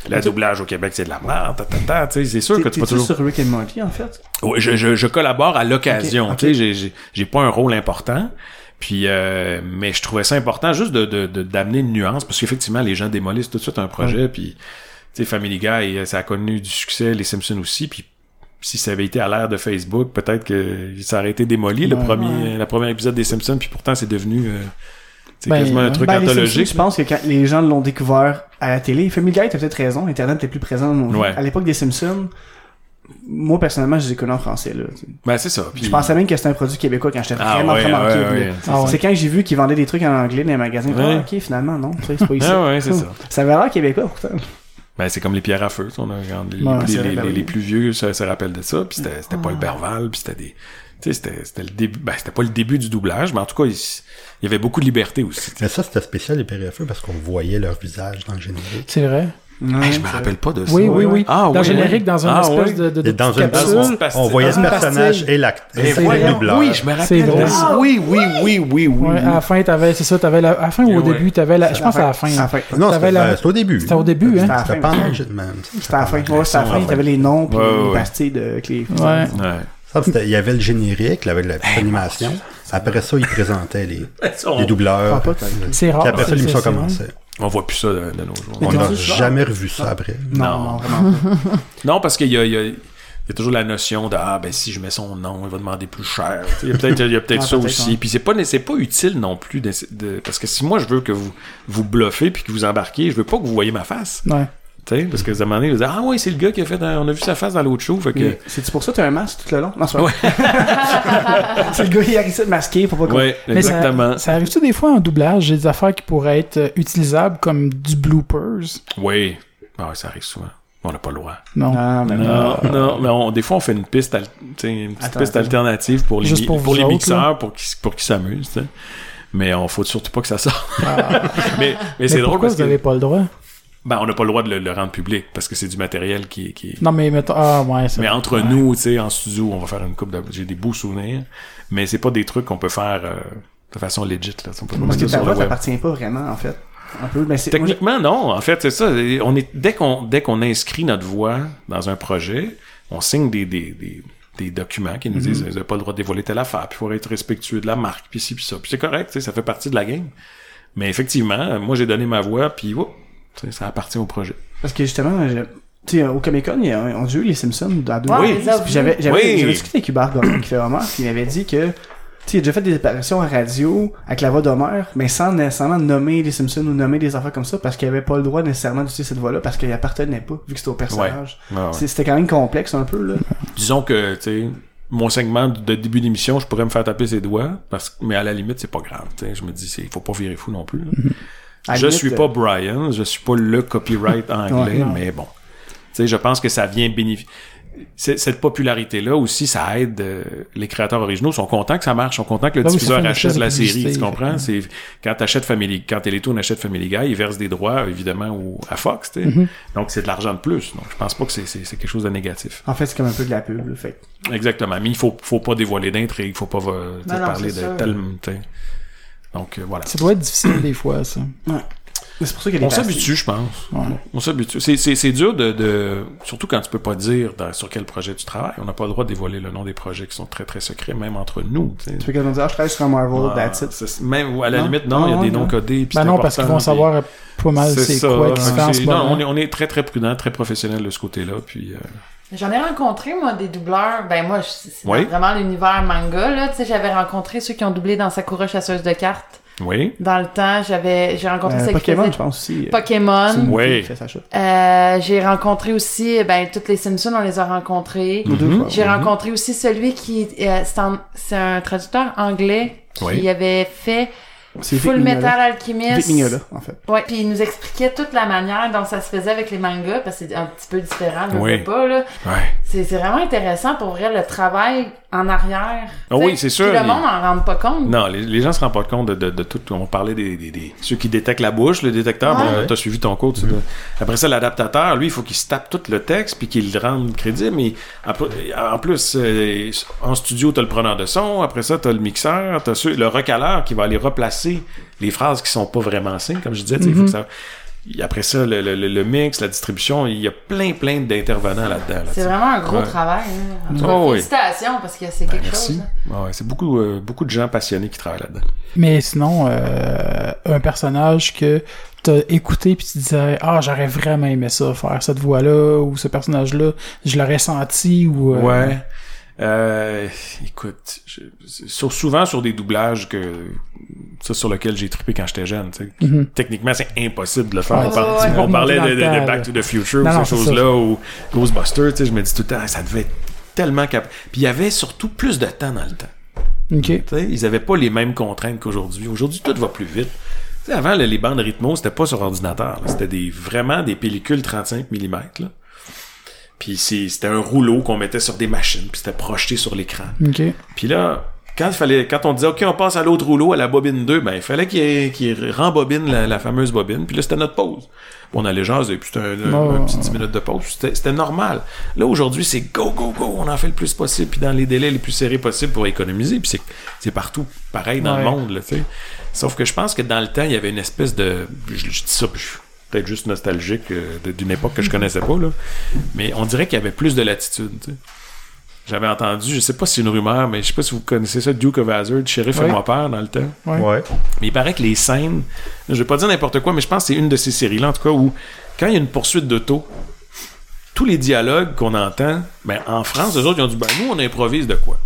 le doublage au Québec, c'est de la merde, ta, ta, ta, tu sais, c'est sûr que tu t'es-tu toujours... sur Rick and Morty, en fait? Ouais, je, je, je collabore à l'occasion. Ok, ok. Tu sais, j'ai- j'ai, j'ai pas un rôle important. Puis, euh, mais je trouvais ça important juste de, de, de- d'amener une nuance parce qu'effectivement, les gens démolissent tout de suite un projet. Puis, tu sais, Family Guy, euh, ça a connu du succès, les Simpsons aussi. Puis, si ça avait été à l'ère de Facebook, peut-être que ça aurait été démoli le Ouais. premier, le premier épisode des Simpsons. Puis pourtant, c'est devenu euh, c'est Ben, quasiment un ouais. truc Ben, anthologique. Je pense que quand les gens l'ont découvert à la télé, Family Guy, t'as peut-être raison, Internet était plus présent dans. Ouais. À l'époque des Simpsons, moi, personnellement, je les ai connus en français, là. Ben, c'est ça. Puis, Je pensais même que c'était un produit québécois quand j'étais Ah vraiment, ouais, vraiment ouais, ouais, Ah. C'est quand j'ai vu qu'ils vendaient des trucs en anglais dans les magasins. Ah, ok, finalement, non. C'est pas ici. Ah ouais, c'est ça. Ça avait l'air québécois, pourtant. Ben, c'est comme les pierres à feu. On a, les, ben les- plus vieux se, se rappellent de ça. Puis c'était, c'était Paul Berval. Puis c'était des. C'était, c'était le début. Ben, c'était pas le début du doublage, mais en tout cas, il, il y avait beaucoup de liberté aussi. tu sais. Mais ça, c'était spécial, les PRFE, parce qu'on voyait leur visage dans le générique. C'est vrai. Hey, je me rappelle pas de ça. Oui, oui, oui. Ah, dans le oui, générique, oui. dans une Ah, espèce oui. de, de, de dans petite une capsule. On voyait une personnage pastille. et l'acteur. Eh, et le voyons. doubleur. Oui, je me rappelle. Vrai. Oui, oui, oui, oui, oui, Ouais, à la fin, t'avais, c'est ça, t'avais la, à la fin ou au Ouais. début, t'avais la, je pense à la fin. Non, c'était la- ben, au début. C'était au début, C'était à hein. la C'était fin. pas en Hitman. C'était à la fin. C'était à la fin. T'avais les noms puis les pastilles de Ouais. C'était- Il y avait le générique, là, avec la petite animation. Après ça, ils présentaient les, On, les doubleurs. Ah. C'est rare. Puis après ça, l'émission commençait. on voit plus ça de, de nos jours. On n'a jamais revu ça après. Non, Non. non, vraiment pas. Non, parce qu'il y a, il y, a, il y a toujours la notion de ah ben si je mets son nom, il va demander plus cher. Il y a peut-être il y Ah, ça aussi. ouais. Puis c'est pas c'est pas utile non plus de, de- parce que si moi je veux que vous vous bluffez puis que vous embarquiez, je veux pas que vous voyez ma face. Ouais. Tu parce que à un moment donné, vous dites, ah ouais, c'est le gars qui a fait un- on a vu sa face dans l'autre show, fait que Mais C'est-tu pour ça que t'as un masque tout le long? Non, c'est Ouais. vrai. C'est le gars qui arrive ici de masquer pour pas qu'on... ouais, Mais ça, exactement. ça arrive-tu des fois en doublage, j'ai des affaires qui pourraient être euh, utilisables comme du bloopers? Oui. Ah ouais, ça arrive souvent. On n'a pas le droit. Non. Ah, mais Non, non, mais on- des fois on fait une piste, al- tu une petite Attends, piste alternative pour les, pour pour vous les autres, mixeurs, pour qu'ils pour qu'ils s'amusent. tu. Mais on faut surtout pas que ça sorte. Ah. mais mais c'est drôle pourquoi parce vous que n'avez pas le droit? Ben, on n'a pas le droit de le, le rendre public parce que c'est du matériel qui, qui est- Non, mais mettons. Ah, ouais, c'est Mais entre Ouais. nous, tu sais, en studio, on va faire une coupe de... J'ai des beaux souvenirs, mais c'est pas des trucs qu'on peut faire euh, de façon legit, là. On peut pas Parce que ça ta voix t'appartient pas vraiment, en fait. Un peu, mais Techniquement, non. En fait, c'est ça. On est, dès qu'on, dès qu'on inscrit notre voix dans un projet, on signe des, des, des, des documents qui nous disent vous n'avez pas le droit de dévoiler telle affaire, puis il faut être respectueux de la marque, puis ci, puis ça. Puis c'est correct, tu sais, ça fait partie de la game. Mais effectivement, moi j'ai donné ma voix, puis oh, ça appartient au projet. Parce que justement, je- tu sais, au Comic Con, on a eu les Simpsons dans deux j'avais, Oui. j'avais discuté avec Hubert Gordon qui fait Homer, puis il m'avait dit que, tu sais, il a déjà fait des apparitions à radio avec la voix d'Homer, mais sans nécessairement nommer les Simpsons ou nommer des affaires comme ça, parce qu'il avait pas le droit nécessairement d'utiliser cette voix-là, parce qu'il appartenait pas, vu que c'était au personnage. Ouais, ouais. C'est- C'était quand même complexe un peu, là. Disons que, tu sais, mon segment de début d'émission, je pourrais me faire taper ses doigts, parce que, mais à la limite, c'est pas grave. tu sais. Je me dis, il faut pas virer fou non plus. À je limite, suis euh, pas Brian, je suis pas le copyright anglais, Ouais, mais bon. Tu sais, je pense que ça vient bénéficier. Cette popularité-là aussi, ça aide euh, les créateurs originaux. sont contents que ça marche, sont contents que le oui, diffuseur achète la série. Tu comprends? C'est quand t'achètes Family, quand Télétoon achète Family Guy, ils versent des droits évidemment au, à Fox. tu sais. Mm-hmm. Donc c'est de l'argent de plus. Donc je pense pas que c'est quelque chose de négatif. En fait, c'est comme un peu de la pub, là. Fait Exactement. Mais il faut faut pas dévoiler d'intrigue, il faut pas euh, non, parler de tel. Donc euh, voilà. Ça doit être difficile des fois, ça. C'est pour On s'habitue, je pense. Ouais. On s'habitue. C'est, dur de, de, surtout quand tu peux pas dire dans- sur quel projet tu travailles. On n'a pas le droit de dévoiler le nom des projets qui sont très très secrets, même entre nous. tu peux dire, ah, je travaille sur un Marvel, Ah, that's it. même à la Non? limite, non, il y a Ah, des non. noms codés. puis Ben non, parce qu'ils vont savoir pas mal c'est quoi qui se fait en C'est- ce non, moment. on est, on est très très prudent, très professionnel de ce côté-là. Puis euh, J'en ai rencontré, moi, des doubleurs. Ben, moi, c'est Oui. vraiment l'univers manga, là. Tu sais, j'avais rencontré ceux qui ont doublé dans Sakura Chasseuse de cartes. oui, Dans le temps, j'avais, j'ai rencontré Euh, ceux qui Pokémon, je pense aussi. euh, Pokémon. Oui. fille qui fait sa shot. Euh, j'ai rencontré aussi, ben, toutes les Simpsons, on les a rencontrés. Mhm. J'ai rencontré aussi celui qui, euh, c'est un, c'est un traducteur anglais qui Oui. avait fait C'est Full Mignola. Metal Alchemist. Vic Mignola, en fait. Ouais, puis il nous expliquait toute la manière dont ça se faisait avec les mangas, parce que c'est un petit peu différent, je Oui. sais pas, là. ouais. C'est c'est vraiment intéressant pour vrai, le travail en arrière. Ah oui, c'est sûr, puis Le monde en rend pas compte. Non, les, les gens se rendent pas compte de, de, de tout. On parlait des, des, des- ceux qui détectent la bouche, le détecteur. Ouais. Bon, t'as suivi ton cours. tu sais. Après ça, l'adaptateur, lui, il faut qu'il se tape tout le texte puis qu'il le rende crédible. Mais en plus, euh, en studio, t'as le preneur de son. Après ça, t'as le mixeur, t'as ceux- le recaleur qui va aller replacer les phrases qui sont pas vraiment signes, comme je disais. il faut que ça- Après ça, le, le, le- le mix, la distribution, il y a plein, plein d'intervenants là-dedans. là, C'est vraiment un gros Ouais. travail. hein. Oh, oui. félicitations, parce que c'est quelque Merci. chose. hein. Ouais, c'est beaucoup, euh, beaucoup de gens passionnés qui travaillent là-dedans. Mais sinon, euh, un personnage que t'as écouté puis tu disais ah j'aurais vraiment aimé ça faire cette voix là ou ce personnage là je l'aurais senti ou euh, Ouais. Euh, écoute, je- sur, souvent sur des doublages que ça sur lequel j'ai trippé quand j'étais jeune. Mhm. Techniquement, c'est impossible de le faire. Ouais, on, ouais, parlait de, Back to the Future Non, ou ces choses-là ou Ghostbusters. Tu sais, je me dis tout le temps, ça devait être tellement cap. Puis il y avait surtout plus de temps dans le temps. ils avaient pas les mêmes contraintes qu'aujourd'hui. Aujourd'hui, tout va plus vite. Avant, les bandes rythmo, c'était pas sur ordinateur. C'était des, vraiment des pellicules 35 mm. Là. Puis c'est- c'était un rouleau qu'on mettait sur des machines, puis c'était projeté sur l'écran. Puis là, quand il fallait, quand on disait OK, on passe à l'autre rouleau, à la bobine 2, ben il fallait qu'il qu'il rembobine la, la fameuse bobine. Puis là, c'était notre pause. Puis on allait jaser, puis c'était un, Oh. un petit 10 minutes de pause. C'était normal. Là, aujourd'hui, c'est go, go, go. On en fait le plus possible, puis dans les délais les plus serrés possibles pour économiser. Puis c'est- partout pareil dans Ouais. le monde, là. Sauf que je pense que dans le temps, il y avait une espèce de... Je, je dis ça, puis je suis peut-être juste nostalgique euh, de- d'une époque que je connaissais pas, là. Mais on dirait qu'il y avait plus de latitude, tu sais. J'avais entendu, je sais pas si c'est une rumeur, mais je sais pas si vous connaissez ça, Duke of Hazzard, Sheriff Ouais. et moi peur dans le temps. Ouais. Ouais. Mais il paraît que les scènes, je vais pas dire n'importe quoi, mais je pense que c'est une de ces séries-là, en tout cas, où quand il y a une poursuite d'auto, tous les dialogues qu'on entend, ben, en France, eux autres, ils ont dit, ben, nous, on improvise de quoi?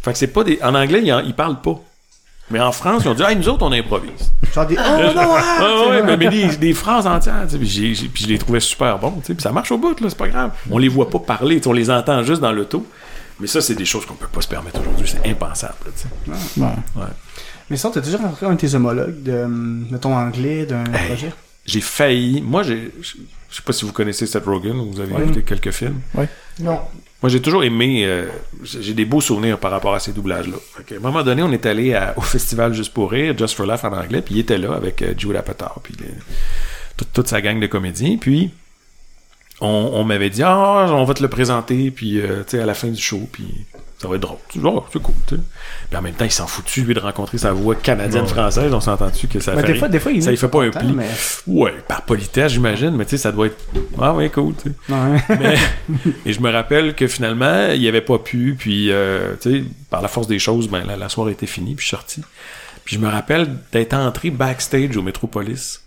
Fait que c'est pas des, en anglais, ils, en- ils parlent pas. Mais en France, ils ont dit, hey, nous autres, on improvise. Genre des, oh non, ah! Ouais, mais, mais des, des phrases entières, tu sais, puis, j'ai- j'ai- puis je les trouvais super bons, tu sais, puis ça marche au bout, là, c'est pas grave. On les voit pas parler, tu sais, on les entend juste dans l'auto. Mais ça, c'est des choses qu'on peut pas se permettre aujourd'hui, c'est impensable, là, tu sais. Ouais. Mais ça, t'as déjà rencontré un de tes homologues de, de ton anglais, d'un Hey. projet? J'ai failli, moi, j'ai, je sais pas si vous connaissez Seth Rogen ou vous avez Ouais. écouté quelques films. Non. Moi, j'ai toujours aimé, euh, j'ai des beaux souvenirs par rapport à ces doublages-là. À un moment donné, on est allé au festival Juste pour rire, Just for Laugh en anglais, puis il était là avec euh, Jude Apatow, puis toute, sa gang de comédiens, puis on, on m'avait dit, ah, on va te le présenter, puis euh, tu sais, à la fin du show, puis Ça va être drôle. Oh, c'est cool, tu sais. Puis en même temps, il s'en foutu, lui, de rencontrer sa voix canadienne-française. On s'entend-tu que ça Mais fait des fois, des fois, il ça il fait pas un pli? mais- Ouais, par politesse, j'imagine, mais tu sais, ça doit être. Ah ouais, cool, tu sais. Ouais. Mais, et je me rappelle que finalement, il avait pas pu, puis, euh, tu sais, par la force des choses, ben, la, la soirée était finie, puis je suis sorti. Puis je me rappelle d'être entré backstage au Métropolis,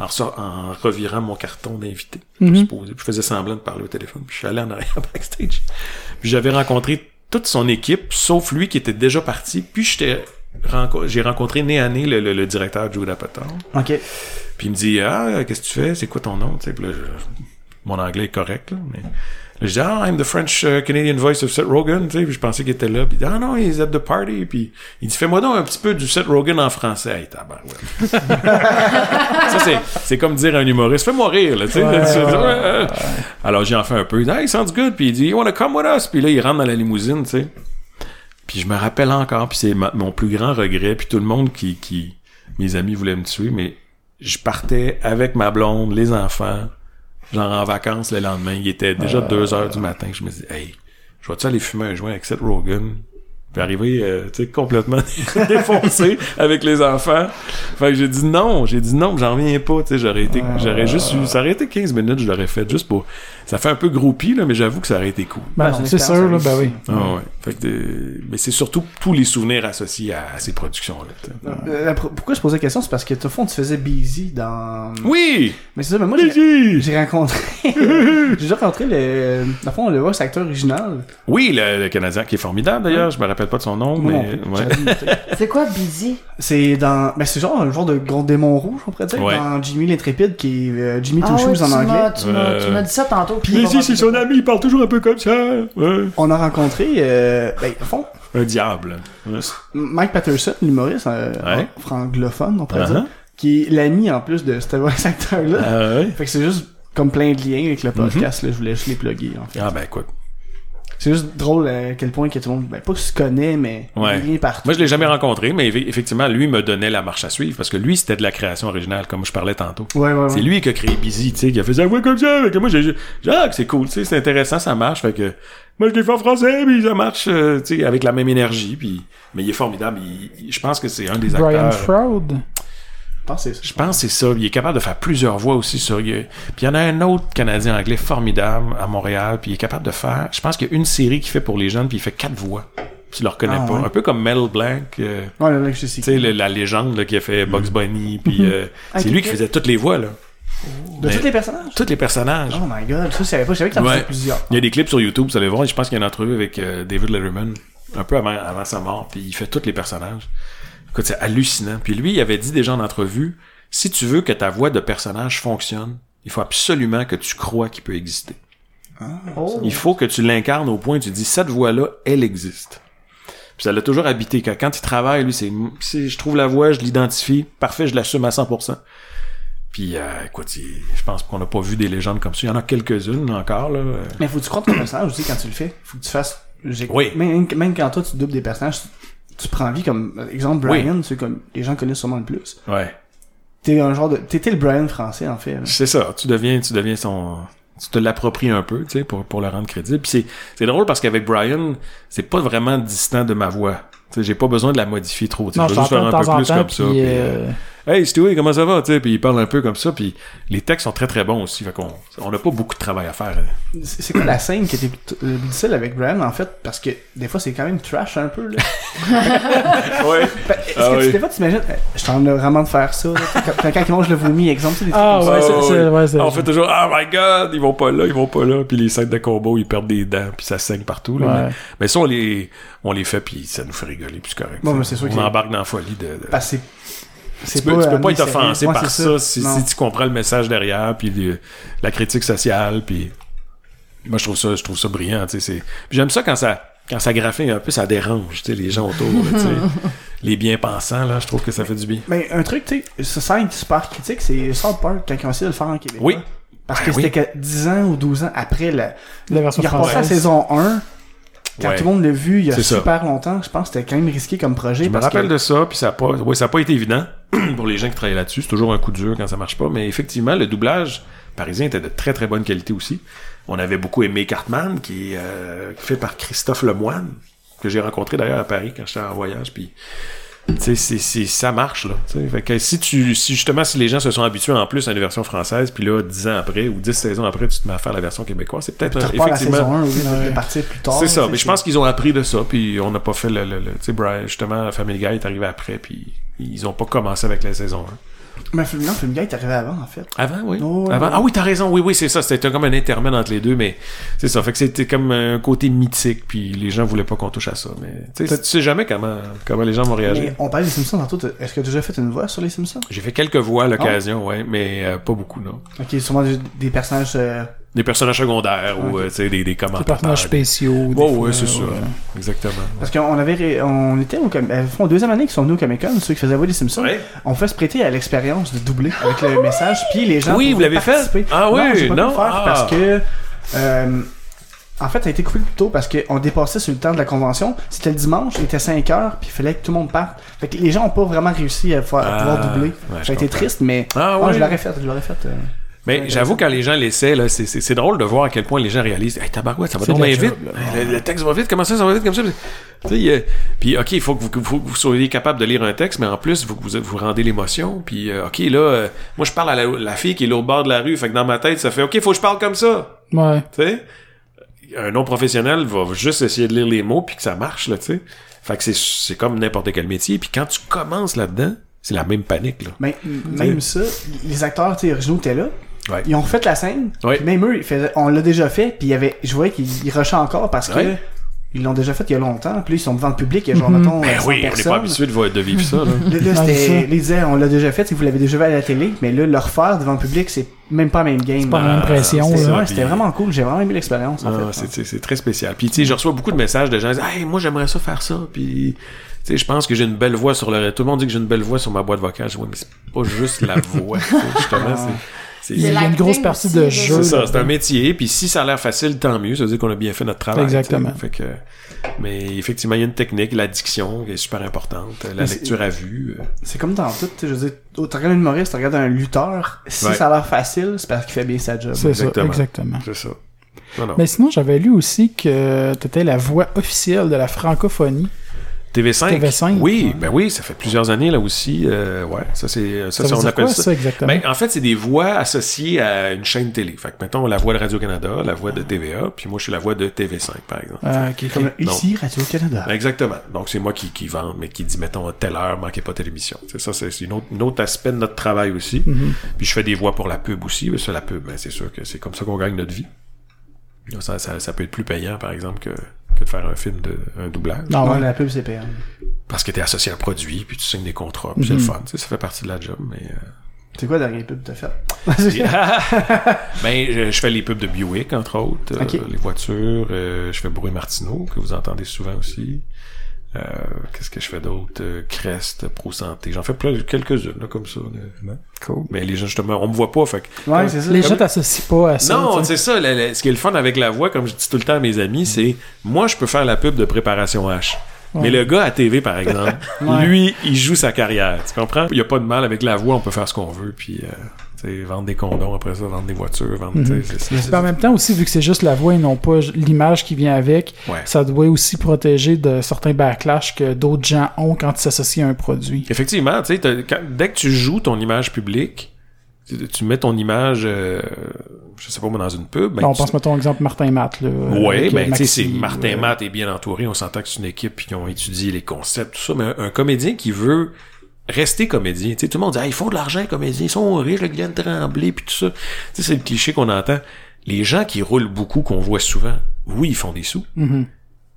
en, en revirant mon carton d'invité. Puis je faisais semblant de parler au téléphone, puis je suis allé en arrière backstage. Puis j'avais rencontré toute son équipe, sauf lui qui était déjà parti, puis j'étais j'ai rencontré nez à nez le, le- le directeur Joe Apatow. Ok. Puis il me dit Ah, qu'est-ce que tu fais? C'est quoi ton nom? Tu sais, puis là, je- mon anglais est correct, là, mais. Là, je dis Ah, I'm the French uh, Canadian voice of Seth Rogen, tu sais, puis je pensais qu'il était là. Puis il dit Ah non, he's at the party. Puis il dit Fais-moi donc un petit peu du Seth Rogen en français. Hey, tabarouette. Ça, c'est, c'est comme dire à un humoriste Fais-moi rire, là, tu sais. fais, Ouais. Alors j'ai en fait un peu. Il dit Hey, sounds good. Puis il dit You wanna come with us? Puis là, il rentre dans la limousine, tu sais. Puis je me rappelle encore, puis c'est ma- mon plus grand regret, puis tout le monde qui, qui, mes amis voulaient me tuer, mais je partais avec ma blonde, les enfants, genre en vacances le lendemain. Il était déjà 2 heures du matin. Je me dis, hey, je vais-tu aller fumer un joint avec Seth Rogen? Puis arriver, euh, tu sais, complètement défoncé avec les enfants. Fait que j'ai dit non, j'ai dit non, j'en reviens pas, tu sais, j'aurais été, j'aurais juste eu, ça aurait été 15 minutes, je l'aurais fait juste pour, ça fait un peu groupie, là, mais j'avoue que ça aurait été cool. Ben Ouais, c'est sûr, là, ben oui. Ah ouais. Fait que, euh, mais c'est surtout tous les souvenirs associés à, à ces productions-là. Euh, pour- pourquoi je posais la question, c'est parce que, au fond, tu faisais Busy dans... Oui! Mais c'est ça, mais moi, j'ai- Busy! j'ai rencontré... j'ai déjà rencontré le... Dans le fond, le voice acteur original. Oui, le, le Canadien qui est formidable d'ailleurs, je me rappelle pas de son nom, Moi mais ouais. C'est quoi Busy? C'est dans... Ben, c'est genre un genre de gros démon rouge, on pourrait dire, Ouais. dans Jimmy l'Intrépide, qui est euh, Jimmy Ah Two ouais, Shoes en tu anglais. m'as- tu Euh, m'as dit ça tantôt. Puis Busy, on c'est son ami, il parle toujours un peu comme ça. Ouais. On a rencontré, euh, ben, au fond, Un diable. Ouais. Mike Patterson, l'humoriste euh, Ouais. francophone, on pourrait Uh-huh. dire, qui est l'ami en plus de ce voice acteur-là. Ah ouais? Fait que c'est juste comme plein de liens avec le podcast, là, je voulais juste les plugger, en fait. Ah ben écoute. C'est juste drôle à quel point que tout le monde, ben, pas que se connaît, mais Ouais. liens partout. Moi, je l'ai jamais rencontré, mais eff- effectivement, lui me donnait la marche à suivre parce que lui, c'était de la création originale, comme je parlais tantôt. Ouais, ouais, ouais. C'est lui qui a créé Busy, tu sais, qui a fait ça voix comme ça. Que moi, j'ai j'ai- Jacques, c'est cool, tu sais, c'est intéressant, ça marche. Fait que moi, je l'ai fait en français, puis ça marche, euh, tu sais, avec la même énergie. Puis, mais il est formidable. il- je pense que c'est un des Brian acteurs. Froud. Je pense que c'est ça. Je pense que c'est ça. Il est capable de faire plusieurs voix aussi sur. Puis il y en a un autre Canadien anglais formidable à Montréal. Puis il est capable de faire. Je pense qu'il y a une série qu'il fait pour les jeunes, puis il fait quatre voix. Puis tu le reconnais Ah, pas. ouais. Un peu comme Mel Blanc. euh, Ouais, le mec, je sais. tu sais, le- la légende là, qui a fait Bugs Bunny. Puis euh, Ah, c'est lui qui faisait toutes les voix, là. De tous les personnages? Tous les personnages. Oh my god, ça, je savais pas. Je savais que t'en Ouais. faisais plusieurs. Il y a des clips sur YouTube, vous allez voir. Je pense qu'il y a une entrevue avec euh, David Letterman, un peu avant, avant sa mort, puis il fait tous les personnages. Écoute, c'est hallucinant. Puis lui, il avait dit déjà en entrevue, si tu veux que ta voix de personnage fonctionne, il faut absolument que tu crois qu'il peut exister. Oh. Il faut que tu l'incarnes au point où tu dis, cette voix-là, elle existe. Puis ça l'a toujours habité. Quand, quand il travaille, lui, c'est, je trouve la voix, je l'identifie, parfait, je l'assume à 100%. Puis, euh, écoute, il- je pense qu'on n'a pas vu des légendes comme ça. Il y en a quelques-unes encore, là. Mais faut que tu crois ton personnage aussi quand tu le fais. Faut que tu fasses. Oui. Même, même quand toi, tu doubles des personnages, tu, prends vie comme. Exemple, Oui. Brian, c'est comme. Les gens connaissent sûrement le plus. Ouais. T'es un genre de. T'étais le Brian français, en fait. C'est ça, tu deviens, tu deviens son, tu te l'appropries un peu, tu sais, pour, pour le rendre crédible. Puis c'est, c'est drôle parce qu'avec Brian, c'est pas vraiment distant de ma voix. Tu sais, j'ai pas besoin de la modifier trop. tu vais juste faire un peu plus temps, comme ça. puis, puis, euh, euh, Hey Stewie, comment ça va? Tu sais, puis il parle un peu comme ça. Puis les textes sont très très bons aussi. Fait qu'on, on n'a pas beaucoup de travail à faire. C'est quoi la scène qui était plus euh, difficile avec Brian, en fait? Parce que des fois, c'est quand même trash un peu, là. ouais. Est-ce Ah que tu, oui. des fois, tu imagines, euh, je t'en ai vraiment de faire ça, là, tu quand, quand il mange le vomi, exemple, tu des trucs Ah comme ouais, c'est- c'est- oui. ouais, c'est- on fait toujours Oh my god, ils vont pas là, ils vont pas là. Puis les scènes de combo, ils perdent des dents, puis ça saigne partout. Là, Ouais. mais, mais ça, on les, on les fait, puis ça nous fait rigoler, puis c'est correct. Bon, mais c'est sûr on que- embarque dans la folie de. de- Parce que c'est tu peux, tu peux pas être offensé par c'est ça, si, tu comprends le message derrière puis le- la critique sociale puis moi je trouve ça je trouve ça brillant j'aime ça quand ça quand ça un peu ça dérange tu sais les gens autour là, les bien pensants là je trouve que ça fait du bien Mais un truc, tu sais, ce scène super critique, c'est South Park quand ils ont essayé de le faire en Québec. Oui. Parce Ben que oui. c'était que 10 ans ou 12 ans après la. La version Il a repassé à la française. saison 1. Quand Ouais. tout le monde l'a vu il y a ça. super longtemps, je pense que c'était quand même risqué comme projet. je me rappelle que... de ça puis ça a pas ouais, ça a pas été évident pour les gens qui travaillent là-dessus c'est toujours un coup dur quand ça marche pas mais effectivement le doublage parisien était de très très bonne qualité aussi on avait beaucoup aimé Cartman qui est euh, fait par Christophe Lemoine que j'ai rencontré d'ailleurs à Paris quand j'étais en voyage, puis tu sais, c'est, c'est, ça marche, là. Fait que si tu, si justement, si les gens se sont habitués en plus à une version française, puis là, 10 ans après, ou 10 saisons après, tu te mets à faire la version québécoise, c'est peut-être, un- repars la effectivement, saison 1 au lieu de- de partir plus tard. c'est ça, mais je pense qu'ils ont appris de ça, puis on n'a pas fait le, le, le- tu sais, justement, Family Guy est arrivé après, puis ils ont pas commencé avec la saison 1. Mais non, Film Guy est arrivé avant, en fait. Avant, oui. Oh, Avant. Ah oui, t'as raison, oui, oui, c'est ça, c'était comme un intermède entre les deux, mais c'est ça, fait que c'était comme un côté mythique, puis les gens voulaient pas qu'on touche à ça, mais tu sais, jamais comment, comment les gens vont réagir. Mais on parlait des Simpsons tantôt. Est-ce que tu as déjà fait une voix sur les Simpsons? J'ai fait quelques voix à l'occasion, ouais, mais euh, pas beaucoup, non. Ok, sûrement des, des personnages. euh, Des personnages secondaires ou, Ok. euh, tu sais, des, des Des commentateurs. personnages spéciaux. des Oh, fois, ouais, c'est ça. ouais. Exactement. Parce qu'on avait, ré- on était au, elles font deuxième année qu'ils sont venus au Comic Con, ceux qui faisaient des Simpsons. Ouais. On fait se prêter à l'expérience de doubler avec le message, puis les gens. Oui, vous l'avez fait? Ah oui, non, pas non, le faire ah. parce que. euh, en fait, ça a été coupé plus tôt parce qu'on dépassait sur le temps de la convention. C'était le dimanche, il était 5 heures, puis il fallait que tout le monde parte. Fait que les gens ont pas vraiment réussi à, faire, à pouvoir Ah, doubler. ouais, ça a été triste, mais. Ah ouais. je l'aurais fait, je l'aurais fait. euh. Mais j'avoue, quand les gens l'essaient, là, c'est, c'est, c'est drôle de voir à quel point les gens réalisent Hey, tabarouette, ça va job, vite. Le, le texte va vite, comment ça, ça va vite comme ça? Euh, puis, OK, il faut que vous, vous, vous soyez capable de lire un texte, mais en plus, vous vous, vous rendez l'émotion. Puis, euh, OK, là, euh, moi, je parle à la, la fille qui est là au bord de la rue. Fait que dans ma tête, ça fait OK, faut que je parle comme ça. Ouais. Tu sais? Un non professionnel va juste essayer de lire les mots puis que ça marche, là, tu sais. Fait que c'est, c'est comme n'importe quel métier. Puis quand tu commences là-dedans, c'est la même panique, là. Mais même ça, les acteurs originaux étaient là. Ouais. Ils ont refait la scène. Ouais. Puis même eux, ils faisaient, on l'a déjà fait. Puis il y avait, je voyais qu'ils ils rushaient encore parce que Ouais. ils l'ont déjà fait il y a longtemps. Puis là, ils sont devant le public. Il y a genre, Mhm. mettons, Ben 100 oui, on n'est pas habitué de, voir- de vivre ça, là. Là, c'est c'était, ils disaient, on l'a déjà fait, si vous l'avez déjà vu à la télé, mais là, le refaire devant le public, c'est même pas la même game. pas la même Ah, pression, C'était, c'est là. ça, ouais, puis- c'était vraiment cool, j'ai vraiment aimé l'expérience, en Ah, fait. c'est, c'est, c'est très spécial. Puis, tu sais, je reçois beaucoup de messages de gens qui disent Hey, moi, j'aimerais ça faire ça. Puis, tu sais, je pense que j'ai une belle voix sur le. Tout le monde dit que j'ai une belle voix sur ma boîte vocale. Je dis, ouais, mais c'est pas juste la voix. justement, c'est. c'est- Il y a une grosse partie aussi, de jeu. c'est ça, c'est un métier, puis si ça a l'air facile, tant mieux, ça veut dire qu'on a bien fait notre travail. Exactement. tu. Fait que, mais effectivement, il y a une technique, la diction qui est super importante, la lecture à vue. euh, C'est comme dans tout, tu je veux dire, tu regardes un humoriste, tu regardes un lutteur, si Ouais. ça a l'air facile, c'est parce qu'il fait bien sa job. C'est ça, Exactement. exactement. C'est ça. Non, non. Mais sinon, j'avais lu aussi que t'étais la voix officielle de la francophonie. TV5. TV5, Oui, ouais. ben oui, ça fait plusieurs années là aussi. euh, ouais, ça c'est ça, Ça, ça, veut on appelle quoi, ça. ça, exactement? Ben, en fait, c'est des voix associées à une chaîne télé. Fait que, mettons, la voix de Radio-Canada, la voix de TVA, puis moi, je suis la voix de TV5, par exemple. Ah, ok, ok. Comme ici, Radio-Canada. Exactement. Donc, c'est moi qui, qui vends, mais qui dit, mettons, à telle heure, manquez pas telle émission. C'est ça, c'est c'est une autre, un autre aspect de notre travail aussi. Mhm. Puis je fais des voix pour la pub aussi. Mais ça, la pub, ben, c'est sûr que c'est comme ça qu'on gagne notre vie. Ça, ça, ça peut être plus payant, par exemple, que, que de faire un film de un doublage. Ah Ouais, la pub, c'est payant. Parce que t'es associé à un produit, puis tu signes des contrats, puis c'est Mhm. le fun. Tu sais, ça fait partie de la job, mais... euh, C'est quoi la dernière pub que t'as fait? ben, je, je fais les pubs de Buick, entre autres, euh, les voitures. euh, je fais Bruit Martineau, que vous entendez souvent aussi. Euh, Qu'est-ce que je fais d'autre? Euh, Crest, Pro Santé. J'en fais plein, quelques-unes, là, comme ça. honnêtement. Cool. Mais les gens, justement, on me voit pas, fait que... Ouais, c'est ça. Les comme- gens t'associent pas à ça. Non, c'est ça. la- la- ce qui est le fun avec la voix, comme je dis tout le temps à mes amis, c'est moi, je peux faire la pub de préparation H. Ouais. Mais le gars à TV, par exemple, Ouais. lui, il joue sa carrière. Tu comprends? Il y a pas de mal avec la voix, on peut faire ce qu'on veut, puis euh, tu sais, vendre des condoms après ça, vendre des voitures, vendre. tu sais, Mhm. c'est- c'est- Puis en même temps aussi, vu que c'est juste la voix et non pas l'image qui vient avec, Ouais. ça doit aussi protéger de certains backlash que d'autres gens ont quand ils s'associent à un produit. Effectivement, tu sais, t'as- quand- dès que tu joues ton image publique, tu, mets ton image, euh, je sais pas moi, dans une pub. ben, on tu- pense, mettons, exemple, Martin Matt. Là, Ouais, avec, ben euh, tu sais, c'est Martin euh, Matt est bien entouré, on s'entend que c'est une équipe qui ont étudié les concepts, tout ça, mais un, un comédien qui veut rester comédien, tu sais, tout le monde dit ah, ils font de l'argent les comédiens, ils sont riches, le Glenn Tremblay puis tout ça. Tu sais, c'est le cliché qu'on entend. Les gens qui roulent beaucoup, qu'on voit souvent, oui, ils font des sous, mhm.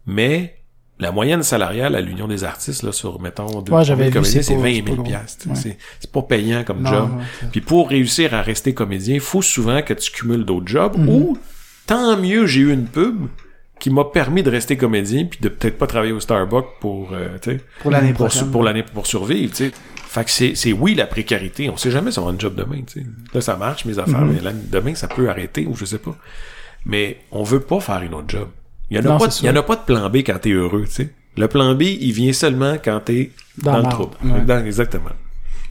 mais la moyenne salariale à l'Union des artistes, là, sur, mettons, deux, Ouais, j'avais comédiens, c'est c'est pas- 20 c'est pas 000 gros. piastres. Ouais. C'est c'est pas payant comme Non, job. Puis pour réussir à rester comédien, il faut souvent que tu cumules d'autres jobs Mhm. ou tant mieux j'ai eu une pub qui m'a permis de rester comédien puis de peut-être pas travailler au Starbucks pour euh, tu sais, Pour l'année pour, prochaine. pour l'année pour survivre, tu sais. Fait que c'est c'est oui la précarité, on sait jamais si on a un job demain, tu sais. Là ça marche mes affaires, Mhm. mais là, demain ça peut arrêter ou je sais pas. Mais on veut pas faire une autre job. Il y en a Non, pas il y en a pas de plan B quand t'es heureux, tu sais. Le plan B, il vient seulement quand t'es Dans dans, le trouble. Ouais. Dans- exactement.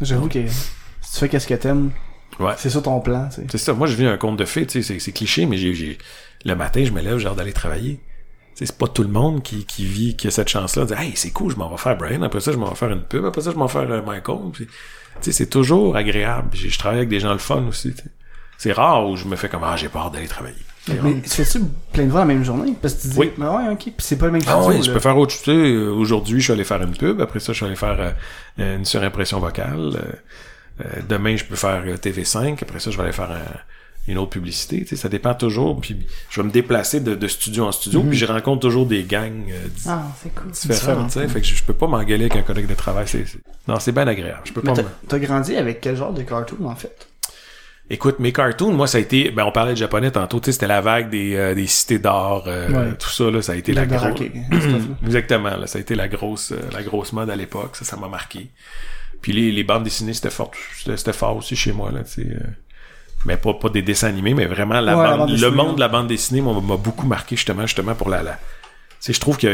J'avoue que si tu fais qu'est-ce que t'aimes, Ouais. c'est ça ton plan, tu sais. C'est ça. Moi, je vis un conte de fées, tu sais, c'est, c'est cliché, mais j'ai, j'ai, le matin, je me lève, j'ai hâte d'aller travailler. c'est pas tout le monde qui, qui vit, qui a cette chance-là de dire, hey, c'est cool, je m'en vais faire Brian, après ça, je m'en vais faire une pub, après ça, je m'en vais faire euh, Michael. Puis, tu sais, c'est toujours agréable. Je travaille avec des gens le fun aussi. C'est rare où je me fais comme, ah, j'ai peur d'aller travailler. Mais tu fais-tu plein de voix la même journée? Parce que tu dis, Oui. mais ouais, ok, puis c'est pas le même Ah oui, je peux faire autre chose. Aujourd'hui, je suis allé faire une pub. Après ça, je suis allé faire euh, une surimpression vocale. Euh, demain, je peux faire euh, TV5. Après ça, je vais aller faire un- une autre publicité. Tu sais, ça dépend toujours. Puis je vais me déplacer de, de studio en studio. Puis je rencontre toujours des gangs euh, Ah, c'est cool. différentes. tu sais. Fait que je, je peux pas m'engueuler avec un collègue de travail. C'est, c'est- Non, c'est bien agréable. Je peux Mais pas. t'as- grandi avec quel genre de cartoon, en fait? Écoute, mes cartoons, moi, ça a été. Ben, on parlait de japonais tantôt. Tu sais, c'était la vague des, euh, des cités d'or. euh, Ouais. Tout ça, là, ça a été la grosse. Exactement, là, ça a été la grosse, euh, la grosse mode à l'époque, ça, ça m'a marqué. Puis les, les bandes dessinées, c'était fort, c'était c'était fort aussi chez moi, là, tu sais. Mais pas, pas des dessins animés, mais vraiment la Ouais, la bande, le monde de la bande dessinée m'a beaucoup marqué, justement, justement pour la, la, tu je trouve que,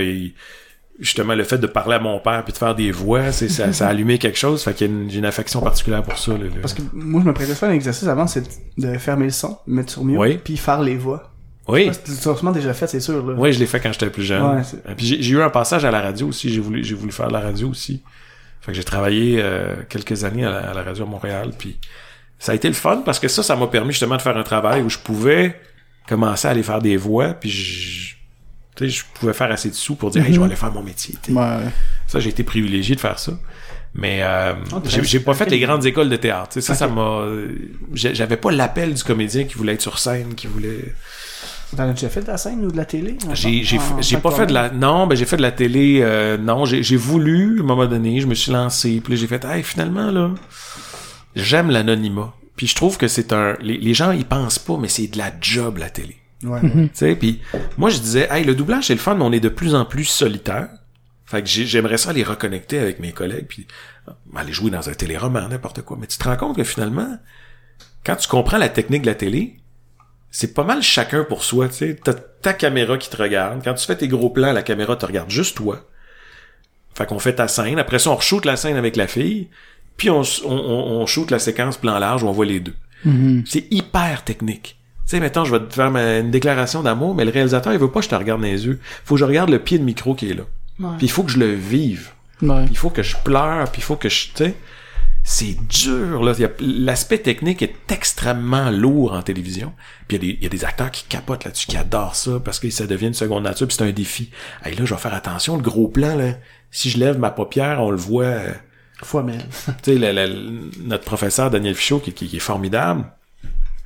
justement, le fait de parler à mon père puis de faire des voix, c'est, ça, ça a allumé quelque chose, fait qu'il y a une, j'ai une affection particulière pour ça, là, là. Parce que moi, je me prêtais ça un exercice avant, c'est de fermer le son, mettre sur mute, Oui. puis faire les voix. Oui. Tu l'as sûrement déjà fait, c'est sûr, là. Oui, je l'ai fait quand j'étais plus jeune. Ouais, puis j'ai, j'ai eu un passage à la radio aussi. J'ai voulu, j'ai voulu faire de la radio aussi. Fait que j'ai travaillé euh, quelques années à la, à la radio à Montréal. Puis ça a été le fun parce que ça, ça m'a permis justement de faire un travail où je pouvais commencer à aller faire des voix. Puis je, pouvais faire assez de sous pour dire, hey, je vais aller faire mon métier. Ouais. Ça, j'ai été privilégié de faire ça. Mais euh, Oh, j'ai, pas fait les grandes écoles de théâtre. Ça, ça m'a. J'avais pas l'appel du comédien qui voulait être sur scène, qui voulait. T'en as déjà fait de la scène ou de la télé? J'ai j'ai tant pas fait de la non ben j'ai fait de la télé euh, non j'ai voulu à un moment donné je me suis lancé puis j'ai fait hey finalement là j'aime l'anonymat puis je trouve que c'est un les, les gens ils pensent pas mais c'est de la job la télé Ouais. tu sais puis moi je disais hey le doublage c'est le fun mais on est de plus en plus solitaire fait que j'ai- j'aimerais ça aller reconnecter avec mes collègues puis euh, aller jouer dans un téléroman n'importe quoi mais tu te rends compte que finalement quand tu comprends la technique de la télé c'est pas mal chacun pour soi, tu sais. T'as ta caméra qui te regarde. Quand tu fais tes gros plans, la caméra te regarde juste toi. Fait qu'on fait ta scène. Après ça, on re-shoot la scène avec la fille. Puis on, on, on, on shoot la séquence plan large où on voit les deux. C'est hyper technique. Tu sais, mettons, je vais te faire ma- une déclaration d'amour, mais le réalisateur, il veut pas que je te regarde dans les yeux. Faut que je regarde le pied de micro qui est là. Ouais. Puis il faut que je le vive. Ouais. Puis il faut que je pleure, puis il faut que je... Tu sais, c'est dur, là. L'aspect technique est extrêmement lourd en télévision. Puis il y, a des- il y a des acteurs qui capotent là-dessus, qui adorent ça, parce que ça devient une seconde nature, puis c'est un défi. Hey, là, je vais faire attention, le gros plan, là. Si je lève ma paupière, on le voit... Fois tu sais, notre professeur Daniel Fichot, qui est formidable,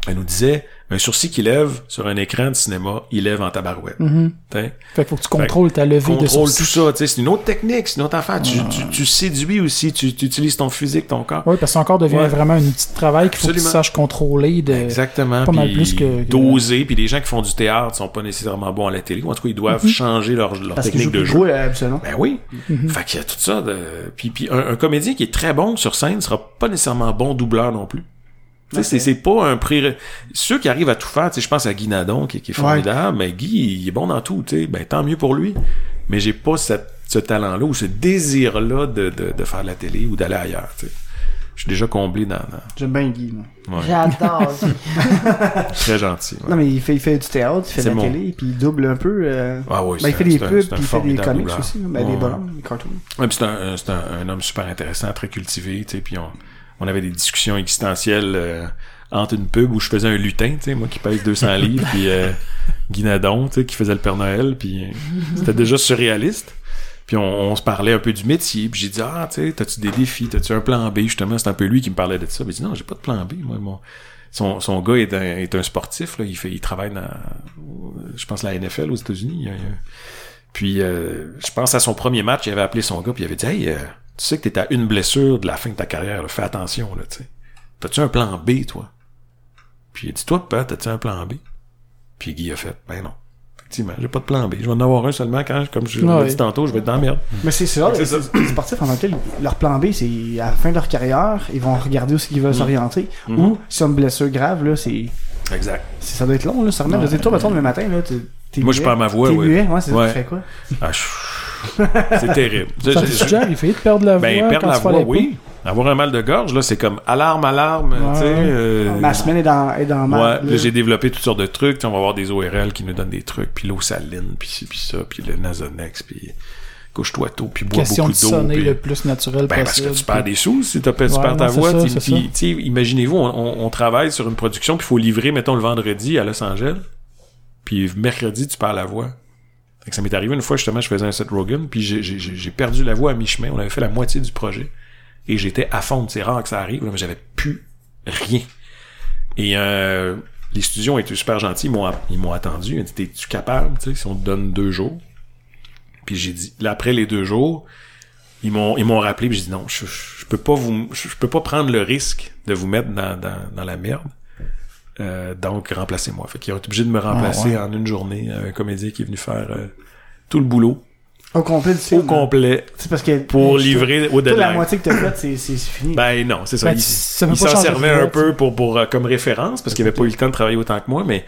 elle nous disait, un sourcil qui lève sur un écran de cinéma, il lève en tabarouette. Mhm. T'sais? Fait que faut que tu contrôles ta levée de Contrôle sourcil. tout ça, tu sais, c'est une autre technique, c'est une autre affaire. Tu, tu, tu séduis aussi, tu, tu utilises ton physique, ton corps. Oui, parce que ça encore devient Ouais. vraiment un outil de travail qu'il faut que tu Absolument. saches contrôler. De... Exactement. pas mal plus que- que- doser. Puis les gens qui font du théâtre sont pas nécessairement bons à la télé. Ou en tout cas, ils doivent changer leur, leur Parce technique de jeu. euh, habituellement. Ben oui. Fait qu'il y a tout ça. De... Puis, puis un, un comédien qui est très bon sur scène sera pas nécessairement bon doubleur non plus. Tu sais, c'est, c'est pas un pré... Ceux qui arrivent à tout faire, tu sais, je pense à Guy Nadon, qui, qui est formidable, mais Guy, il est bon dans tout, tu sais, ben tant mieux pour lui. Mais j'ai pas cette, ce talent-là ou ce désir-là de, de, de faire de la télé ou d'aller ailleurs, tu sais. Je suis déjà comblé dans... dans- J'aime bien Guy, moi. Ouais. J'adore. Très gentil. ouais. Non, mais il fait, il fait du théâtre, il fait de la mon- télé, puis il double un peu. euh, Ah oui, ben, il fait un- des pubs, puis il fait des comics doubleur. aussi. Ben, Ouais. des bonhommes, des cartoons. Ouais, puis c'est un, c'est un, un homme super intéressant, très cultivé, tu sais, puis on, on avait des discussions existentielles euh, entre une pub où je faisais un lutin, tu sais, moi qui pèse 200 livres, puis euh, Guy Nadon, tu sais, qui faisait le Père Noël, puis euh, c'était déjà surréaliste. Puis on, on se parlait un peu du métier, puis j'ai dit ah, tu sais, t'as-tu des défis, t'as-tu un plan B? Justement, c'est un peu lui qui me parlait de ça. Mais dit non, j'ai pas de plan B, moi, mon son, son gars est un, est un sportif, là, il fait, il travaille dans, je pense la NFL aux États-Unis. Puis, euh, je pense à son premier match, il avait appelé son gars, puis il avait dit Hey, euh, tu sais que t'es à une blessure de la fin de ta carrière, là, fais attention, là, tu sais. T'as-tu un plan B, toi? Puis il a dit Toi, Pat, t'as-tu un plan B? Puis Guy a fait Ben non. Effectivement, j'ai pas de plan B. Je vais en avoir un seulement quand, comme je l'ai Ouais. dit tantôt, je vais être dans la merde. Mais c'est ça, C'est les, sportifs en que tel, leur plan B, c'est à la fin de leur carrière, ils vont regarder où ils veulent s'orienter. Mhm. Ou, si ont une blessure grave, là, c'est, Exact. ça doit être long, là, ça remet. Dire, toi, mettons, le matin, là, t'es, Moi, je perds ma voix, T'es ouais. muet, ouais, c'est Ouais. ça, tu fais quoi? Ah, je- c'est terrible. Ça je- déjà arrivé de perdre la voix ben, perdre la fallait voix, oui. Avoir un mal de gorge, là, c'est comme alarme, alarme, Ouais. euh, Ma semaine est dans, est dans Ouais, ma. là, j'ai développé toutes sortes de trucs. On va avoir des ORL qui nous donnent des trucs, puis l'eau saline, puis ci, puis ça, puis le Nasonex, puis couche-toi tôt, puis bois Question beaucoup de d'eau. sonner puis- le plus naturel Ben, parce possible. que tu perds des sous si tu Ouais, perds ta non, voix. imaginez-vous, on, on- on travaille sur une production, puis il faut livrer, mettons, le vendredi à Los Angeles, puis mercredi, tu perds la voix. Ça m'est arrivé une fois, justement, je faisais un set Rogan, puis j'ai- perdu la voix à mi-chemin. On avait fait la moitié du projet. Et j'étais à fond. C'est rare que ça arrive, mais j'avais plus rien. Et euh, les studios ont été super gentils. Ils m'ont m'ont attendu. Ils ont dit T'es-tu capable tu sais, si on te donne deux jours? Puis j'ai dit Là, après les deux jours, ils m'ont ils m'ont rappelé. Puis j'ai dit Non, je, je peux pas vous je, je peux pas prendre le risque de vous mettre dans, dans, dans la merde. Euh, donc remplacez-moi. Fait qu'ils ont été obligés de me remplacer Ah, en une journée. Un comédien qui est venu faire euh, tout le boulot Au complet du au film. complet C'est parce que. pour livrer au Toute la deadline. moitié que t'as faite, c'est fini. Ben non, c'est ça. Ben, il s'en servait un peu pour, pour euh, comme référence parce qu'il avait pas eu le temps de travailler autant que moi, mais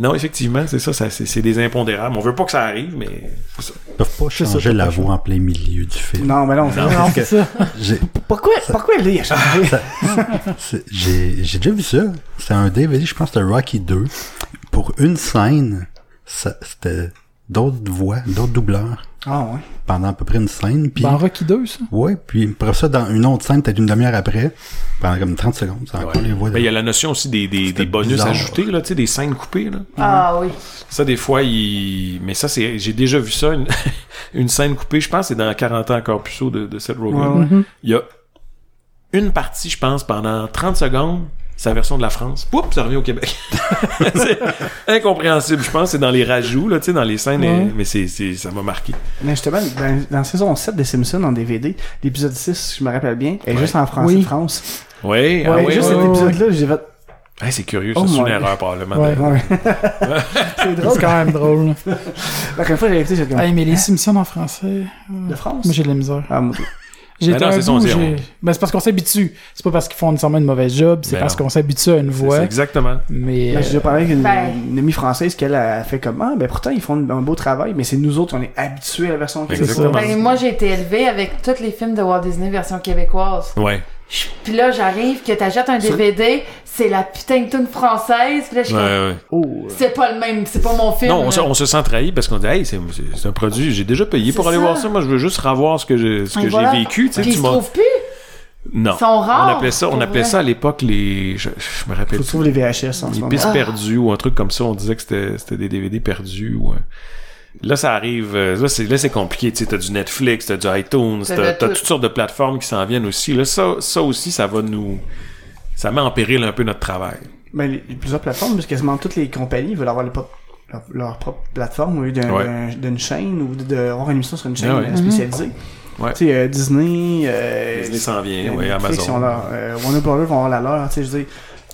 non, effectivement, c'est ça, ça c'est c'est des impondérables. On veut pas que ça arrive, mais c'est ça. Ils peuvent pas C'est ça, changer la pas voix en plein milieu du film. Non, mais non. c'est- Non, c'est ça. J'ai- Pourquoi, pourquoi lui, il a changé? c'est- J'ai j'ai déjà vu ça. C'était un DVD, je pense que c'était Rocky 2. Pour une scène, ça- c'était d'autres voix, d'autres doubleurs Ah, ouais. pendant à peu près une scène. Puis, Dans Rocky 2, ça? ouais, puis après ça, dans une autre scène, peut-être une demi-heure après, pendant comme 30 secondes, c'est encore les voix. de- Ben, il y a la notion aussi des, des, bonus bizarre. ajoutés, là, tu sais, des scènes coupées, là. Ah oui. Ça, des fois, il... Mais ça, c'est... J'ai déjà vu ça, une, une scène coupée, je pense, c'est dans 40 ans encore plus haut de, de Seth Rogen. Ouais, ouais. Il y a une partie, je pense, pendant 30 secondes, c'est la version de la France. Poup, ça revient au Québec. c'est incompréhensible. Je pense que c'est dans les rajouts, là, tu sais, dans les scènes, Ouais. mais c'est, c'est, ça m'a marqué. Mais justement, dans, dans la saison 7 des Simpsons en DVD, l'épisode 6, je me rappelle bien, est Ouais. juste en français Oui. de France. Ouais, ah Ouais, ouais, juste ouais. cet épisode-là, j'ai fait. Hey, c'est curieux, Oh ça, c'est une erreur, probablement. Ouais. Ouais. c'est drôle. C'est quand même drôle. La première fois j'ai écouté, j'étais comme. Hey, mais les Simpsons en français, De France? moi j'ai de la misère. Ah, moi, J'ai Ben c'est Ben, parce qu'on s'habitue. C'est pas parce qu'ils font nécessairement une mauvaise job, c'est Ben parce qu'on s'habitue à une voix. exactement. Mais. Ben, j'ai déjà parlé avec une, Ben. une amie française qu'elle a fait comme Ah, ben pourtant ils font un beau travail, mais c'est nous autres, on est habitués à la version ça. Ben, moi, j'ai été élevée avec tous les films de Walt Disney version québécoise. Ouais. Je- Puis là, j'arrive, que t'achètes un DVD, c'est la putain de tune française. Puis là, je suis Ouais, ouais. Oh, euh, c'est pas le même, c'est pas mon film. Non, on se, là. on se sent trahi parce qu'on dit, hey, c'est, un produit, j'ai déjà payé pour aller ça. voir ça. Moi, je veux juste revoir ce que j'ai, ce que voilà. j'ai vécu. Tu sais, Puis tu ils se m'as- trouvent plus? Non. Ils sont rares. On appelait ça, on pour appelait vrai. ça à l'époque les, je, je me rappelle plus. trouver les VHS en ce Les pistes Ah. perdues ou un truc comme ça, on disait que c'était, des DVD perdus ou, Là, ça arrive, euh, là, c'est, là, c'est compliqué, tu t'as du Netflix, t'as du iTunes, t'as tout. toutes sortes de plateformes qui s'en viennent aussi. Là, ça, ça aussi, ça va nous, ça met en péril un peu notre travail. Ben, les, les plusieurs plateformes, parce que quasiment toutes les compagnies veulent avoir les pop- leur, leur propre plateforme au lieu d'un- Ouais. d'un- d'une chaîne ou de- d'avoir une émission sur une chaîne Ah ouais. euh, spécialisée. Ouais. Tu sais, euh, Disney, euh, Disney s'en vient, euh, ont Amazon. leur- euh, Warner Brothers vont avoir la leur, tu sais, je veux dire.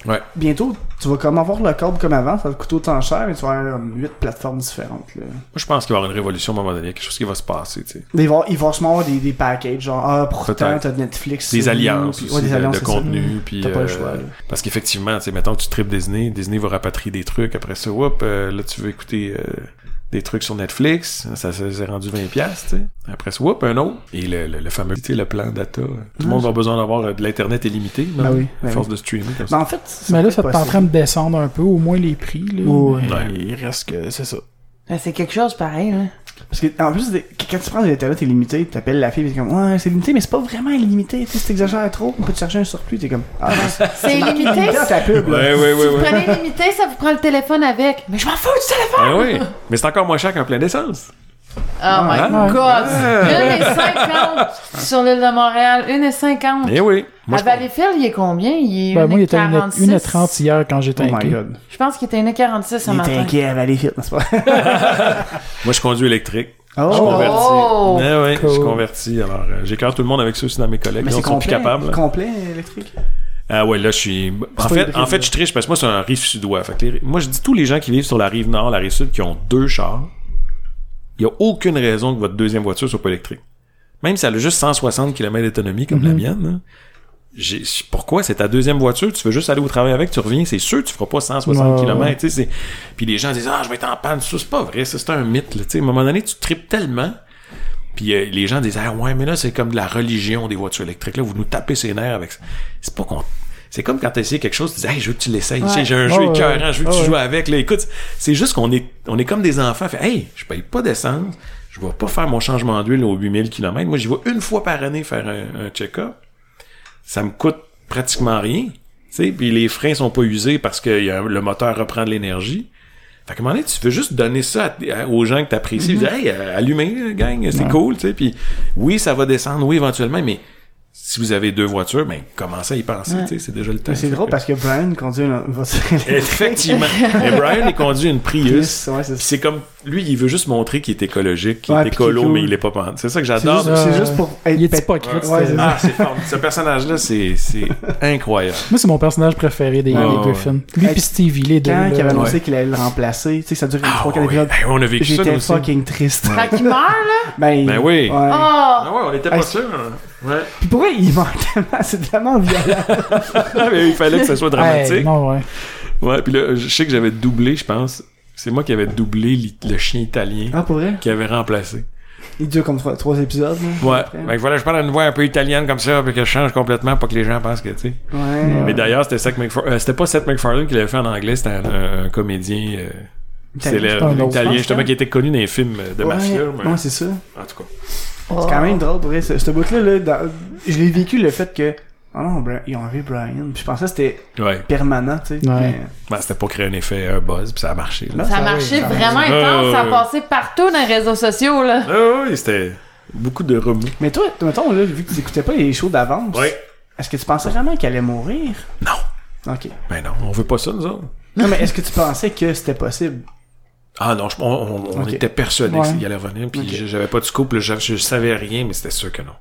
Ouais. Bientôt, tu vas comme avoir le câble comme avant, ça va te coûter autant cher, mais tu vas avoir comme, huit plateformes différentes, là. Moi, je pense qu'il va y avoir une révolution à un moment donné, quelque chose qui va se passer, tu sais. Il va, il va sûrement avoir des, des packages, genre, ah, pourtant, t'as Netflix. Des alliances nous, puis- aussi ouais, des de- alliances, de, contenu, puis T'as pas le euh, choix, là. parce qu'effectivement, tu sais, mettons que tu tripes Disney, Disney va rapatrier des trucs, après ça, whoop, euh, là tu veux écouter euh, des trucs sur Netflix, ça s'est rendu 20 pièces, tu sais. Après ça, whoop, un autre. Et le, le, le fameux, tu sais, le plan data, tout le monde va besoin d'avoir euh, de l'internet illimité, non? Ben oui, ben à force oui. de streamer comme Mais ça. en fait, Mais là, ça est en train de descendre un peu, au moins les prix. Là, Ouais. Il reste que c'est ça. Ben, c'est quelque chose pareil, là. Parce que, en plus, des- quand tu prends de l'internet illimité, t'appelles la fille, et t'es comme, ouais, c'est limité, mais c'est pas vraiment illimité, tu sais, si t'exagères trop, on peut te chercher un surplus, t'es comme, ah, C'est marqué limité. limité dans ta pub, là. Ouais, ouais, ouais, Vous prenez limité, ça vous prend le téléphone avec. Mais je m'en fous du téléphone! Ah oui, mais c'est encore moins cher qu'un plein d'essence. Oh my Ah. god! Ah. 1,50 sur l'île de Montréal. 1,50. Eh oui. Moi, À je, Valleyfield, il est combien? Il est Ben, moi, il était 1,46. 1,30 hier quand j'étais Oh my inquiet. god. Je pense qu'il était 1,46 ce Il matin. était inquiet à Valleyfield, n'est-ce pas? moi, je conduis électrique. Je Oh! suis converti. Oh! Eh oui, je suis converti. Alors, euh, j'écœure tout le monde avec ça aussi dans mes collègues. Mais Ils c'est sont plus complet, capables. là. complet électrique? Ah ouais, là, je suis... En fait, en fait, je triche parce que moi, c'est un rive sud-ouest. Fait les- Moi, je dis tous les gens qui vivent sur la rive nord, la rive sud, qui ont deux chars, il y a aucune raison que votre deuxième voiture soit pas électrique. Même si elle a juste 160 km d'autonomie, comme la mienne, là, j'ai- pourquoi? C'est ta deuxième voiture, tu veux juste aller au travail avec, tu reviens, c'est sûr tu feras pas 160 Ouais, km, tu sais. Puis les gens disent, ah, je vais être en panne, ça, c'est pas vrai, ça, c'est un mythe, là, tu sais, à un moment donné, tu tripes tellement, Puis euh, les gens disent ah ouais mais là c'est comme de la religion des voitures électriques là vous nous tapez ses nerfs avec ça. C'est pas qu'on c'est comme quand tu essayes quelque chose, tu dis hey, je veux que tu l'essayes, Tu sais, j'ai un jeu ouais, écœurant, je veux que tu joues avec là. Écoute, c'est juste qu'on est on est comme des enfants, fait hey, je paye pas d'essence, je vais pas faire mon changement d'huile aux 8000 km. Moi, j'y vais une fois par année faire un, un check-up. Ça me coûte pratiquement rien. Puis les freins sont pas usés parce que y a- le moteur reprend de l'énergie. Fait qu'à un moment donné, tu veux juste donner ça à- à- aux gens que t'apprécies. Mhm. Dire, hey, euh, allumez, gang, c'est cool, tu sais. Puis oui, ça va descendre, oui, éventuellement, mais si vous avez deux voitures, ben, commencez à y penser, tu sais, c'est déjà le temps. Mais c'est drôle que- parce que Brian conduit une voiture. Effectivement. Et Brian, il conduit une Prius. Ouais, c'est comme, lui, il veut juste montrer qu'il est écologique, qu'il Ouais, est écolo, cool. mais il est pas pente. C'est ça que C'est j'adore. juste, c'est Euh, juste pour être Il est hypocrite. Ouais, Ah, c'est fort. Ce personnage-là, c'est, c'est incroyable. Moi, c'est mon personnage préféré des, des ouais. Griffins. Lui pis Stevie, les deux. Quand là. il avait annoncé Ouais. qu'il allait le remplacer, tu sais, ça dure Ah, 3 4 ouais. épisodes. Hey, on a vécu ça, J'étais fucking triste. Quand il meurt, là? Ben, Ben oui. Ouais. Oh! Ah ouais, on était pas sûrs. hein. Ouais. Puis pour vrai, il meurt tellement, c'est tellement violent. Ah, mais il fallait que ça soit dramatique. Non, ouais. Ouais, puis là, je sais que j'avais doublé, je pense. C'est moi qui avais doublé le chien italien Ah, pour vrai? qui avait remplacé. Il dure comme 3 épisodes. là, Ouais. après. Que voilà, je parle d'une voix un peu italienne comme ça, puis que je change complètement, pas que les gens pensent que, tu sais. Ouais. Mais d'ailleurs, c'était Seth MacFarlane. euh, c'était pas Seth MacFarlane qui l'avait fait en anglais, c'était un, un- un comédien euh, C'est un autre, italien, je justement, pense. qui était connu dans les films de Ouais, mafia. mais- ouais, c'est ça. En tout cas. Oh. C'est quand même drôle, pour vrai. Ce, ce bout-là, là, dans- je l'ai vécu le fait que. Oh non, ils ont enlevé Brian. Puis je pensais que c'était Ouais. permanent, tu sais. Ouais. mais- Ben, c'était pour créer un effet, un buzz, puis ça a marché. Là. Ça ça a marché ça vraiment intense. Ça a Euh. passé partout dans les réseaux sociaux, là. Ah oui, c'était beaucoup de remous. Mais toi, mettons, là, vu que tu écoutais pas les shows d'avance, Ouais. est-ce que tu pensais vraiment qu'elle allait mourir? Non. Ok. Ben non, on veut pas ça, nous autres. Non, mais est-ce que tu pensais que c'était possible? Ah non, je- on, on- on Ok. était persuadés Ouais. qu'il allait revenir, puis j'avais pas de scoop, là, je, je savais rien, mais c'était sûr que non.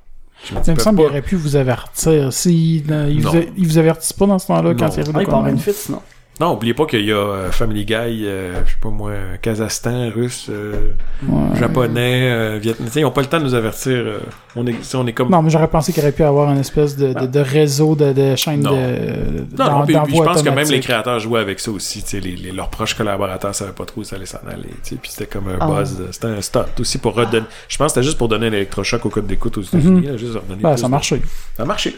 Je me Il me semble qu'il aurait pu vous avertir. Si, euh, il, vous, il vous avertisse pas dans ce temps-là quand il arrive Ah, de il part sinon. Non, oubliez pas qu'il y a euh, Family Guy, euh, je sais pas moi, Kazakhstan, Russe, euh, Ouais. Japonais, euh, Vietnamien. Ils ont pas le temps de nous avertir. euh, on, est, on est comme... Non, mais j'aurais pensé qu'il aurait pu avoir une espèce de, de, de réseau de, de chaînes Non. de. Non, non, puis- puis je pense que même les créateurs jouaient avec ça aussi. Les, les- leurs proches collaborateurs savaient pas trop où ça allait s'en aller. tu sais, Puis c'était comme un Ah. buzz. C'était un stunt aussi pour redonner. Je pense que c'était juste pour donner un électrochoc au code d'écoute aux États-Unis. là, juste redonner Ben, plus ça a marché. Ça a marché.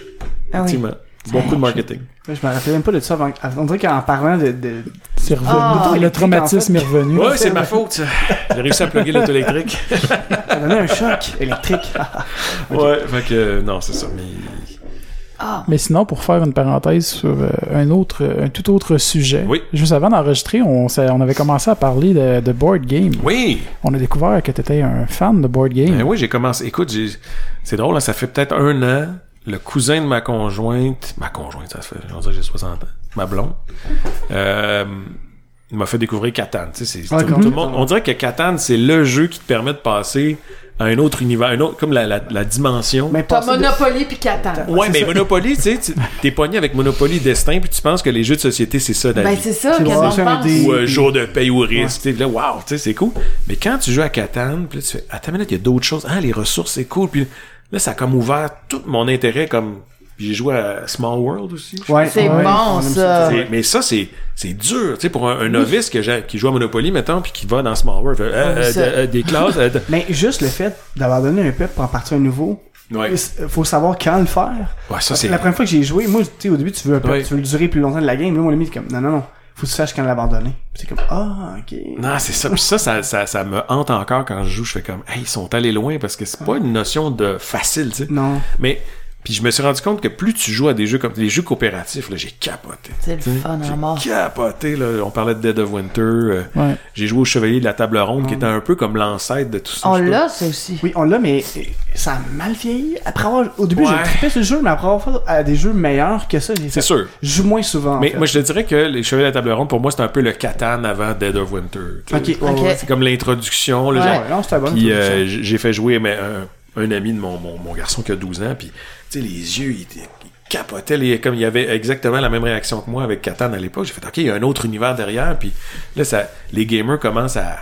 Ah. Effectivement. Coup de marketing. Je me rappelais même pas de ça avant. On dirait qu'en parlant de. de... C'est revenu. Ah. le traumatisme est revenu. Ouais, c'est de ma faute. J'ai réussi à plugger l'auto électrique. Ça donnait un choc électrique. Ouais, fait que non, c'est ça. Mais Ah. Mais sinon, pour faire une parenthèse sur euh, un autre, un tout autre sujet, Oui. juste avant d'enregistrer, on, avait commencé à parler de, de board game. oui, On a découvert que tu étais un fan de board game. ben oui, j'ai commencé. Écoute, j'ai... c'est drôle, hein, ça fait peut-être un an. Le cousin de ma conjointe, ma conjointe, ça fait, on dirait que j'ai 60 ans, ma blonde, euh, il m'a fait découvrir Catan. Tu sais, c'est, Ouais, tout, comme- tout le monde, on dirait que Catan, c'est le jeu qui te permet de passer à un autre univers, un autre, comme la, la, la dimension. Mais T'as passer de- Monopoly puis Catan. Ouais, c'est mais ça. Monopoly, tu sais, tu- t'es pogné avec Monopoly Destin, puis tu penses que les jeux de société, c'est ça, Ben, David. c'est ça, C'est qu'est-ce ou euh, jour de paye ou risque. tu sais, Là, wow, tu sais, c'est cool. Mais quand tu joues à Catan, puis là, tu fais, attends minute, il y a d'autres choses. Ah, les ressources, c'est cool. Puis là, ça a comme ouvert tout mon intérêt comme, j'ai joué à Small World aussi. Ouais, C'est ouais, bon, ça. Mais ça, c'est, c'est dur, tu sais, pour un, un novice que qui joue à Monopoly, mettons, puis qui va dans Small World, euh, euh, euh, des classes, euh, Mais juste le fait d'avoir donné un pep pour en partir un nouveau, ouais. il faut savoir quand le faire. Ouais, ça, c'est, La première fois que j'ai joué, moi, tu sais, au début, tu veux un Ouais. tu veux le durer plus longtemps de la game. Là, mon ami, est comme, non, non, non, faut que tu saches quand l'abandonner. C'est comme, ah, ok. non, c'est ça. Puis ça, ça, ça, ça me hante encore quand je joue. Je fais comme, hey, ils sont allés loin parce que c'est pas une notion de facile, tu sais. Non. Mais puis je me suis rendu compte que plus tu joues à des jeux comme les jeux coopératifs, là, j'ai capoté. C'est le fun j'ai à mort. capoté là. On parlait de Dead of Winter. euh, Ouais. J'ai joué au Chevalier de la Table Ronde, qui était un peu comme l'ancêtre de tout ça. On l'a, ça aussi. Oui, on l'a, mais euh, ça a mal vieilli. Après avoir, au début, Ouais. j'ai trippé le jeu, mais après avoir fait à des jeux meilleurs que ça, j'ai. C'est sûr. je joue moins souvent. en Mais fait. moi, je te dirais que les Chevaliers de la Table Ronde, pour moi, c'est un peu le Catan avant Dead of Winter. tu sais. Ok, ouais, Ok. ouais. C'est comme l'introduction. Ouais. genre- non, c'était bon. Puis euh, j'ai fait jouer mais, un, un ami de mon, mon, mon garçon qui a 12 ans, puis sais, les yeux, il, était- il capotait, les, comme il avait exactement la même réaction que moi avec Catan à l'époque. J'ai fait, OK, il y a un autre univers derrière, puis là, ça, les gamers commencent à...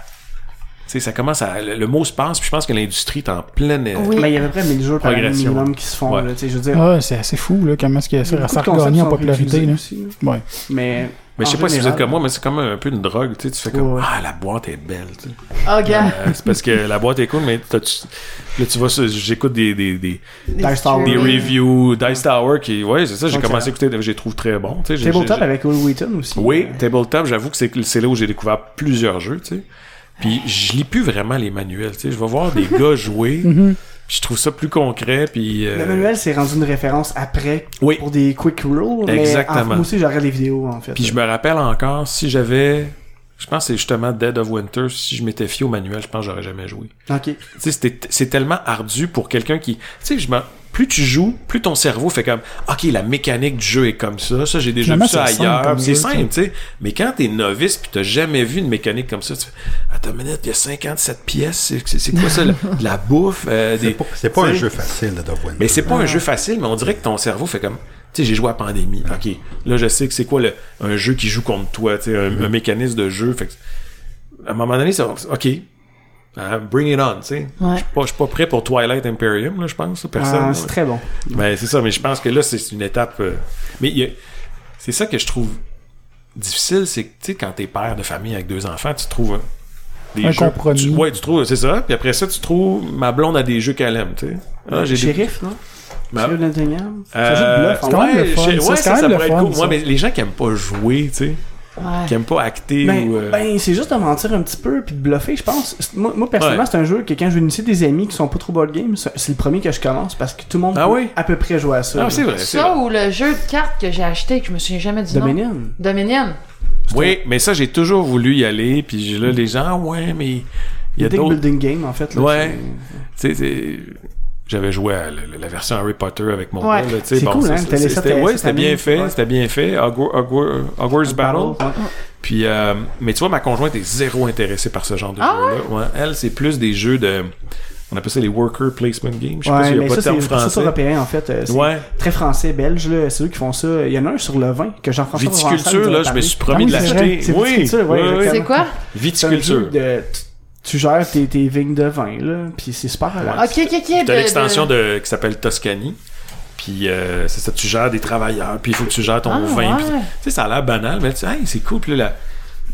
Tu sais, ça commence à... Le, le mot se passe, puis je pense que l'industrie est en pleine... euh, Oui. Mais il y a à peu près 1000 jeux par minimum qui se font, Ouais. là, tu sais, je veux dire. Ah, c'est assez fou, là, comment est-ce que il y a ça, a concepts en popularité. Là. aussi, là. Ouais. Mais Mais je sais pas si vous êtes comme moi, mais c'est comme un peu une drogue, tu sais, tu fais comme, Ouais. ah, la boîte est belle, tu sais. Oh, gars. Euh, c'est parce que la boîte est cool, mais là, tu vois, j'écoute des, des, des, Dice Tower. des streaming. reviews, Dice Tower, qui, ouais, c'est ça, j'ai commencé à écouter, je les trouve très bons, tu sais. j'ai- Tabletop j'ai- avec Will Wheaton aussi. Oui, Tabletop, j'avoue que c'est c'est là où j'ai découvert plusieurs jeux, tu sais. Puis je lis plus vraiment les manuels, tu sais. Je vais voir des gars jouer, puis je trouve ça plus concret, puis... euh, Le manuel, c'est rendu une référence après Oui. pour des quick rules. mais Exactement. en- moi aussi, j'aurais les vidéos, en fait. Puis je me rappelle encore, si j'avais... Je pense que c'est justement Dead of Winter, si je m'étais fié au manuel, je pense que j'aurais jamais joué. Ok. Tu sais, c'est tellement ardu pour quelqu'un qui... Tu sais, je me... plus tu joues, plus ton cerveau fait comme OK, la mécanique du jeu est comme ça, ça j'ai déjà Finalement, vu ça ailleurs, c'est simple, tu sais. Mais quand t'es novice puis t'as jamais vu une mécanique comme ça, tu fais Attends une minute, il y a 57 pièces, c'est- quoi ça la- de la bouffe euh, des... C'est pas, un jeu facile, de. Mais c'est pas un jeu facile, mais on dirait que ton cerveau fait comme tu sais, j'ai joué à Pandémie. OK. Là, je sais que c'est quoi le, un jeu qui joue contre toi, tu sais, un, un mécanisme de jeu. Fait que, à un moment donné, c'est OK. Hein, bring it on, tu sais. Ouais. Je suis pas- je suis pas prêt pour Twilight Imperium, là, je pense. Personne. Ah, là. c'est très bon. Ben, c'est ça, mais je pense que là, c'est une étape. euh, Mais c'est ça que je trouve difficile, c'est que, tu sais, quand t'es père de famille avec deux enfants, tu trouves un, des Un jeux. compromis. tu- ouais, tu trouves, c'est ça. Puis après ça, tu trouves ma blonde a des jeux qu'elle aime, tu sais. Ah, j'ai des- Shérif, non? Ma- Euh, c'est quand même ouais, le fun, je- ça, ouais, ça, quand pourrait être fun, cool. Ouais, mais les gens qui aiment pas jouer, tu sais, Ouais. qui aiment pas acter Ben, ou. euh, ben, c'est juste de mentir un petit peu puis de bluffer, je pense. Moi, moi, personnellement, Ouais. c'est un jeu que quand je vais initier des amis qui sont pas trop board game, c'est le premier que je commence parce que tout le monde Ah peut oui? à peu près jouer à ça. Ah, c'est vrai, Ça vrai. ou le jeu de cartes que j'ai acheté, que je me souviens jamais du nom. Dominion. Dominion. Oui, mais ça, j'ai toujours voulu y aller, puis là, les gens, ah ouais, mais il y a d'autres. building game, en fait. Là, Ouais. c'est- Tu sais, c'est- j'avais joué à la, la version Harry Potter avec mon Ouais. gars, C'est cool, hein, c'est- t'as laissé c'était ouais, bien fait, Ouais. c'était bien fait, Hogwarts, Hogwarts, Hogwarts Battle. ouais. Puis, euh, mais tu vois, ma conjointe est zéro intéressée par ce genre de Ah jeu-là. Ouais, elle, c'est plus des jeux de, on appelle ça les worker placement games. Je sais pas s'il y a mais pas ça, de terme c'est c'est français. européen, en fait. euh, c'est Ouais. Très français, belge, là. C'est eux qui font ça. Il y en a un sur le vin que Jean-François Viticulture, là, je me suis promis de Ah c'est l'acheter. c'est Oui. C'est quoi? C'est Viticulture. Tu- gères tes, tes vignes de vin, là, puis c'est super relax. Ok, ok, ok. T'as de- l'extension de- de, qui s'appelle Toscanie. Puis euh, c'est ça, tu gères des travailleurs, puis il faut que tu gères ton Ah, vin. puis- ouais. Tu sais, ça a l'air banal, mais tu sais, hey, c'est cool. Puis là, la- à un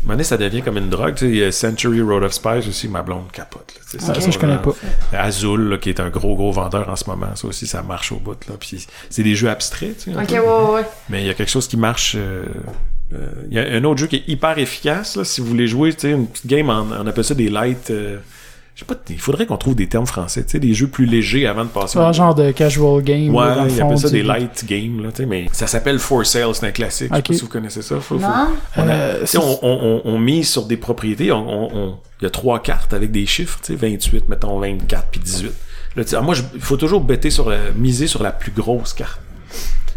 moment donné, ça devient comme une drogue. Tu sais, il y a Century Road of Spice aussi, ma blonde capote. Là, tu sais, Ah, ça, je connais pas. Azul, là, qui est un gros, gros vendeur en ce moment. Ça aussi, ça marche au bout. Là. Puis c'est des jeux abstraits, tu sais. Ok, ouais, ouais, ouais. Mais il y a quelque chose qui marche. euh, euh, Il y a un autre jeu qui est hyper efficace. Là, si vous voulez jouer, tu sais, une petite game, en- on appelle ça des light. euh, je sais pas, il faudrait qu'on trouve des termes français. Tu sais, des jeux plus légers avant de passer. Un au- genre de casual game. Ouais, là, dans ils appellent ça des light games, là, tu sais, mais ça s'appelle For Sale, c'est un classique. Je sais pas si vous connaissez ça. Faut- faut- Non? on, a- Euh, tu sais, on, on, on, on mise sur des propriétés. On, on- on- il y a trois cartes avec des chiffres, tu sais, 28, mettons 24 puis 18. Là, tu sais, moi, il faut toujours bêter sur la, miser sur la plus grosse carte.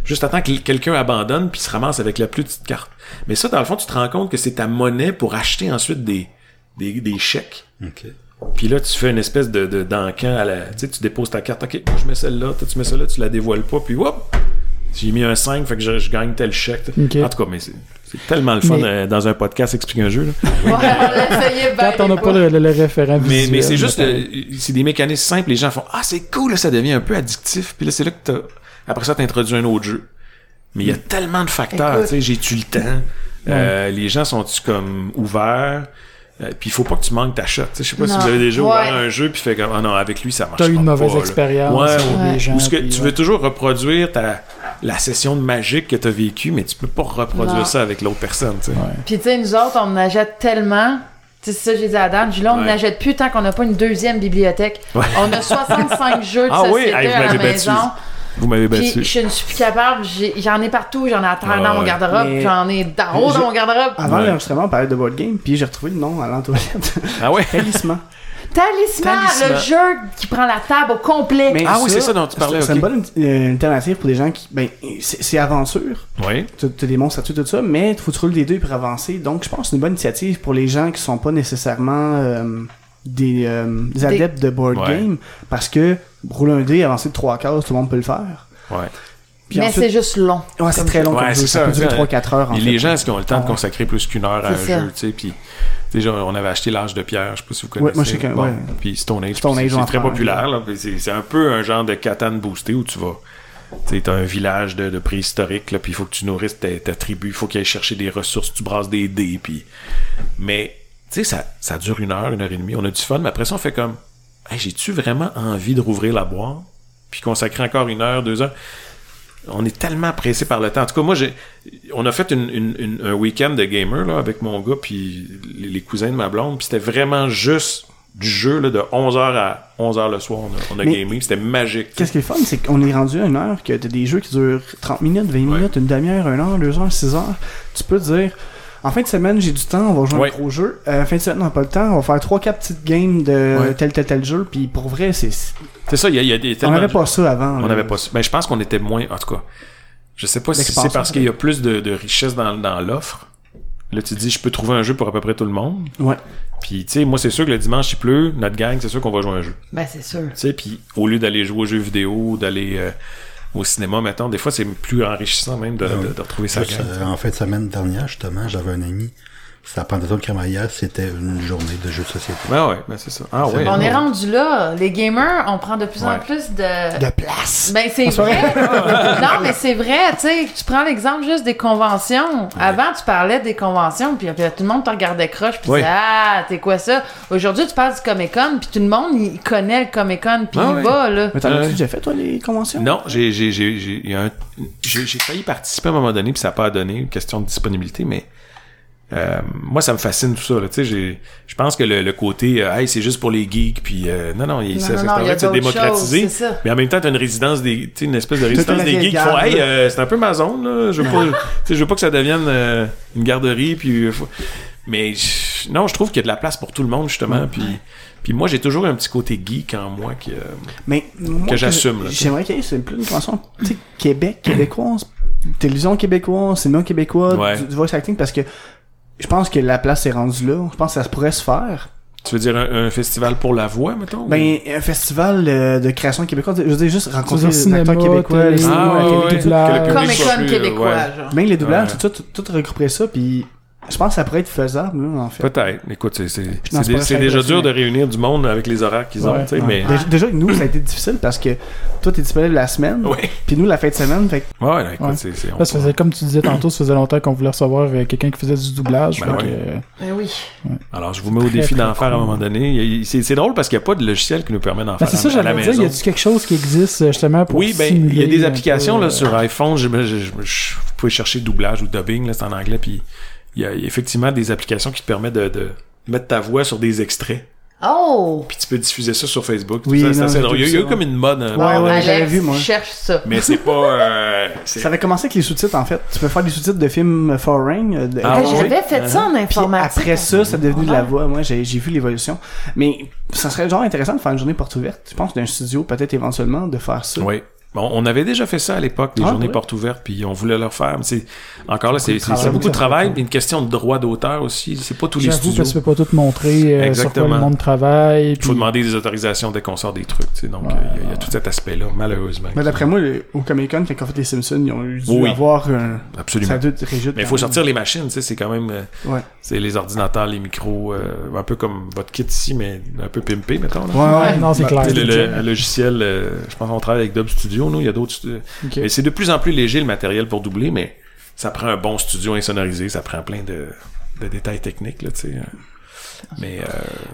Juste attends que quelqu'un abandonne puis se ramasse avec la plus petite carte. Mais ça, dans le fond, tu te rends compte que c'est ta monnaie pour acheter ensuite des, des, des chèques. Puis là, tu fais une espèce de, de d'encan à la. Tu sais, tu déposes ta carte. OK, moi, je mets celle-là. Toi, tu mets celle-là, tu la dévoiles pas. Puis, hop! J'ai mis un 5, fait que je, je gagne tel chèque. En tout cas, mais c'est, c'est tellement le fun Mais- euh, dans un podcast expliquer un jeu. Là. Ouais, on Quand on n'a pas le, le- le référent Mais, visuel, mais c'est juste. euh, c'est des mécanismes simples. Les gens font Ah, c'est cool, là, ça devient un peu addictif. Puis là, c'est là que t'as. Après ça, t'introduis un autre jeu. Mais il y a tellement de facteurs. Tu sais, j'ai-tu le temps? Euh, les gens sont-tu comme ouverts? Euh, puis il faut pas que tu manques ta shot. Tu sais, Je sais pas si vous avez déjà Ouais. ouvert un jeu puis fait comme ah non avec lui ça marche T'as eu une mauvaise expérience Ouais, avec ou- les Ouais. gens. Ou ce que puis, tu ouais. veux toujours reproduire ta la session de magique que t'as vécue, mais tu peux pas reproduire Non. ça avec l'autre personne. tu sais. Ouais. Puis tu sais, nous autres, on achète tellement. Tu sais, c'est ça, j'ai dit à Dan. J'ai dit, là, on Ouais. n'achète plus tant qu'on n'a pas une deuxième bibliothèque. Ouais. On a 65 jeux de Ah société à la battu. Vous m'avez Puis battu. je ne suis plus capable. J'en ai partout. J'en ai à terre Ah dans mon ouais. garde-robe. J'en ai d'en haut dans mon garde-robe. Avant Ouais. l'enregistrement, on parlait de board game, puis j'ai retrouvé le nom à l'entoilette. Ah ouais? Talisman. Talisman, Talisman. le jeu qui prend la table au complet. Mais Ah oui, c'est ça dont tu parlais, C'est une bonne euh, alternative pour des gens qui. Ben, c'est aventure. Oui. T'as t'as des monstres à tuer, tout ça, mais faut que tu roules des deux pour avancer. Donc, je pense que c'est une bonne initiative pour les gens qui sont pas nécessairement euh, des, euh, des adeptes de board Ouais. game. Parce que rouler un dé, avancer de trois cases, tout le monde peut le faire. Ouais. Puis mais ensuite- c'est juste long. Ouais, c'est très long Ouais, comme c'est jeu. ça, Ça peut durer ça. 3-4 heures. En Et fait. les gens, est-ce qu'ils ont le temps de Ouais. consacrer plus qu'une heure à un ça. jeu, tu sais, puis déjà, on avait acheté l'âge de pierre, je sais pas si vous Ouais, connaissez. moi, je sais que- ouais. Puis Stone Age, Stone puis Age, c'est très populaire, c'est un peu un genre de Catan boosté où tu vas Tu sais, t'as un village de, de préhistorique, là, puis il faut que tu nourrisses ta, ta tribu, il faut qu'ils aillent chercher des ressources, tu brasses des dés, puis... Mais, tu sais, ça, ça dure une heure, une heure et demie, on a du fun, mais après ça, on fait comme... Hey, j'ai-tu vraiment envie de rouvrir la boîte? Puis consacrer encore une heure, deux heures? On est tellement pressé par le temps. En tout cas, moi, j'ai, on a fait une, une- une- un week-end de gamer là, avec mon gars puis les, les cousins de ma blonde. Puis c'était vraiment juste du jeu là, de 11h à 11h le soir. On a, on a gamé. C'était magique. Qu'est-ce qui est fun, c'est qu'on est rendu à une heure, que t'as des jeux qui durent 30 minutes, 20 minutes, une demi-heure, une heure, deux heures, six heures. Tu peux te dire, en fin de semaine, j'ai du temps, on va jouer Ouais. un gros jeu. Euh, fin de semaine, on n'a pas le temps, on va faire trois, quatre petites games de Ouais. tel, tel, tel jeu. Puis pour vrai, c'est, C'est ça, il y a, il y a des on n'avait pas ça avant. On n'avait pas ça. Ben, je pense qu'on était moins. En tout cas, je sais pas si c'est parce qu'il y a plus de, de richesse dans, dans l'offre. Là, tu te dis, je peux trouver un jeu pour à peu près tout le monde. Ouais. Puis, tu sais, moi, c'est sûr que le dimanche, il pleut. Notre gang, c'est sûr qu'on va jouer un jeu. Ben, c'est sûr. Tu sais, puis au lieu d'aller jouer aux jeux vidéo, d'aller euh, au cinéma, mettons, des fois, c'est plus enrichissant même de, de- de retrouver sa euh, en fin de semaine dernière, justement, j'avais un ami. Sa de crémaillère, c'était une journée de jeux de société. Ben ouais, ben c'est ça. Ah ouais. On est rendu là. Les gamers, on prend de plus en plus de... De place. Ben, c'est vrai. non, mais c'est vrai, tu sais. Tu prends l'exemple juste des conventions. Avant, tu parlais des conventions, puis, puis tout le monde te regardait croche, puis disait, ah, t'es quoi ça? Aujourd'hui, tu parles du Comic-Con, puis tout le monde, il connaît le Comic-Con, puis Ah il ouais. va, là. Mais t'en as-tu Ouais. déjà fait, toi, les conventions? Non, j'ai j'ai j'ai j'ai il y a un- j'ai j'ai failli participer à un moment donné puis ça n'a pas donné question de disponibilité mais euh, moi ça me fascine tout ça là, tu sais j'ai je pense que le, le côté euh, hey c'est juste pour les geeks puis euh, non non, il, Non, ça, non, ça non, démocratiser. ça. mais en même temps t'as une résidence des tu sais une espèce de résidence des geeks qui font hey euh, c'est un peu ma zone là. Je veux pas tu sais je veux pas que ça devienne euh, une garderie puis euh, faut- mais je- non je trouve qu'il y a de la place pour tout le monde justement puis puis moi j'ai toujours un petit côté geek en moi qui euh, Mais moi, Que j'assume, là, J'aimerais qu'il y ait c'est plus une convention, tu sais, Québec, québécoise, télévision québécoise, cinéma québécois, Ouais. du, du voice acting, parce que je pense que la place est rendue là. Je pense que ça pourrait se faire. tu veux dire un, un festival pour la voix mettons ou- Ben, un festival euh, de création québécoise, je veux dire, juste rencontrer les cinéma, acteurs québécois, les cinémas, Ah, ouais, tout ouais. ça. doublage. Que le public soit Comic-Con plus, québécois, ouais. genre. Même les doublages, Ouais. tout ça, tout, tout regrouper ça, puis je pense que ça pourrait être faisable, là, en fait. Peut-être. Écoute, c'est, c'est, dé- déjà dur de réunir du monde avec les horaires qu'ils ont, Ouais, ouais. mais... Déjà, nous, ça a été difficile parce que toi, t'es disponible la semaine, puis nous, la fin de semaine, fait que Ouais, là, écoute, Ouais. c'est, c'est, on- Là, ça faisait, comme tu disais tantôt, ça faisait longtemps qu'on voulait recevoir euh, quelqu'un qui faisait du doublage. Ben que, euh, Ben oui. Alors, je vous mets au défi d'en faire à un moment donné. Il a- C'est, c'est drôle parce qu'il n'y a pas de logiciel qui nous permet d'en Ben, faire c'est ça, à, à la j'allais dire. maison. Y a-tu quelque chose qui existe euh, justement pour Oui, ben, il y a des applications sur iPhone. Vous pouvez chercher doublage ou dubbing, là, c'est en anglais. Puis il y a effectivement des applications qui te permettent de, de mettre ta voix sur des extraits. Oh! Puis tu peux diffuser ça sur Facebook. Oui, ça, c'est non, assez drôle. Il y a, eu ça, comme une mode. hein. Ouais, ouais, j'avais vu, moi. cherche ça. Mais c'est pas. euh, c'est- ça avait commencé avec les sous-titres, en fait. Tu peux faire des sous-titres de films foreign. euh, de- Ah ouais? J'avais fait ça en Puis informatique. après ça, c'est devenu de la voix. Moi, j'ai j'ai vu l'évolution. Mais ça serait genre intéressant de faire une journée porte ouverte. Je pense d'un studio, peut-être éventuellement, de faire ça. Oui. Bon, on avait déjà fait ça à l'époque, les Ah, journées portes ouvertes, puis on voulait leur faire. Mais c'est encore là, c'est c'est- travail. c'est beaucoup de travail, puis une question de droit d'auteur aussi. C'est pas tous les J'avoue, studios. parce que tu peux pas tout montrer euh, sur quoi Exactement. le monde travaille. Il faut demander des autorisations dès qu'on sort des trucs. tu sais. Donc, Ouais, euh, il y a- il y, a tout cet aspect-là, malheureusement. Mais d'après moi, le- au Comic Con, quand fait les Simpsons, ils ont eu dû Oui. avoir un. Absolument. Ça Mais il faut sortir les machines, tu sais, c'est quand même... euh, Ouais. C'est les ordinateurs, les micros, euh, un peu comme votre kit ici, mais un peu pimpé, mettons. là. Ouais, ouais. Non, c'est Bah, clair. Le, c'est le- un logiciel, je pense qu'on travaille avec Dub Studio, nous, il y a d'autres... Mais c'est de plus en plus léger le matériel pour doubler, mais ça prend un bon studio insonorisé, ça prend plein de, de détails techniques, là, tu sais. Mais, euh,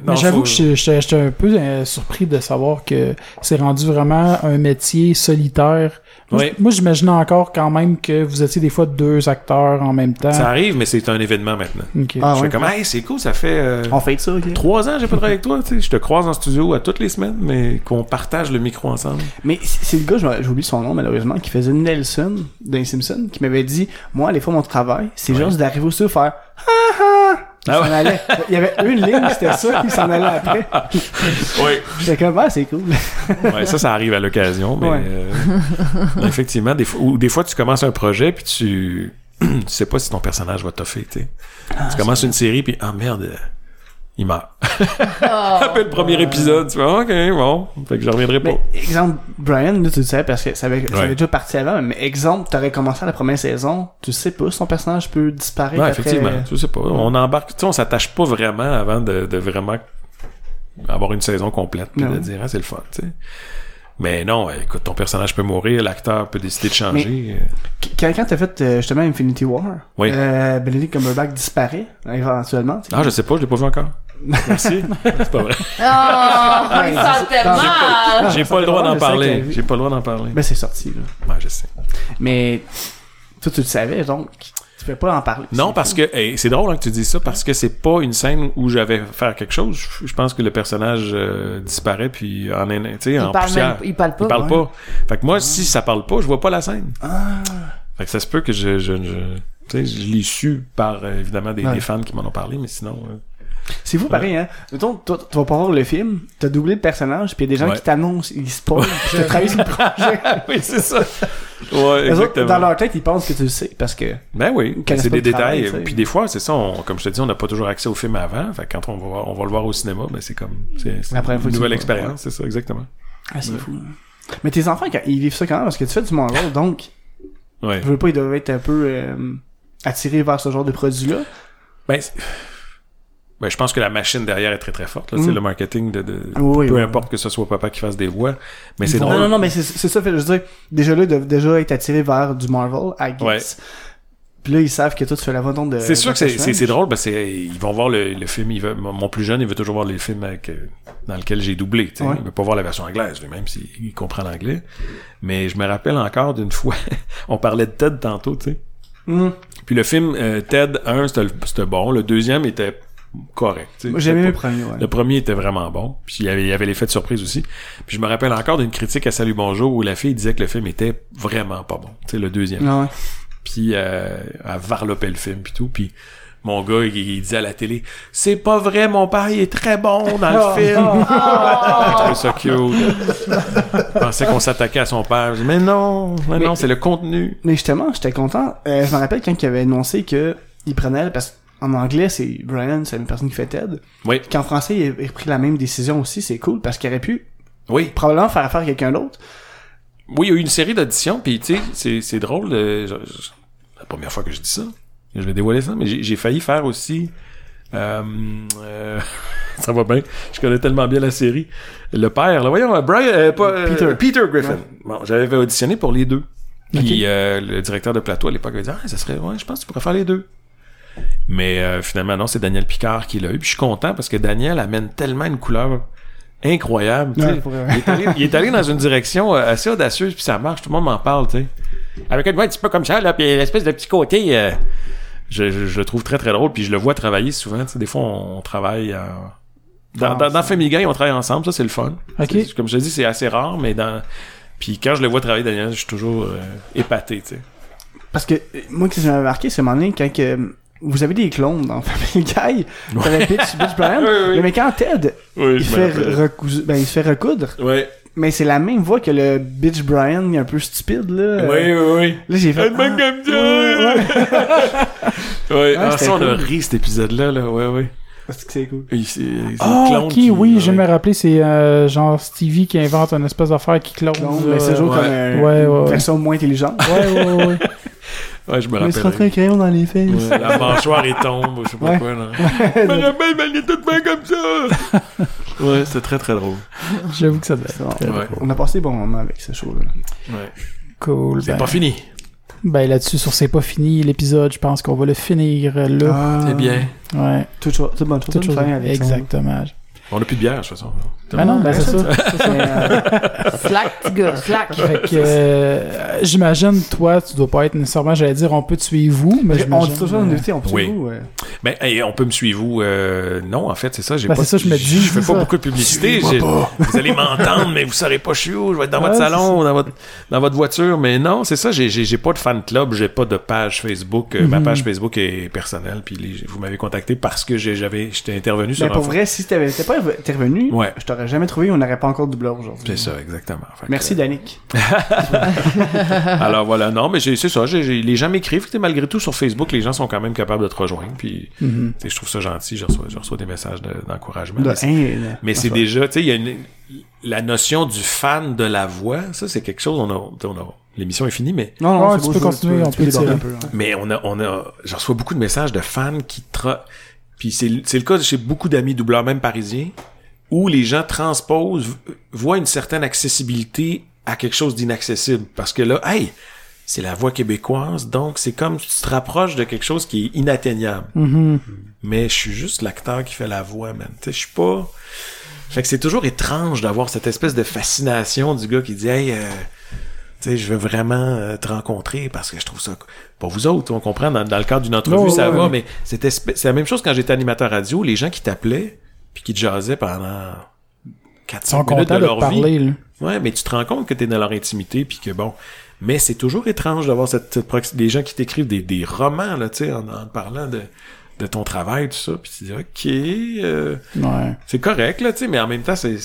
Mais j'avoue faut- que j'étais- j'étais j'étais un peu euh, surpris de savoir que c'est rendu vraiment un métier solitaire. Moi, Moi, j'imaginais encore quand même que vous étiez des fois deux acteurs en même temps. Ça arrive, mais c'est un événement maintenant. Ok. Ah, je ouais. fais comme, hey, c'est cool, ça fait euh, On fait ça, ok. trois ans que j'ai pas travaillé avec toi, tu sais. Je te croise en studio à toutes les semaines, mais qu'on partage le micro ensemble. Mais c'est le gars, je- j'oublie son nom malheureusement, qui faisait Nelson dans les Simpsons, qui m'avait dit Moi, les fois, mon travail, c'est Ouais. juste d'arriver au studio faire Ha ha Il Ah ouais. allait. Il y avait une ligne, c'était ça, il s'en allait après. Oui. J'étais comme Ah, c'est cool. Ouais, ça, ça arrive à l'occasion, mais Ouais. euh, effectivement, des fois, ou des fois, tu commences un projet, puis tu, tu sais pas si ton personnage va toffer, tu sais. tu commences une série, puis ah merde, il meurt. Après le premier épisode, tu fais ok, bon, fait que je reviendrai pas. Mais exemple, Brian, là, tu le savais parce que ça avait, ça Ouais. avait déjà parti avant, mais exemple, t'aurais commencé la première saison, tu sais pas si ton personnage peut disparaître Ouais, après. effectivement, tu sais pas. On embarque, tu sais, on s'attache pas vraiment avant de, de vraiment avoir une saison complète, puis de dire, ah, c'est le fun, tu sais. Mais non, écoute, ton personnage peut mourir, l'acteur peut décider de changer. Qu- Quand, quand t'as fait euh, justement Infinity War, Oui. euh, Benedict Cumberbatch disparaît éventuellement. Ah, je sais pas, je l'ai pas vu encore. Merci. C'est pas vrai. Oh, il mal. Ah, J'ai pas le droit d'en parler. J'ai pas le droit d'en parler. Ben c'est sorti là. Ouais, je sais. Mais toi tu le savais donc tu peux pas en parler. Non, parce que hey, c'est drôle hein, que tu dis ça parce que c'est pas une scène où j'avais faire quelque chose. Je, je pense que le personnage euh, disparaît puis en tu sais en Il parle, poussière. même, il parle pas. Il parle ouais. pas. Fait que moi, si ça parle pas, je vois pas la scène. Ah. Fait que ça se peut que je, je, je tu sais, je l'ai su par euh, évidemment des, Ouais. des fans qui m'en ont parlé, mais sinon. euh, C'est fou pareil hein. Mettons toi tu vas pas voir le film, t'as doublé le personnage puis il y a des gens Ouais. qui t'annoncent, ils spoilent, puis t'as travaillé sur le projet. oui, c'est ça. Ouais, Les autres, exactement. dans leur tête, ils pensent que tu le sais parce que Ben oui, c'est des travail, détails. tu sais. Puis des fois, c'est ça, on- comme je te dis, on n'a pas toujours accès au film avant. Fait que quand on va, voir- on va le voir au cinéma, ben c'est comme c'est c'est La première fois une que tu nouvelle le vois, expérience, c'est ça, exactement. ah, c'est fou. Mais tes enfants quand ils vivent ça quand même parce que tu fais du Marvel donc Ouais. je veux pas ils doivent être un peu euh, attirés vers ce genre de produit là. Ben, c'est- ben, je pense que la machine derrière est très très forte. là. C'est Mm. le marketing de, de- Oui, peu oui. importe que ce soit papa qui fasse des voix, mais c'est drôle. non, non, mais c'est ça, fait, je veux dire, déjà là, ils doivent déjà être attirés vers du Marvel, I guess. Ouais. Puis là, ils savent que toi, tu fais la voix donc de. C'est sûr de que c'est- drôle, parce que c'est- ils vont voir le, le film. Il veut, mon plus jeune, il veut toujours voir les films avec, euh, dans lequel j'ai doublé. Ouais. Il veut pas voir la version anglaise, lui, même s'il comprend l'anglais. Mais je me rappelle encore d'une fois, on parlait de Ted tantôt, tu sais. Hum. Puis le film euh, Ted 1, c'était le- c'était bon. Le deuxième était correct. Moi, J'aimais le pas- premier, ouais. Le premier était vraiment bon. Puis il y avait, il y avait l'effet de surprise aussi. Puis je me rappelle encore d'une critique à Salut Bonjour où la fille disait que le film était vraiment pas bon. Tu sais, le deuxième. Ah ouais. Puis euh, elle varlopait le film puis tout. Puis mon gars, il, il disait à la télé, c'est pas vrai, mon père, il est très bon dans le film. Je trouvais ça cute. Je pensais qu'on s'attaquait à son père. Je dis, mais non, mais, Mais- non, c'est le contenu. Mais justement, j'étais content. Euh, je me rappelle quand il avait annoncé que il prenait, parce qu'en anglais, c'est Brian, c'est même personne qui fait Ted. Oui, Qu'en français, il a il a pris la même décision aussi, c'est cool, parce qu'il aurait pu oui. probablement faire affaire à quelqu'un d'autre. Oui, il y a eu une série d'auditions, puis tu sais, c'est, drôle. euh, je- je- la première fois que je dis ça, je vais dévoiler ça, mais j'ai, failli faire aussi. euh, euh, ça va bien. Je connais tellement bien la série. Le père, là, voyons, euh, Brian, pas, Peter. Peter Griffin. Bon, j'avais auditionné pour les deux. Puis le directeur de plateau à l'époque avait dit ah ça serait ouais je pense que tu pourrais faire les deux. Mais euh, finalement non c'est Daniel Picard qui l'a eu. Puis je suis content parce que Daniel amène tellement une couleur incroyable. Ouais, il, est allé, il est allé dans une direction euh, assez audacieuse puis ça marche. Tout le monde m'en parle tu sais. Avec une voix un petit peu comme ça là puis l'espèce de petit côté. euh, je, je, je le trouve très très drôle puis je le vois travailler souvent. tu sais. Des fois on, on travaille euh, dans, Ah, dans, Family Guy on travaille ensemble ça c'est le fun. Comme je te dis c'est assez rare mais dans puis quand je le vois travailler Daniel je suis toujours euh, épaté tu sais. Parce que, moi, ce qui m'avait marqué, c'est un moment donné, quand que, vous avez des clones dans Family Guy, t'avais Bitch, Bitch Brian, Oui, oui. mais quand Ted, Oui, il, fait recous- ben, il se fait recoudre, Ouais. mais c'est la même voix que le Bitch Brian, il est un peu stupide, là. Oui, oui, oui. Là, j'ai fait... Ah, comme ça. ouais, ouais. Ouais, ah, c'était ça, on a ri cet épisode-là, là. Ouais, ouais. Parce que c'est cool. Il- c'est- c'est Ah, clone ok, qui- oui, je ouais. me rappeler, c'est euh, genre Stevie qui invente une espèce d'affaire qui clone. Clone, mais c'est toujours ouais. comme un- Ouais, ouais, une ouais. version moins intelligente. Ouais, ouais, ouais. Ouais, je me Mais se rentrer un crayon dans les fesses. Ouais, la mâchoire est tombe, je sais pas Ouais. quoi, là. Je me rappelle, mais elle est toute bien comme ça. ouais, c'était très, très drôle. J'avoue que ça être bon. On a passé des bons moments avec ce show-là. Ouais. cool. C'est ben, pas fini. Ben là-dessus, sur C'est pas fini, l'épisode, je pense qu'on va le finir là. Ah, C'est bien. Ouais, fin avec ça. Exactement. On a plus de bière, de toute façon. Ben non, ben c'est ça. Mais, euh, Slack, petit gars, slack. Fait que euh, j'imagine, toi, tu dois pas être nécessairement, j'allais dire, on peut te suivre vous, mais on dit toujours euh, on peut Oui. vous, ouais. Ben, hey, on peut me suivre? Euh, non, en fait, c'est ça. J'ai Ben, pas, c'est ça, je me dis, Je fais pas ça. beaucoup de publicité. Vous allez m'entendre, mais vous saurez pas je suis où. Je vais être dans Ouais, votre salon, ou dans votre, dans votre voiture. Mais non, c'est ça. J'ai, pas de fan club. J'ai pas de page Facebook. Ma Mhm. page Facebook est personnelle. Puis les- vous m'avez contacté parce que j'avais, j'étais intervenu sur Mais pour vrai, si t'avais t'étais pas intervenu, Ouais. je t'aurais jamais trouvé, on n'aurait pas encore de doubleur aujourd'hui. C'est ça, exactement. Fait que, Merci, Danick. alors voilà, non, mais c'est ça. j'ai- j'ai- les gens m'écrivent. tu sais, Malgré tout, sur Facebook, les gens sont quand même capables de te rejoindre. Puis mhm. sais, je trouve ça gentil. Je reçois, je reçois des messages de- d'encouragement. De Mais c'est- haine. Mais c'est Enfin, déjà, tu sais, il y a une, la notion du fan de la voix, ça c'est quelque chose, on a, on a l'émission est finie, mais, Non, non, Ouais, tu peux je- continuer, on peut un peu. hein. mais on a, on a, j'en reçois beaucoup de messages de fans qui tra... puis c'est, c'est le cas chez beaucoup d'amis doubleurs, même parisiens, où les gens transposent, voient une certaine accessibilité à quelque chose d'inaccessible. Parce que là, hey, c'est la voix québécoise, donc c'est comme tu te rapproches de quelque chose qui est inatteignable. Mais je suis juste l'acteur qui fait la voix, man. Tu sais, je suis pas... Fait que c'est toujours étrange d'avoir cette espèce de fascination du gars qui dit, hey, euh, tu sais, je veux vraiment euh, te rencontrer parce que je trouve ça... Pas vous autres, on comprend, dans, dans le cadre d'une entrevue, ça ouais, va, ouais. mais c'est la même chose quand j'étais animateur radio, les gens qui t'appelaient puis qui te jasaient pendant 4 Ils sont minutes de leur vie. parler, là. Ouais, mais tu te rends compte que t'es dans leur intimité puis que bon. Mais c'est toujours étrange d'avoir cette, des gens qui t'écrivent des, des romans, là, tu sais, en, en parlant de, de ton travail, tout ça. Puis tu dis, OK, euh, Ouais. c'est correct, là, tu sais, mais en même temps, c'est,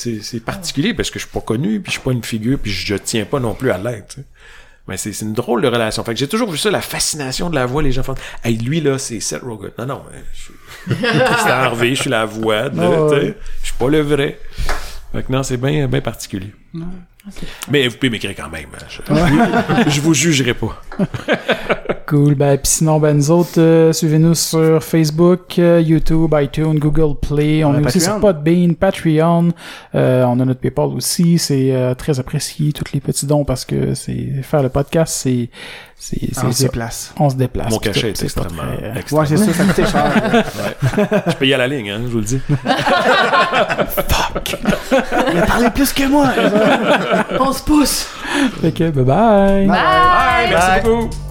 particulier parce que je suis pas connu, puis je suis pas une figure, puis je tiens pas non plus à sais. Mais c'est, une drôle de relation. Fait que j'ai toujours vu ça, la fascination de la voix, les gens font Hey, lui, là, c'est Seth Rogen. Non, non, euh, je suis Harvey, je suis la voix, de, ouais. Je suis pas le vrai. Fait que non, c'est bien, particulier. Mais vous pouvez m'écrire quand même. hein. Je, je vous jugerai pas. Cool. Ben, puis sinon, ben, nous autres, euh, suivez-nous sur Facebook, euh, YouTube, iTunes, Google Play. On On a est aussi Patreon. sur Podbean, Patreon. Euh, on a notre PayPal aussi. C'est euh, très apprécié, tous les petits dons, parce que c'est faire le podcast, c'est... c'est on se place. on se déplace. Mon cachet est extrêmement. très, extrêmement- Ouais, c'est ça, ça coûtait cher. Je paye à la ligne, hein, je vous le dis. Il a parlé plus que moi. On se pousse! Fait que, bye bye! Bye! Merci beaucoup.